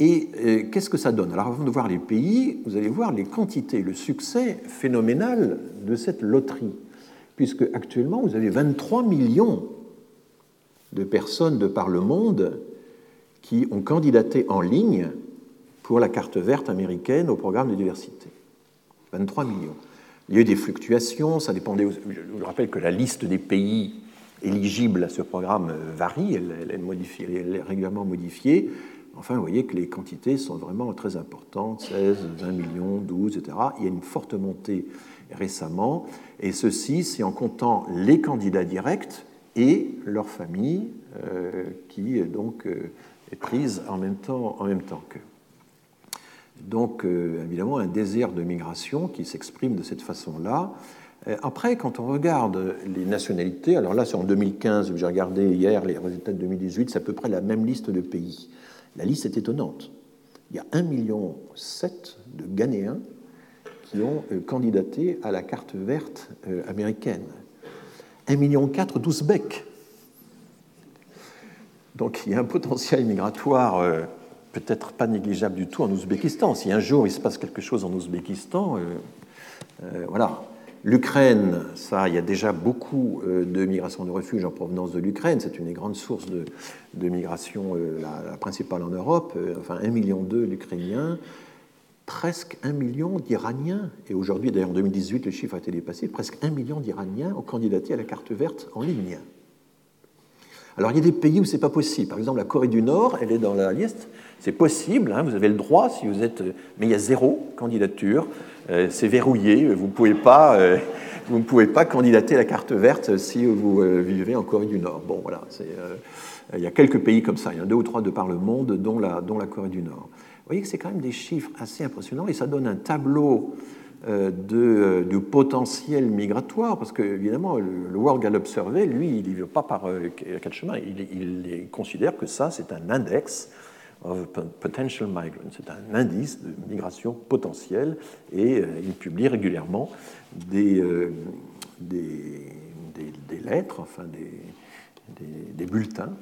Et euh, qu'est-ce que ça donne? Alors avant de voir les pays, vous allez voir les quantités, le succès phénoménal de cette loterie, puisque actuellement vous avez 23 millions de personnes de par le monde qui ont candidaté en ligne pour la carte verte américaine au programme de diversité. 23 millions. Il y a eu des fluctuations, ça dépendait. Je vous rappelle que la liste des pays éligibles à ce programme varie, elle, est, régulièrement modifiée. Enfin, vous voyez que les quantités sont vraiment très importantes 16, 20 millions, 12, etc. Il y a une forte montée récemment, et ceci, c'est en comptant les candidats directs et leur famille euh, qui donc euh, est prise en même temps qu'eux. Donc, euh, évidemment, un désir de migration qui s'exprime de cette façon-là. Euh, après, quand on regarde les nationalités, alors là, c'est en 2015, j'ai regardé hier les résultats de 2018, c'est à peu près la même liste de pays. La liste est étonnante. Il y a 1,7 million de Ghanéens qui ont euh, candidaté à la carte verte américaine. 1,4 million d'Ouzbeks. Donc il y a un potentiel migratoire peut-être pas négligeable du tout en Ouzbékistan. Si un jour il se passe quelque chose en Ouzbékistan, euh, euh, voilà. L'Ukraine, ça, il y a déjà beaucoup de migrations de refuge en provenance de l'Ukraine. C'est une des grandes sources de, migration, la, principale en Europe. Enfin, un million d'Ukrainiens presque un million d'Iraniens, et aujourd'hui d'ailleurs en 2018 le chiffre a été dépassé, presque un million d'Iraniens ont candidaté à la carte verte en ligne. Alors il y a des pays où c'est pas possible. Par exemple, la Corée du Nord, elle est dans la liste. C'est possible, hein, vous avez le droit si vous êtes, mais il y a zéro candidature. Euh, c'est verrouillé. Vous pouvez pas, euh, ne pouvez pas candidater la carte verte si vous euh, vivez en Corée du Nord. Bon, voilà. il y a quelques pays comme ça. Il y en a deux ou trois de par le monde, dont la, Corée du Nord. Vous voyez que c'est quand même des chiffres assez impressionnants et ça donne un tableau de, de, potentiel migratoire, parce que évidemment, le, World Gallup Survey, lui, il n'y va pas par quatre chemins, il, il, considère que ça, c'est un index of potential migrants, c'est un indice de migration potentielle, et euh, il publie régulièrement des, des, des, lettres, enfin des, bulletins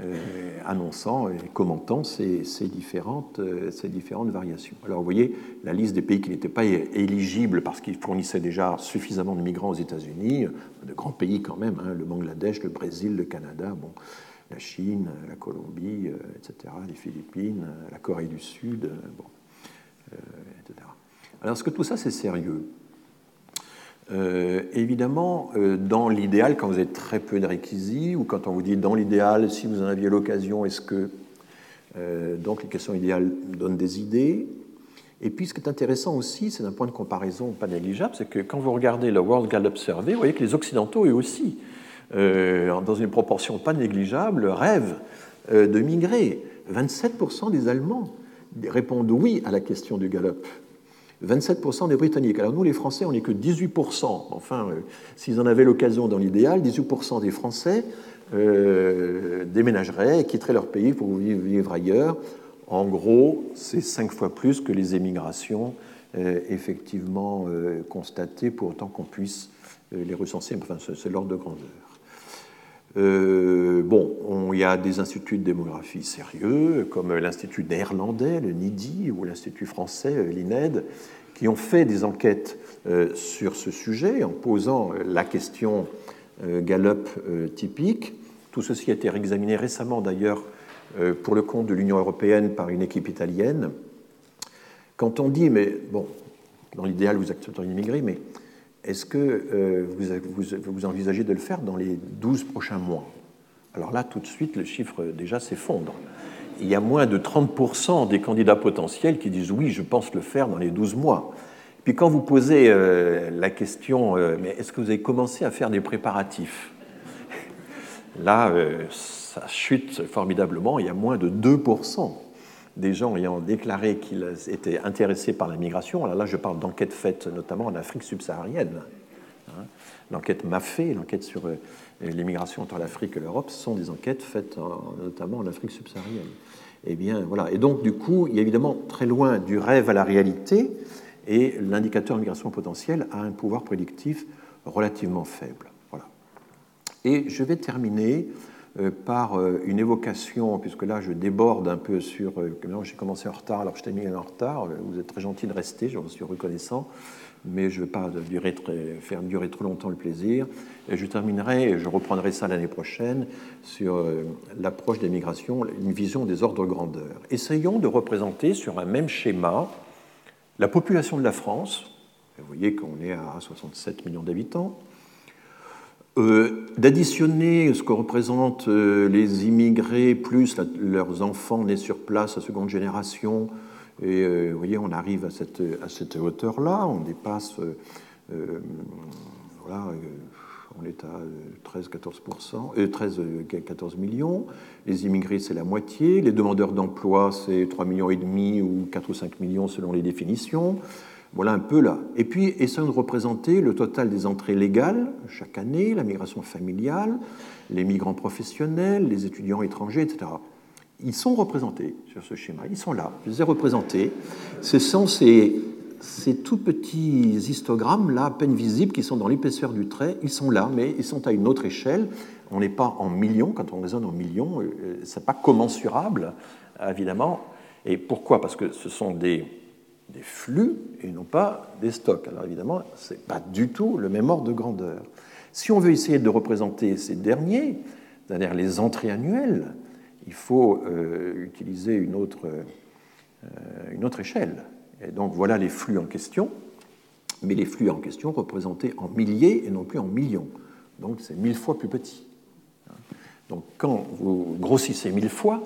euh, annonçant et commentant ces, différentes, euh, ces différentes variations. Alors vous voyez la liste des pays qui n'étaient pas éligibles parce qu'ils fournissaient déjà suffisamment de migrants aux États-Unis, de grands pays quand même, hein, le Bangladesh, le Brésil, le Canada, bon, la Chine, la Colombie, euh, etc., les Philippines, la Corée du Sud, etc. Alors est-ce que tout ça c'est sérieux? Euh, évidemment, euh, dans l'idéal, quand vous avez très peu de réquisites, ou quand on vous dit dans l'idéal, si vous en aviez l'occasion, est-ce que. Euh, donc les questions idéales donnent des idées? Et puis ce qui est intéressant aussi, c'est d'un point de comparaison pas négligeable, c'est que quand vous regardez le World Gallup Survey, vous voyez que les Occidentaux, eux aussi, dans une proportion pas négligeable, rêvent de migrer. 27% des Allemands répondent oui à la question du Gallup. 27% des Britanniques. Alors nous, les Français, on n'est que 18%. Enfin, euh, s'ils en avaient l'occasion dans l'idéal, 18% des Français euh, déménageraient et quitteraient leur pays pour vivre ailleurs. En gros, c'est cinq fois plus que les émigrations euh, effectivement constatées, pour autant qu'on puisse les recenser. Enfin, c'est l'ordre de grandeur. Bon, il y a des instituts de démographie sérieux, comme l'Institut néerlandais, le NIDI, ou l'Institut français, l'INED, qui ont fait des enquêtes euh, sur ce sujet en posant euh, la question euh, Gallup typique. Tout ceci a été réexaminé récemment d'ailleurs pour le compte de l'Union européenne par une équipe italienne. Quand on dit, mais bon, dans l'idéal vous accepteriez d'immigrer, mais est-ce que vous, vous, envisagez de le faire dans les 12 prochains mois? Alors là, tout de suite, le chiffre déjà s'effondre il y a moins de 30% des candidats potentiels qui disent oui, je pense le faire dans les 12 mois. Puis quand vous posez euh, la question, euh, mais est-ce que vous avez commencé à faire des préparatifs? Là, euh, ça chute formidablement. Il y a moins de 2% des gens ayant déclaré qu'ils étaient intéressés par la migration. Alors là, je parle d'enquêtes faites notamment en Afrique subsaharienne. Hein. L'enquête MAFE, l'enquête sur l'immigration entre l'Afrique et l'Europe, sont des enquêtes faites notamment en Afrique subsaharienne. Et eh bien, voilà. Et donc, du coup, il est évidemment très loin du rêve à la réalité, et l'indicateur migration potentielle a un pouvoir prédictif relativement faible. Voilà. Et je vais terminer euh, par euh, une évocation, puisque là je déborde un peu sur. Euh, j'ai commencé en retard, alors je t'ai mis en retard. Vous êtes très gentil de rester, je vous suis reconnaissant, mais je ne veux pas faire durer trop longtemps le plaisir. Et je terminerai, et je reprendrai ça l'année prochaine, sur l'approche des migrations, une vision des ordres grandeur. Essayons de représenter sur un même schéma la population de la France. Vous voyez qu'on est à 67 millions d'habitants euh, d'additionner ce que représentent euh, les immigrés plus leurs enfants nés sur place à seconde génération. Et euh, voyez, on arrive à cette, hauteur-là, on dépasse, voilà, on est à 13-14%, 13-14 millions. Les immigrés, c'est la moitié. Les demandeurs d'emploi, c'est 3 millions ou 4 ou 5 millions selon les définitions. Voilà un peu là. Et puis, essayons de représenter le total des entrées légales chaque année, la migration familiale, les migrants professionnels, les étudiants étrangers, etc. Ils sont représentés sur ce schéma, ils sont là, je les ai représentés. Ce sont ces, ces tout petits histogrammes là, à peine visibles, qui sont dans l'épaisseur du trait, ils sont là, mais ils sont à une autre échelle. On n'est pas en millions, quand on raisonne en millions, euh, ce n'est pas commensurable, évidemment. Et pourquoi? Parce que ce sont des des flux et non pas des stocks. Alors évidemment, ce n'est pas du tout le même ordre de grandeur. Si on veut essayer de représenter ces derniers, c'est-à-dire les entrées annuelles, il faut euh, utiliser une autre, euh, une autre échelle. Et donc voilà les flux en question, mais les flux en question représentés en milliers et non plus en millions. Donc c'est mille fois plus petit. Donc quand vous grossissez mille fois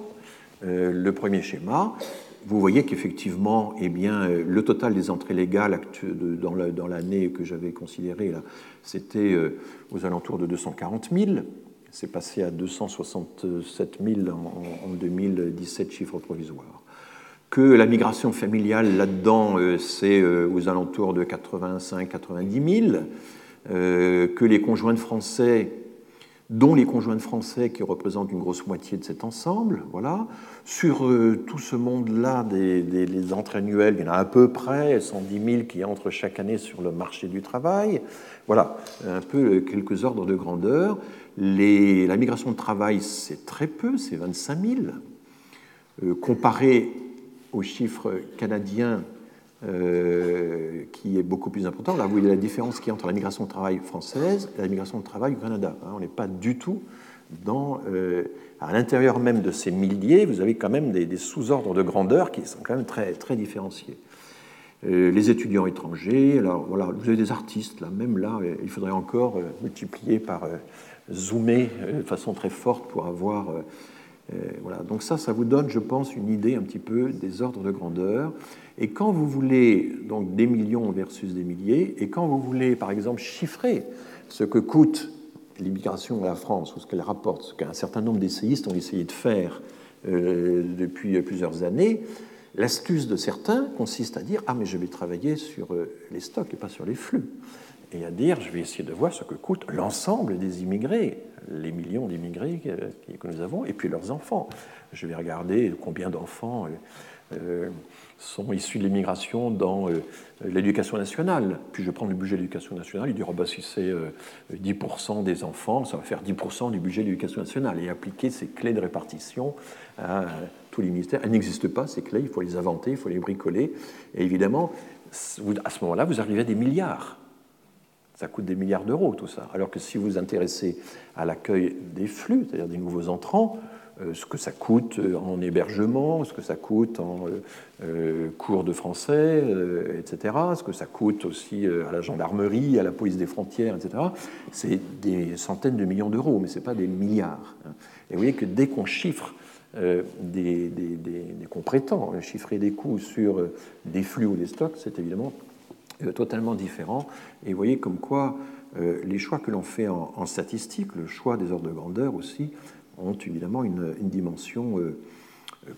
euh, le premier schéma, vous voyez qu'effectivement, eh bien, le total des entrées légales dans l'année que j'avais considérée, c'était aux alentours de 240 000. C'est passé à 267 000 en, 2017, chiffre provisoire. Que la migration familiale là-dedans, euh, c'est euh, aux alentours de 85-90 000. Euh, que les conjoints de français, dont les conjoints de français qui représentent une grosse moitié de cet ensemble, voilà. Sur tout ce monde-là des, des, entrées annuelles, il y en a à peu près 110 000 qui entrent chaque année sur le marché du travail. Voilà, un peu quelques ordres de grandeur la migration de travail, c'est très peu, c'est 25 000. Euh, comparé aux chiffres canadiens, euh, qui est beaucoup plus important, là vous voyez la différence qu'il y a entre la migration de travail française et la migration de travail au Canada. Hein, on n'est pas du tout dans. Euh, à l'intérieur même de ces milliers, vous avez quand même des, sous-ordres de grandeur qui sont quand même très, très différenciés. les étudiants étrangers, alors voilà, vous avez des artistes, là, même là, il faudrait encore multiplier par zoomer euh, de façon très forte pour avoir. Euh, euh, voilà. Donc ça, ça vous donne, je pense, une idée un petit peu des ordres de grandeur. Et quand vous voulez donc des millions versus des milliers, et quand vous voulez, par exemple, chiffrer ce que coûte l'immigration à la France ou ce qu'elle rapporte, ce qu'un certain nombre d'essayistes ont essayé de faire depuis plusieurs années, l'astuce de certains consiste à dire ah mais je vais travailler sur les stocks et pas sur les flux et à dire je vais essayer de voir ce que coûte l'ensemble des immigrés, les millions d'immigrés que, nous avons, et puis leurs enfants. Je vais regarder combien d'enfants euh, euh, sont issus de l'immigration dans euh, l'éducation nationale. Puis je prends le budget de l'éducation nationale, il dit oh, bah, si c'est 10% des enfants, ça va faire 10% du budget de l'éducation nationale, et appliquer ces clés de répartition à tous les ministères. Elles n'existent pas, ces clés, il faut les inventer, il faut les bricoler, et évidemment, à ce moment-là, vous arrivez à des milliards ça coûte des milliards d'euros tout ça. Alors que si vous vous intéressez à l'accueil des flux, c'est-à-dire des nouveaux entrants, euh, ce que ça coûte euh, en hébergement, ce que ça coûte en euh, cours de français, etc., ce que ça coûte aussi à la gendarmerie, à la police des frontières, etc., c'est des centaines de millions d'euros, mais ce n'est pas des milliards. Hein. Et vous voyez que dès qu'on chiffre des, qu'on prétend chiffrer des coûts sur des flux ou des stocks, c'est évidemment euh, totalement différent. Et vous voyez comme quoi euh, les choix que l'on fait en, statistique, le choix des ordres de grandeur aussi, ont évidemment une, dimension euh,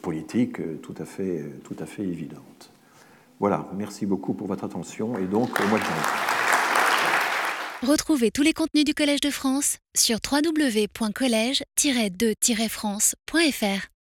politique tout à, fait, tout à fait évidente. Voilà, merci beaucoup pour votre attention et donc au mois de janvier. Retrouvez tous les contenus du Collège de France sur www.colège-2-france.fr.